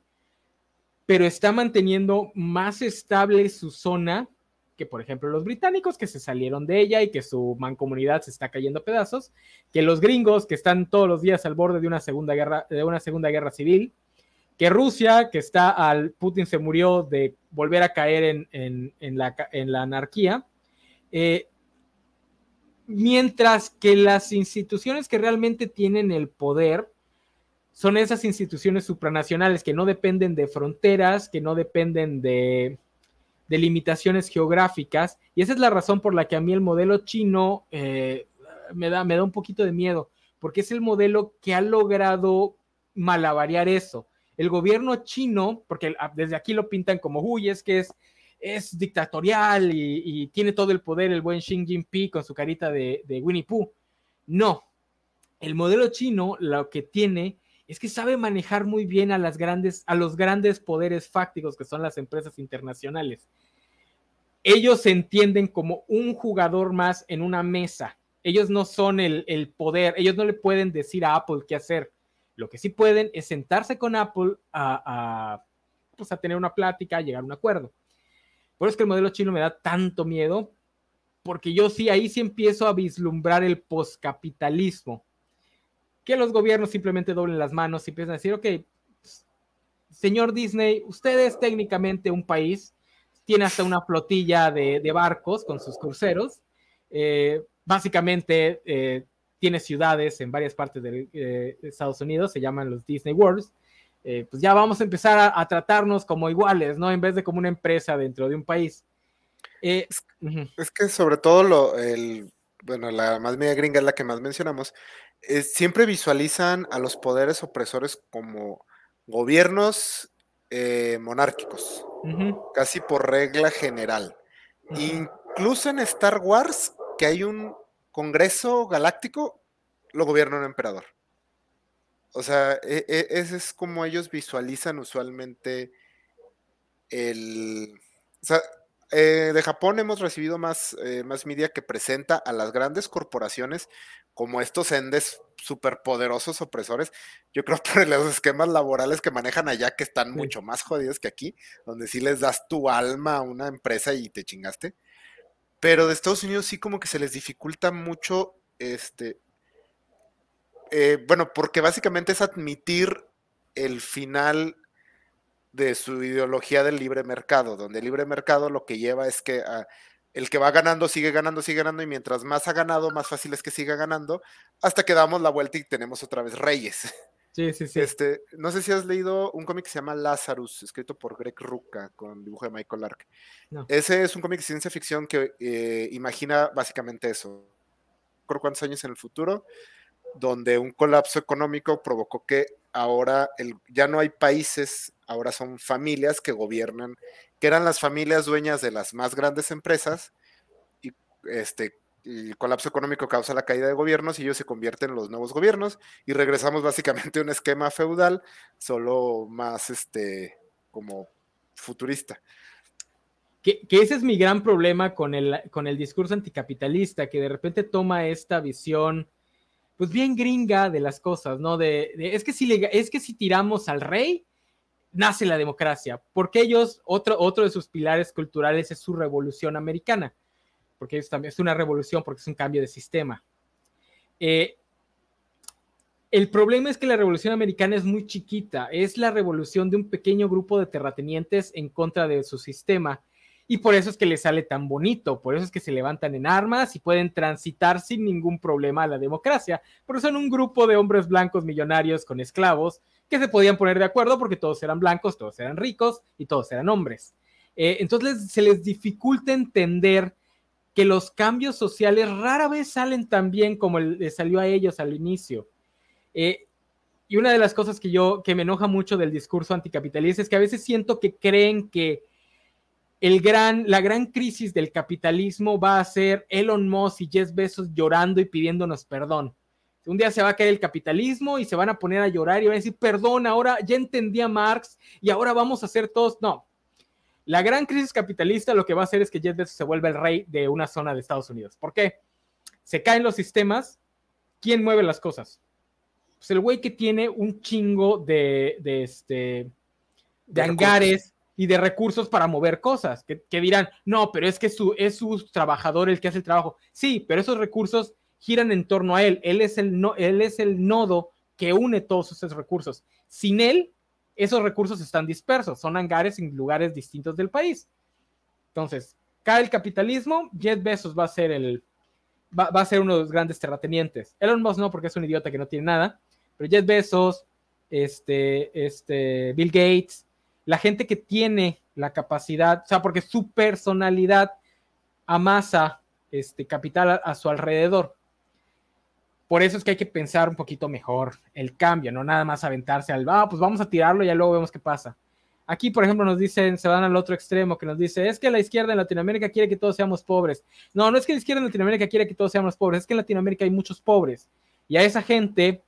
pero está manteniendo más estable su zona que, por ejemplo, los británicos que se salieron de ella y que su mancomunidad se está cayendo pedazos, que los gringos que están todos los días al borde de una segunda guerra, de una segunda guerra civil, que Rusia, que está al Putin se murió de volver a caer en, la, en la, anarquía, eh, mientras que las instituciones que realmente tienen el poder son esas instituciones supranacionales que no dependen de fronteras, que no dependen de, limitaciones geográficas, y esa es la razón por la que a mí el modelo chino eh, me, da, me da un poquito de miedo, porque es el modelo que ha logrado malavariar eso. El gobierno chino, porque desde aquí lo pintan como, uy, es que es, es dictatorial y, tiene todo el poder el buen Xi Jinping con su carita de, Winnie Pooh. No, el modelo chino lo que tiene es que sabe manejar muy bien a, las grandes, a los grandes poderes fácticos que son las empresas internacionales. Ellos se entienden como un jugador más en una mesa. Ellos no son el, el poder, ellos no le pueden decir a Apple qué hacer lo que sí pueden es sentarse con Apple a, pues, a tener una plática, a llegar a un acuerdo. Por eso es que el modelo chino me da tanto miedo, porque yo sí, ahí sí empiezo a vislumbrar el poscapitalismo. Que los gobiernos simplemente doblen las manos y empiezan a decir, ok, señor Disney, usted es técnicamente un país, tiene hasta una flotilla de, barcos con sus cruceros. Eh, básicamente, eh, tiene ciudades en varias partes de, eh, Estados Unidos, se llaman los Disney Worlds. Eh, pues ya vamos a empezar a, tratarnos como iguales, ¿no? En vez de como una empresa dentro de un país. Eh, es, que sobre todo lo, el, bueno, la más media gringa es la que más mencionamos, siempre visualizan a los poderes opresores como gobiernos monárquicos, casi por regla general. Incluso en Star Wars, que hay un Congreso Galáctico lo gobierna un emperador. O sea, e, e, ese es como ellos visualizan usualmente el... O sea, eh, de Japón hemos recibido más, eh, más media que presenta a las grandes corporaciones como estos endes superpoderosos opresores. Yo creo por los esquemas laborales que manejan allá que están mucho más jodidos que aquí, donde sí les das tu alma a una empresa y te chingaste. Pero de Estados Unidos sí como que se les dificulta mucho, este, eh, bueno, porque básicamente es admitir el final de su ideología del libre mercado, donde el libre mercado lo que lleva es que ah, el que va ganando sigue ganando, sigue ganando, y mientras más ha ganado, más fácil es que siga ganando, hasta que damos la vuelta y tenemos otra vez reyes. Sí, sí, sí. Este, no sé si has leído un cómic que se llama Lazarus, escrito por Greg Rucka, con dibujo de Michael Lark. Ese es un cómic de ciencia ficción que eh, imagina básicamente eso. ¿Por cuántos años en el futuro? Donde un colapso económico provocó que ahora el, ya no hay países, ahora son familias que gobiernan, que eran las familias dueñas de las más grandes empresas y este, el colapso económico causa la caída de gobiernos y ellos se convierten en los nuevos gobiernos y regresamos básicamente a un esquema feudal, solo más este como futurista. Que, ese es mi gran problema con el, con el discurso anticapitalista, que de repente toma esta visión, pues bien gringa de las cosas, ¿no? De, es, que si tiramos al rey, nace la democracia, porque ellos, otro, otro de sus pilares culturales es su revolución americana porque es, también, es una revolución, porque es un cambio de sistema. Eh, el problema es que la revolución americana es muy chiquita, es la revolución de un pequeño grupo de terratenientes en contra de su sistema. Y por eso es que le sale tan bonito, por eso es que se levantan en armas y pueden transitar sin ningún problema a la democracia, porque son un grupo de hombres blancos millonarios con esclavos que se podían poner de acuerdo porque todos eran blancos, todos eran ricos y todos eran hombres. Eh, entonces se les dificulta entender que los cambios sociales rara vez salen tan bien como le salió a ellos al inicio. Eh, y una de las cosas que yo, que me enoja mucho del discurso anticapitalista es que a veces siento que creen que el gran, la gran crisis del capitalismo va a ser Elon Musk y Jeff Bezos llorando y pidiéndonos perdón. Un día se va a caer el capitalismo y se van a poner a llorar y van a decir, perdón, ahora ya entendí a Marx y ahora vamos a hacer todos. No, la gran crisis capitalista lo que va a hacer es que Jeff Bezos se vuelva el rey de una zona de Estados Unidos. ¿Por qué? Se caen los sistemas. ¿Quién mueve las cosas? Pues el güey que tiene un chingo de, este, de, hangares y de recursos para mover cosas, que, dirán, no, pero es que su, es su trabajador el que hace el trabajo. Sí, pero esos recursos giran en torno a él. Él es el, no, él es el nodo que une todos esos recursos. Sin él, esos recursos están dispersos, son hangares en lugares distintos del país. Entonces, cae el capitalismo, Jeff Bezos va a ser el va, a ser uno de los grandes terratenientes. Elon Musk no, porque es un idiota que no tiene nada, pero Jeff Bezos, este, este, Bill Gates, la gente que tiene la capacidad, o sea, porque su personalidad amasa este capital a su alrededor. Por eso es que hay que pensar un poquito mejor el cambio, no nada más aventarse al, ah, pues vamos a tirarlo y ya luego vemos qué pasa. Aquí, por ejemplo, nos dicen, se van al otro extremo, que nos dice, es que la izquierda en Latinoamérica quiere que todos seamos pobres. No, no es que la izquierda en Latinoamérica quiere que todos seamos pobres, es que en Latinoamérica hay muchos pobres. Y a esa gente,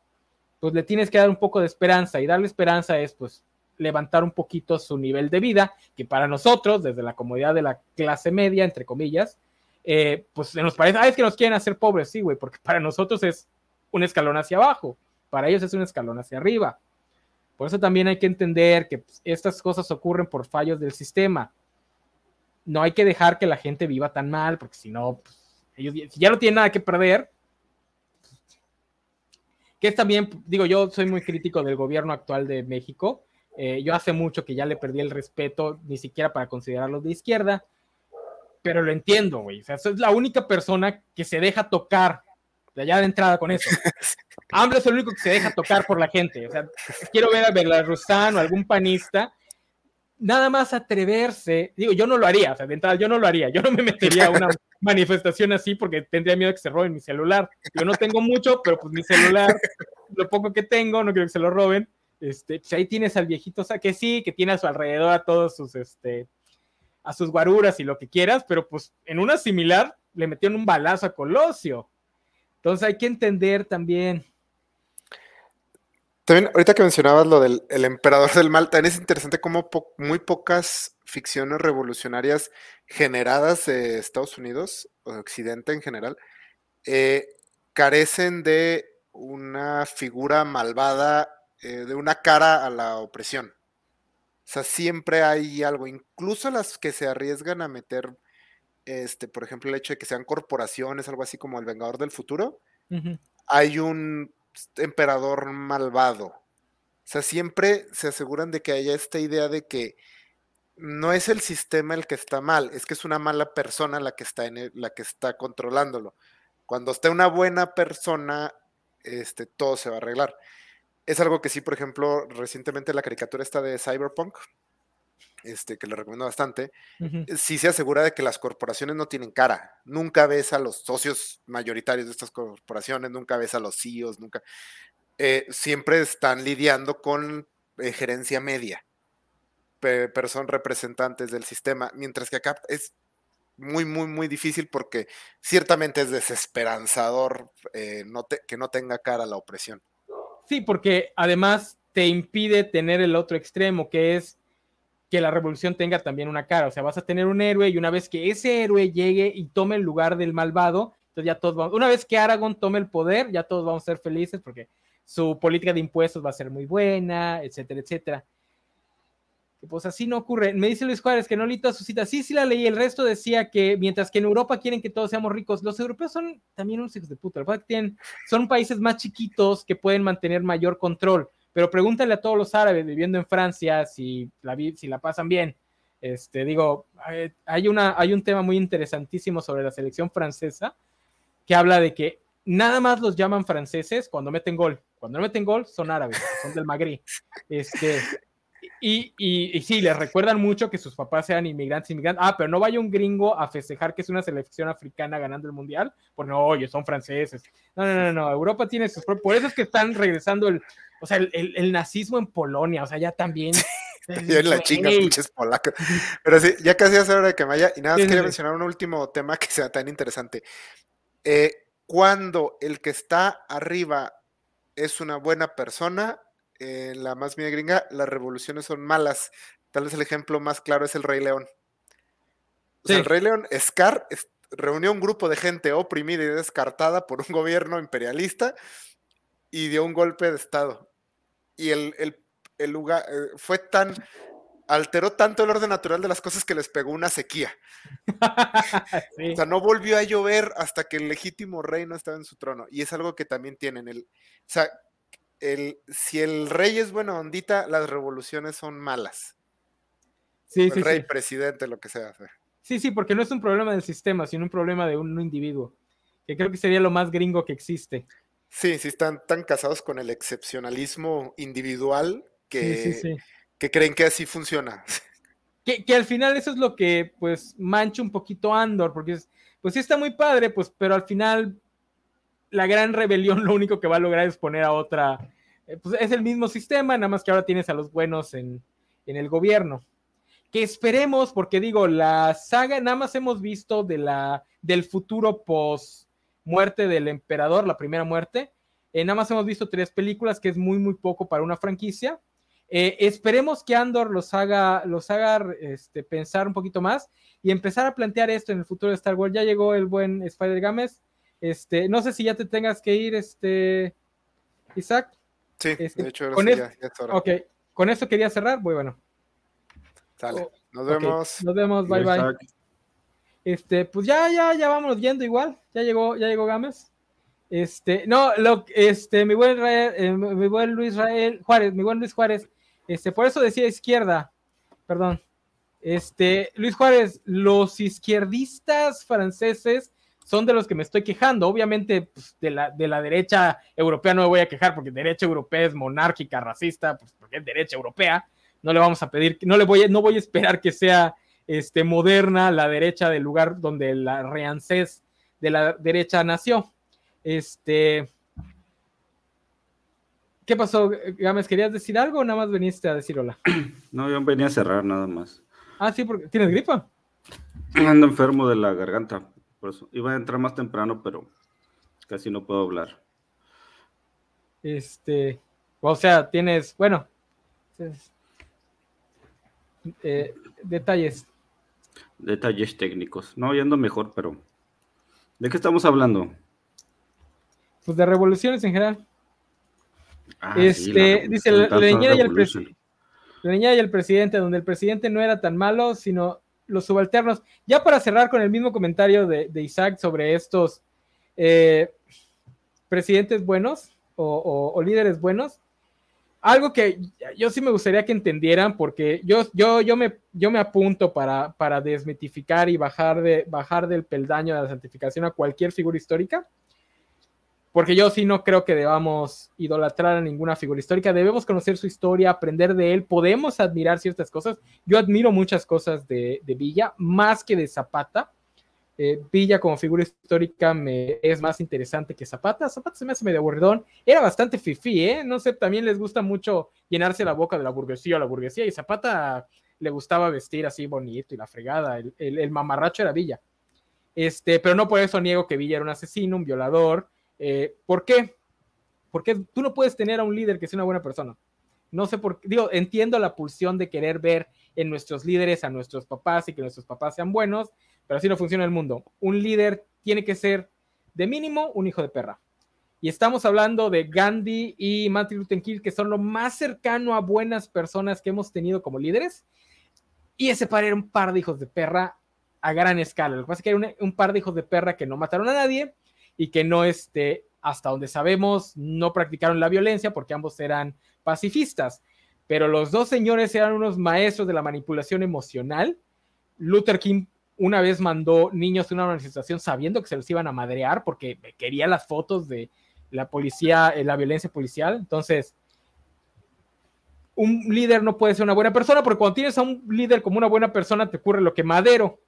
pues le tienes que dar un poco de esperanza. Y darle esperanza es, pues, levantar un poquito su nivel de vida, que para nosotros, desde la comodidad de la clase media, entre comillas, eh, pues nos parece, ah, es que nos quieren hacer pobres, sí, güey, porque para nosotros es un escalón hacia abajo, para ellos es un escalón hacia arriba. Por eso también hay que entender que pues, estas cosas ocurren por fallos del sistema. No hay que dejar que la gente viva tan mal, porque si no, pues, ellos ya no tienen nada que perder, que es también, digo, yo soy muy crítico del gobierno actual de México. Eh, yo hace mucho que ya le perdí el respeto, ni siquiera para considerarlos de izquierda pero lo entiendo, güey. O sea, es la única persona que se deja tocar de allá de entrada con eso. AMLO es el único que se deja tocar por la gente. O sea, quiero ver a Belarusán o algún panista. Nada más atreverse, digo, yo no lo haría, o sea, de entrada yo no lo haría, yo no me metería a una manifestación así porque tendría miedo que se roben mi celular. Yo no tengo mucho, pero pues mi celular, lo poco que tengo, no quiero que se lo roben. Este, pues ahí tienes al viejito, o sea, que sí, que tiene a su alrededor a todos sus, este, a sus guaruras y lo que quieras, pero pues en una similar le metieron un balazo a Colosio. Entonces hay que entender también. También, ahorita que mencionabas lo del emperador del mal, también es interesante cómo muy pocas ficciones revolucionarias generadas de Estados Unidos, o de Occidente en general, eh, carecen de una figura malvada, eh, de una cara a la opresión. O sea, siempre hay algo, incluso las que se arriesgan a meter, este, por ejemplo, el hecho de que sean corporaciones, algo así como el Vengador del Futuro, hay un emperador malvado. O sea, siempre se aseguran de que haya esta idea de que no es el sistema el que está mal, es que es una mala persona la que está en la que está controlándolo. Cuando esté una buena persona, este, todo se va a arreglar es algo que sí, por ejemplo, recientemente la caricatura está de Cyberpunk, este, que le recomiendo bastante, sí se asegura de que las corporaciones no tienen cara. Nunca ves a los socios mayoritarios de estas corporaciones, nunca ves a los CEOs, nunca. Eh, siempre están lidiando con eh, gerencia media, pero son representantes del sistema, mientras que acá es muy, muy, muy difícil porque ciertamente es desesperanzador eh, que no tenga cara la opresión. Sí, porque además te impide tener el otro extremo, que es que la revolución tenga también una cara. O sea, vas a tener un héroe y una vez que ese héroe llegue y tome el lugar del malvado, entonces ya todos vamos, una vez que Aragón tome el poder, ya todos vamos a ser felices porque su política de impuestos va a ser muy buena, etcétera, etcétera pues así no ocurre. Me dice Luis Juárez que no leí toda su cita. Sí, sí la leí. El resto decía que mientras que en Europa quieren que todos seamos ricos, los europeos son también unos hijos de puta. Tienen, son países más chiquitos que pueden mantener mayor control. Pero pregúntale a todos los árabes viviendo en Francia si la, si la pasan bien. Este, digo, eh, hay, una, hay un tema muy interesantísimo sobre la selección francesa que habla de que nada más los llaman franceses cuando meten gol. Cuando no meten gol, son árabes, son del Magri. Este, y, y, sí, les recuerdan mucho que sus papás sean inmigrantes, inmigrantes. Ah, pero no vaya un gringo a festejar que es una selección africana ganando el mundial, porque no, oye, son franceses. No, no, no, no, Europa tiene sus Por eso es que están regresando el, o sea, el, nazismo en Polonia, o sea, ya también. ya en la chinga, pinches polacos. Pero sí, ya casi hace hora de que me vaya. Y nada más quería mencionar un último tema que sea tan interesante. Eh, cuando el que está arriba es una buena persona, en la más media gringa, las revoluciones son malas. Tal vez el ejemplo más claro es el Rey León. el Rey León, Scar, reunió un grupo de gente oprimida y descartada por un gobierno imperialista y dio un golpe de Estado. Y el, lugar eh, fue tan alteró tanto el orden natural de las cosas que les pegó una sequía. O sea, no volvió a llover hasta que el legítimo rey no estaba en su trono. Y es algo que también tienen. El, o sea, el, si el rey es buena ondita, las revoluciones son malas. Sí, el rey, presidente, lo que sea. Sí, sí, porque no es un problema del sistema, sino un problema de un individuo. Que creo que sería lo más gringo que existe. Sí, sí, están tan casados con el excepcionalismo individual que, que creen que así funciona. Que, que, al final eso es lo que pues mancha un poquito Andor, porque es, pues sí está muy padre, pues, pero al final la gran rebelión lo único que va a lograr es poner a otra, eh, pues es el mismo sistema, nada más que ahora tienes a los buenos en, en el gobierno. Que esperemos, porque digo, la saga, nada más hemos visto de la, del futuro post muerte del emperador, la primera muerte. Eh, nada más hemos visto tres películas, que es muy, muy poco para una franquicia. Eh, esperemos que Andor los haga, los haga este, pensar un poquito más y empezar a plantear esto en el futuro de Star Wars. Ya llegó el buen Spider Games. Este, no sé si ya te tengas que ir, este, Isaac. Sí, de este, hecho, con ya, Ok, con esto quería cerrar. Muy bueno. Sale. Oh, nos vemos. Nos vemos. Bye, bye. Este, pues ya, ya, ya vamos yendo igual. Ya llegó, ya llegó Gámez. Este, no, lo, este, mi buen, eh, mi buen Luis Rael, Juárez, mi buen Luis Juárez, este, por eso decía izquierda, perdón. Este, Luis Juárez, los izquierdistas franceses son de los que me estoy quejando. Obviamente, pues, de, la, de la derecha europea no me voy a quejar porque derecha europea es monárquica, racista, pues porque es derecha europea. No le vamos a pedir, no le voy, a, no voy a esperar que sea este, moderna la derecha del lugar donde la reancés de la derecha nació. Este, ¿Qué pasó, Gámez? ¿Querías decir algo o nada más veniste a decir hola? No, yo venía a cerrar nada más. Ah, sí, porque tienes gripa. Ando enfermo de la garganta. Por eso iba a entrar más temprano, pero casi no puedo hablar. Este, o sea, tienes, bueno, eh, detalles. Detalles técnicos. No, yendo mejor, pero ¿de qué estamos hablando? Pues de revoluciones en general. Ah, este, dice la, niñera y el la niñera y el presidente, donde el presidente no era tan malo, sino los subalternos. Ya para cerrar con el mismo comentario de, Isaac sobre estos eh, presidentes buenos o, líderes buenos, algo que yo sí me gustaría que entendieran, porque yo, yo, yo, me, yo me apunto para, para desmitificar y bajar, de, bajar del peldaño de la santificación a cualquier figura histórica porque yo sí no creo que debamos idolatrar a ninguna figura histórica, debemos conocer su historia, aprender de él, podemos admirar ciertas cosas. Yo admiro muchas cosas de, Villa, más que de Zapata. Eh, Villa como figura histórica me es más interesante que Zapata. Zapata se me hace medio aburridón. Era bastante fifí, ¿eh? No sé, también les gusta mucho llenarse la boca de la burguesía la burguesía. Y Zapata le gustaba vestir así bonito y la fregada. El, el mamarracho era Villa. Este, pero no por eso niego que Villa era un asesino, un violador, eh, ¿Por qué? Porque tú no puedes tener a un líder que sea una buena persona. No sé por qué, digo, entiendo la pulsión de querer ver en nuestros líderes a nuestros papás y que nuestros papás sean buenos, pero así no funciona el mundo. Un líder tiene que ser de mínimo un hijo de perra. Y estamos hablando de Gandhi y Martin Luther King, que son lo más cercano a buenas personas que hemos tenido como líderes. Y ese par era un par de hijos de perra a gran escala. Lo que pasa es que era un, un par de hijos de perra que no mataron a nadie, y que no, este, hasta donde sabemos, no practicaron la violencia porque ambos eran pacifistas. Pero los dos señores eran unos maestros de la manipulación emocional. Luther King una vez mandó niños a una manifestación sabiendo que se los iban a madrear porque quería las fotos de la policía, eh, la violencia policial. Entonces, un líder no puede ser una buena persona porque cuando tienes a un líder como una buena persona te ocurre lo que Madero,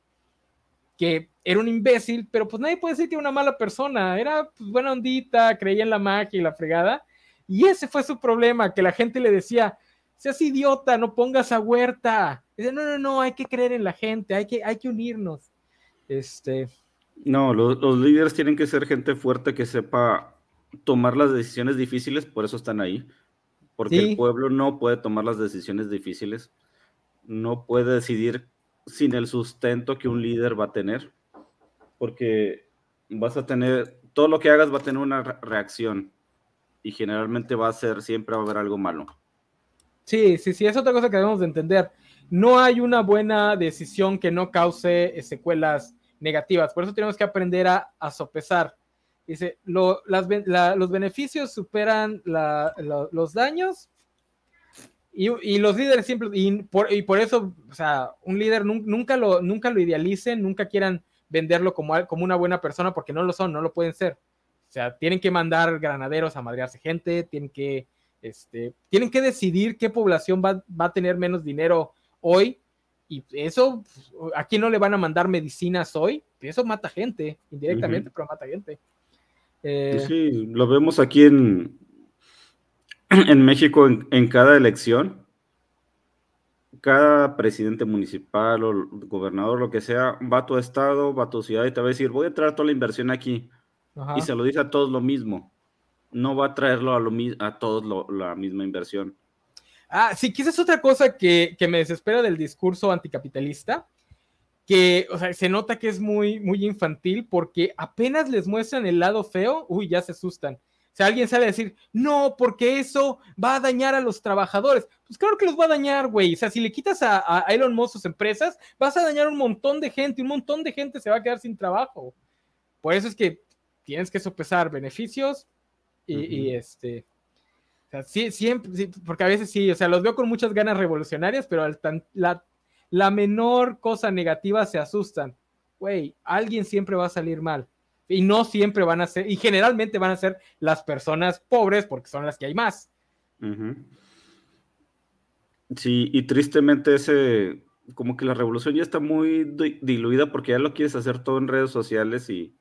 que era un imbécil, pero pues nadie puede decir que era una mala persona, era pues, buena ondita, creía en la magia y la fregada, y ese fue su problema, que la gente le decía, seas idiota, no pongas a huerta, dice, no, no, no, hay que creer en la gente, hay que, hay que unirnos. Este... No, los, líderes tienen que ser gente fuerte que sepa tomar las decisiones difíciles, por eso están ahí, porque el pueblo no puede tomar las decisiones difíciles, no puede decidir sin el sustento que un líder va a tener, porque vas a tener, todo lo que hagas va a tener una reacción y generalmente va a ser, siempre va a haber algo malo. Sí, sí, sí, es otra cosa que debemos de entender. no hay una buena decisión que no cause eh, secuelas negativas. Por eso tenemos que aprender a, sopesar. Dice, los beneficios superan los daños y, los líderes siempre, y por, eso, o sea, un líder nunca lo, nunca lo idealicen, nunca quieran venderlo como, como una buena persona porque no lo son, no lo pueden ser. O sea, tienen que mandar granaderos a madrearse gente, tienen que, este, tienen que decidir qué población va, a tener menos dinero hoy. Y eso, ¿a quién no le van a mandar medicinas hoy? Eso mata gente, indirectamente, pero mata gente. Eh, sí, lo vemos aquí en, en México en, cada elección, cada presidente municipal o gobernador, lo que sea, va a tu estado, va a tu ciudad y te va a decir, voy a traer toda la inversión aquí. Y se lo dice a todos lo mismo. No va a traerlo a, lo, a todos la misma inversión. Ah, sí, quizás es otra cosa que, me desespera del discurso anticapitalista, que, o sea, se nota que es muy, muy infantil porque apenas les muestran el lado feo, uy, ya se asustan sea, alguien sale a decir, no, porque eso va a dañar a los trabajadores. Pues claro que los va a dañar, güey. O sea, si le quitas a, Elon Musk sus empresas, vas a dañar a un montón de gente. Un montón de gente se va a quedar sin trabajo. Por eso es que tienes que sopesar beneficios y, este. O sea, sí, siempre, porque a veces sí, o sea, los veo con muchas ganas revolucionarias, pero la, la menor cosa negativa se asustan. Güey, alguien siempre va a salir mal y no siempre van a ser, y generalmente van a ser las personas pobres porque son las que hay más. Sí, y tristemente ese, como que la revolución ya está muy diluida porque ya lo quieres hacer todo en redes sociales y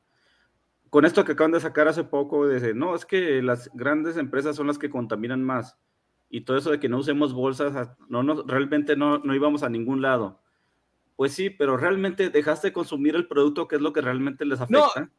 con esto que acaban de sacar hace poco, de, no, es que las grandes empresas son las que contaminan más y todo eso de que no usemos bolsas, no, no realmente no, no íbamos a ningún lado. Pues sí, pero realmente dejaste de consumir el producto que es lo que realmente les afecta. No,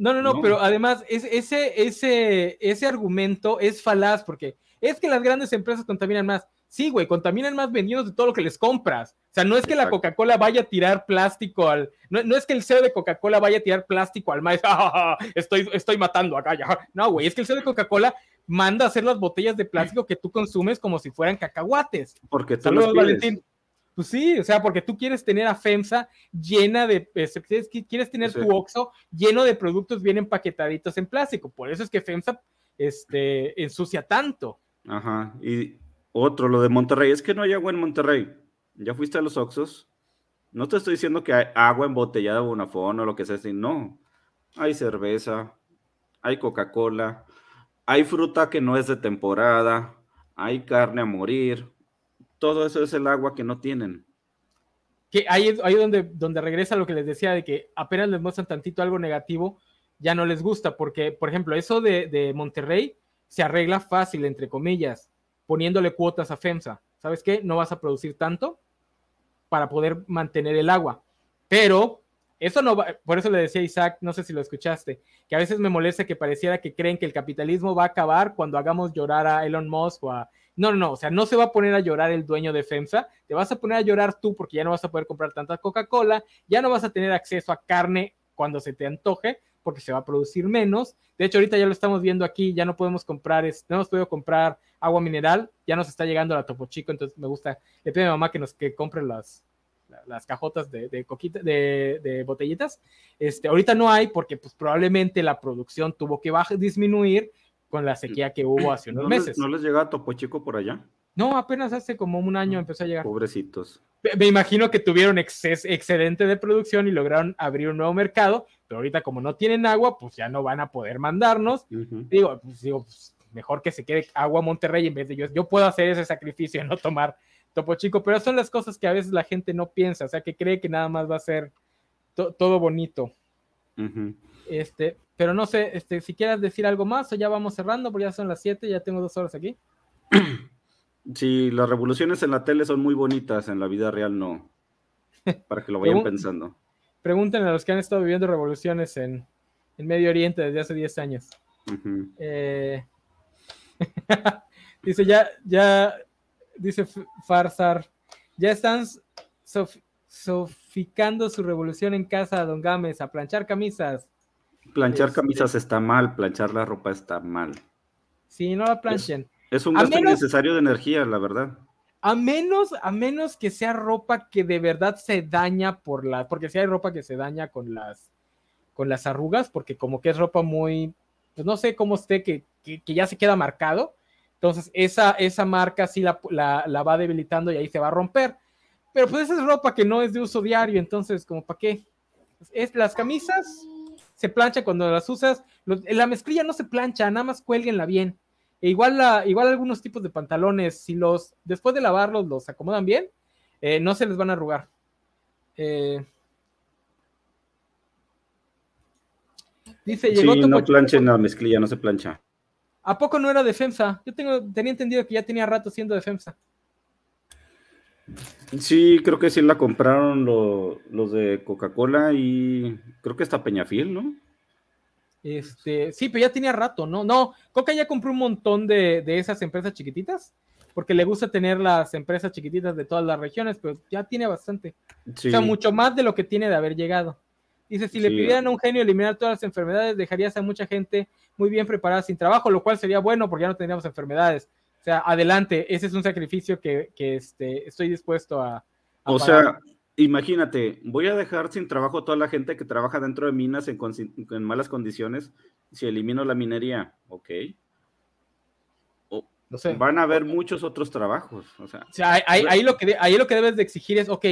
no, no, pero además es, ese, ese, ese argumento es falaz porque es que las grandes empresas contaminan más. Sí, güey, contaminan más vendidos de todo lo que les compras. O sea, no es que la Coca-Cola vaya a tirar plástico al. No, es que el CEO de Coca-Cola vaya a tirar plástico al maíz. estoy, estoy matando acá ya. No, güey, es que el CEO de Coca-Cola manda a hacer las botellas de plástico que tú consumes como si fueran cacahuates. Porque tú Saludos, Valentín. Pues sí, o sea, porque tú quieres tener a FEMSA llena de, quieres tener tu OXO lleno de productos bien empaquetaditos en plástico. Por eso es que FEMSA este, ensucia tanto. Ajá, y otro, lo de Monterrey, es que no hay agua en Monterrey. ¿Ya fuiste a los Oxos? No te estoy diciendo que hay agua embotellada Bonafón o lo que sea no. Hay cerveza, hay Coca-Cola, hay fruta que no es de temporada, hay carne a morir, todo eso es el agua que no tienen. Que ahí es ahí donde, donde regresa lo que les decía de que apenas les muestran tantito algo negativo, ya no les gusta, porque, por ejemplo, eso de, Monterrey se arregla fácil, entre comillas, poniéndole cuotas a FEMSA. ¿Sabes qué? No vas a producir tanto para poder mantener el agua. Pero eso no va, por eso le decía a Isaac, no sé si lo escuchaste, que a veces me molesta que pareciera que creen que el capitalismo va a acabar cuando hagamos llorar a Elon Musk o a no, no, no, o sea, no se va a poner a llorar el dueño de FEMSA, te vas a poner a llorar tú porque ya no vas a poder comprar tanta Coca-Cola, ya no vas a tener acceso a carne cuando se te antoje, porque se va a producir menos. De hecho, ahorita ya lo estamos viendo aquí, ya no podemos comprar, no hemos podido comprar agua mineral, ya nos está llegando la Topo Chico, entonces me gusta, le pido a mi mamá que nos que compre las, las cajotas de, de, de, botellitas. Este, ahorita no hay porque pues probablemente la producción tuvo que bajar, disminuir con la sequía que hubo hace unos meses. ¿No les llega Topo Chico por allá? No, apenas hace como un año empezó a llegar. Pobrecitos. Me imagino que tuvieron excedente de producción y lograron abrir un nuevo mercado, pero ahorita como no tienen agua, pues ya no van a poder mandarnos. Digo, pues, digo pues, mejor que se quede agua Monterrey en vez de yo. Yo puedo hacer ese sacrificio y no tomar Topo Chico, pero son las cosas que a veces la gente no piensa, o sea, que cree que nada más va a ser todo bonito. Este, pero no sé, este, si quieras decir algo más o ya vamos cerrando, porque ya son las 7, ya tengo dos horas aquí. Sí, las revoluciones en la tele son muy bonitas, en la vida real no. Para que lo vayan pensando. Pregúntenle a los que han estado viviendo revoluciones en, Medio Oriente desde hace 10 años. Eh, dice, ya, ya, dice Farsar, ya están soficando su revolución en casa, don Gámez, a planchar camisas. Planchar este, camisas está mal, planchar la ropa está mal. Sí, no la planchen. Es, un gasto innecesario de energía, la verdad. A menos, a menos que sea ropa que de verdad se daña por la, porque si hay ropa que se daña con las, con las arrugas, porque como que es ropa muy, pues no sé cómo esté, que, que, ya se queda marcado. Entonces, esa, esa marca sí la, la, va debilitando y ahí se va a romper. Pero pues esa es ropa que no es de uso diario, entonces, como para qué. Es, las camisas se planchan cuando las usas. la mezclilla no se plancha, nada más cuélguenla bien. E igual, la, igual algunos tipos de pantalones, si los, después de lavarlos, los acomodan bien, eh, no se les van a arrugar. Eh, dice, llegó sí, no planchen la mezclilla, no se plancha. ¿A poco no era defensa? Yo tengo, tenía entendido que ya tenía rato siendo defensa. Sí, creo que sí la compraron los de Coca-Cola y creo que está Peñafiel, ¿no? Este, sí, pero ya tenía rato, ¿no? No, Coca ya compró un montón de, esas empresas chiquititas, porque le gusta tener las empresas chiquititas de todas las regiones, pero ya tiene bastante. O sea, mucho más de lo que tiene de haber llegado. Dice, si le pidieran a un genio eliminar todas las enfermedades, dejarías a mucha gente muy bien preparada sin trabajo, lo cual sería bueno porque ya no tendríamos enfermedades. O sea, adelante, ese es un sacrificio que, este, estoy dispuesto a... o sea, imagínate, voy a dejar sin trabajo a toda la gente que trabaja dentro de minas en, malas condiciones si elimino la minería, ok. no sé. Van a haber muchos otros trabajos. O sea, ahí, lo que ahí lo que debes de exigir es, ok,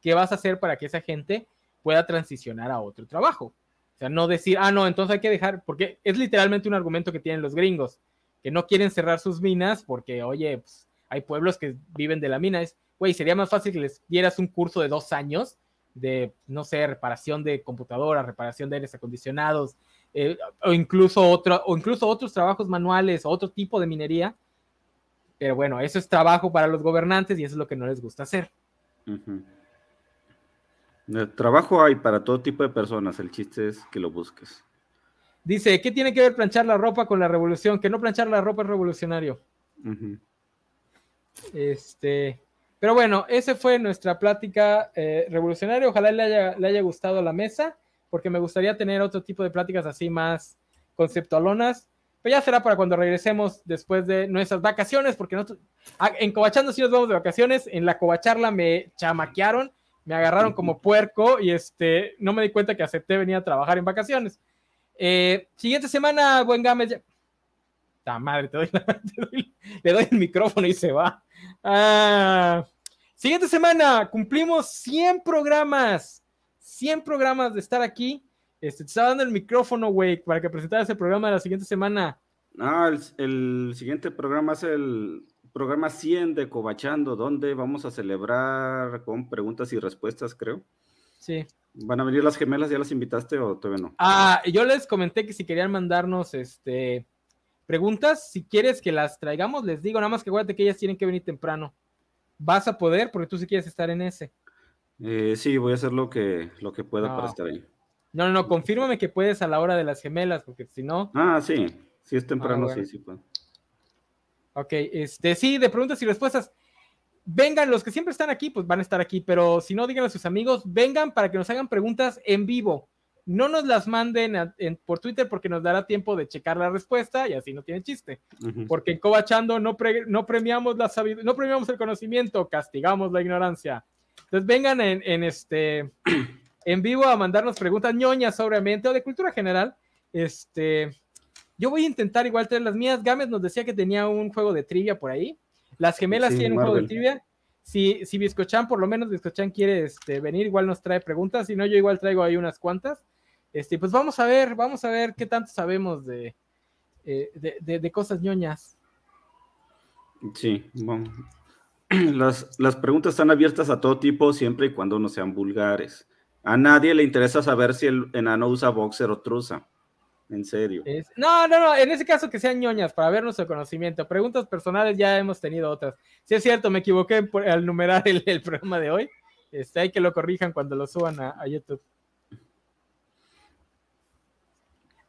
¿qué vas a hacer para que esa gente pueda transicionar a otro trabajo? O sea, no decir, ah, no, entonces hay que dejar, porque es literalmente un argumento que tienen los gringos, que no quieren cerrar sus minas porque, oye, pues, hay pueblos que viven de la mina. Es, güey, sería más fácil que les dieras un curso de dos años de, no sé, reparación de computadoras, reparación de aires acondicionados, eh, o, incluso otro, o incluso otros trabajos manuales, otro tipo de minería. Pero bueno, eso es trabajo para los gobernantes y eso es lo que no les gusta hacer. trabajo hay para todo tipo de personas, el chiste es que lo busques. Dice, ¿qué tiene que ver planchar la ropa con la revolución? Que no planchar la ropa es revolucionario. Este, pero bueno, esa fue nuestra plática eh, revolucionaria. Ojalá le haya, le haya gustado la mesa, porque me gustaría tener otro tipo de pláticas así más conceptualonas. Pero ya será para cuando regresemos después de nuestras vacaciones, porque nosotros, ah, en Cobachando sí nos vamos de vacaciones. En la Cobacharla me chamaquearon, me agarraron como puerco y este, no me di cuenta que acepté venir a trabajar en vacaciones. Eh, siguiente semana, buen Gámez. Ya... madre, te doy, le doy el micrófono y se va. Ah, siguiente semana, cumplimos 100 programas. 100 programas de estar aquí. Este, te estaba dando el micrófono, güey, para que presentaras el programa de la siguiente semana. Ah, el, siguiente programa es el programa 100 de Cobachando, donde vamos a celebrar con preguntas y respuestas, creo. Sí. ¿Van a venir las gemelas? ¿Ya las invitaste o todavía no? Ah, yo les comenté que si querían mandarnos este preguntas, si quieres que las traigamos, les digo, nada más que acuérdate que ellas tienen que venir temprano. Vas a poder porque tú sí quieres estar en ese. Eh, sí, voy a hacer lo que, lo que pueda para estar ahí. No, no, no, confírmame que puedes a la hora de las gemelas, porque si no. Ah, sí, si es temprano, ah, sí, sí puedo. Ok, este, sí, de preguntas y respuestas. Vengan, los que siempre están aquí, pues van a estar aquí, pero si no, digan a sus amigos, vengan para que nos hagan preguntas en vivo no nos las manden por Twitter porque nos dará tiempo de checar la respuesta y así no tiene chiste. Porque en Cobachando no, no, premiamos la no premiamos el conocimiento, castigamos la ignorancia. Entonces vengan en, este en vivo a mandarnos preguntas ñoñas obviamente o de cultura general. Este, yo voy a intentar igual tener las mías. Gámez nos decía que tenía un juego de trivia por ahí. Las gemelas tienen un juego de trivia. Si, si Biscochan, por lo menos Biscochan quiere este, venir, igual nos trae preguntas. Si no, yo igual traigo ahí unas cuantas. Este, pues vamos a ver, vamos a ver qué tanto sabemos de, eh, de, cosas ñoñas. Sí, bueno. Las, las, preguntas están abiertas a todo tipo, siempre y cuando no sean vulgares. A nadie le interesa saber si el enano usa boxer o truza. En serio. no, no, no, en ese caso que sean ñoñas para ver nuestro conocimiento. Preguntas personales ya hemos tenido otras. Si es cierto, me equivoqué al numerar el, programa de hoy. Este, hay que lo corrijan cuando lo suban a YouTube.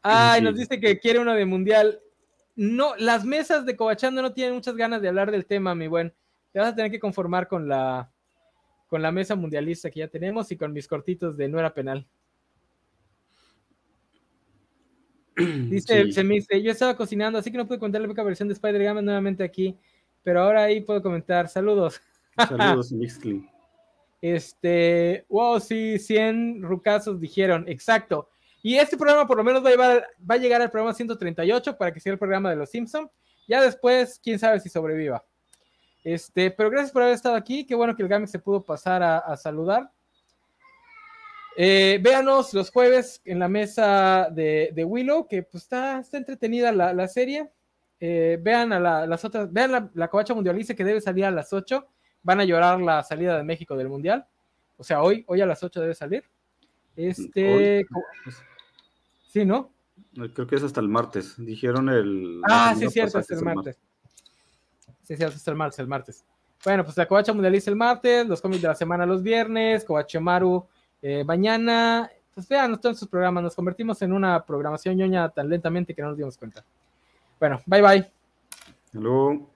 Ay, nos dice que quiere uno de mundial. No, las mesas de Cobachando no tienen muchas ganas de hablar del tema, mi buen. Te vas a tener que conformar con la con la mesa mundialista que ya tenemos y con mis cortitos de no era penal. Dice, se me dice, yo estaba cocinando, así que no pude contar la versión de Spider-Man nuevamente aquí, pero ahora ahí puedo comentar. Saludos. Saludos, Mixly. Este, wow, sí, 100 rucazos dijeron, exacto. Y este programa por lo menos va a, va a llegar al programa 138 para que sea el programa de los Simpsons. Ya después, quién sabe si sobreviva. Este, pero gracias por haber estado aquí. Qué bueno que el Gamex se pudo pasar a, saludar. Eh, véanos los jueves en la mesa de, Willow, que pues está, está entretenida la, serie. Eh, vean a las otras, vean la, la covacha mundialice que debe salir a las 8. Van a llorar la salida de México del mundial. O sea, hoy, hoy a las 8 debe salir. Este. Sí, ¿no? Creo que es hasta el martes. Dijeron el. Ah, sí, cierto, hasta el martes. Sí, cierto, hasta el martes, el martes. Bueno, pues la Covacha Mundializa el martes, los cómics de la semana los viernes, Maru eh, mañana. Pues vean todos sus programas, nos convertimos en una programación ñoña tan lentamente que no nos dimos cuenta. Bueno, bye bye. Hasta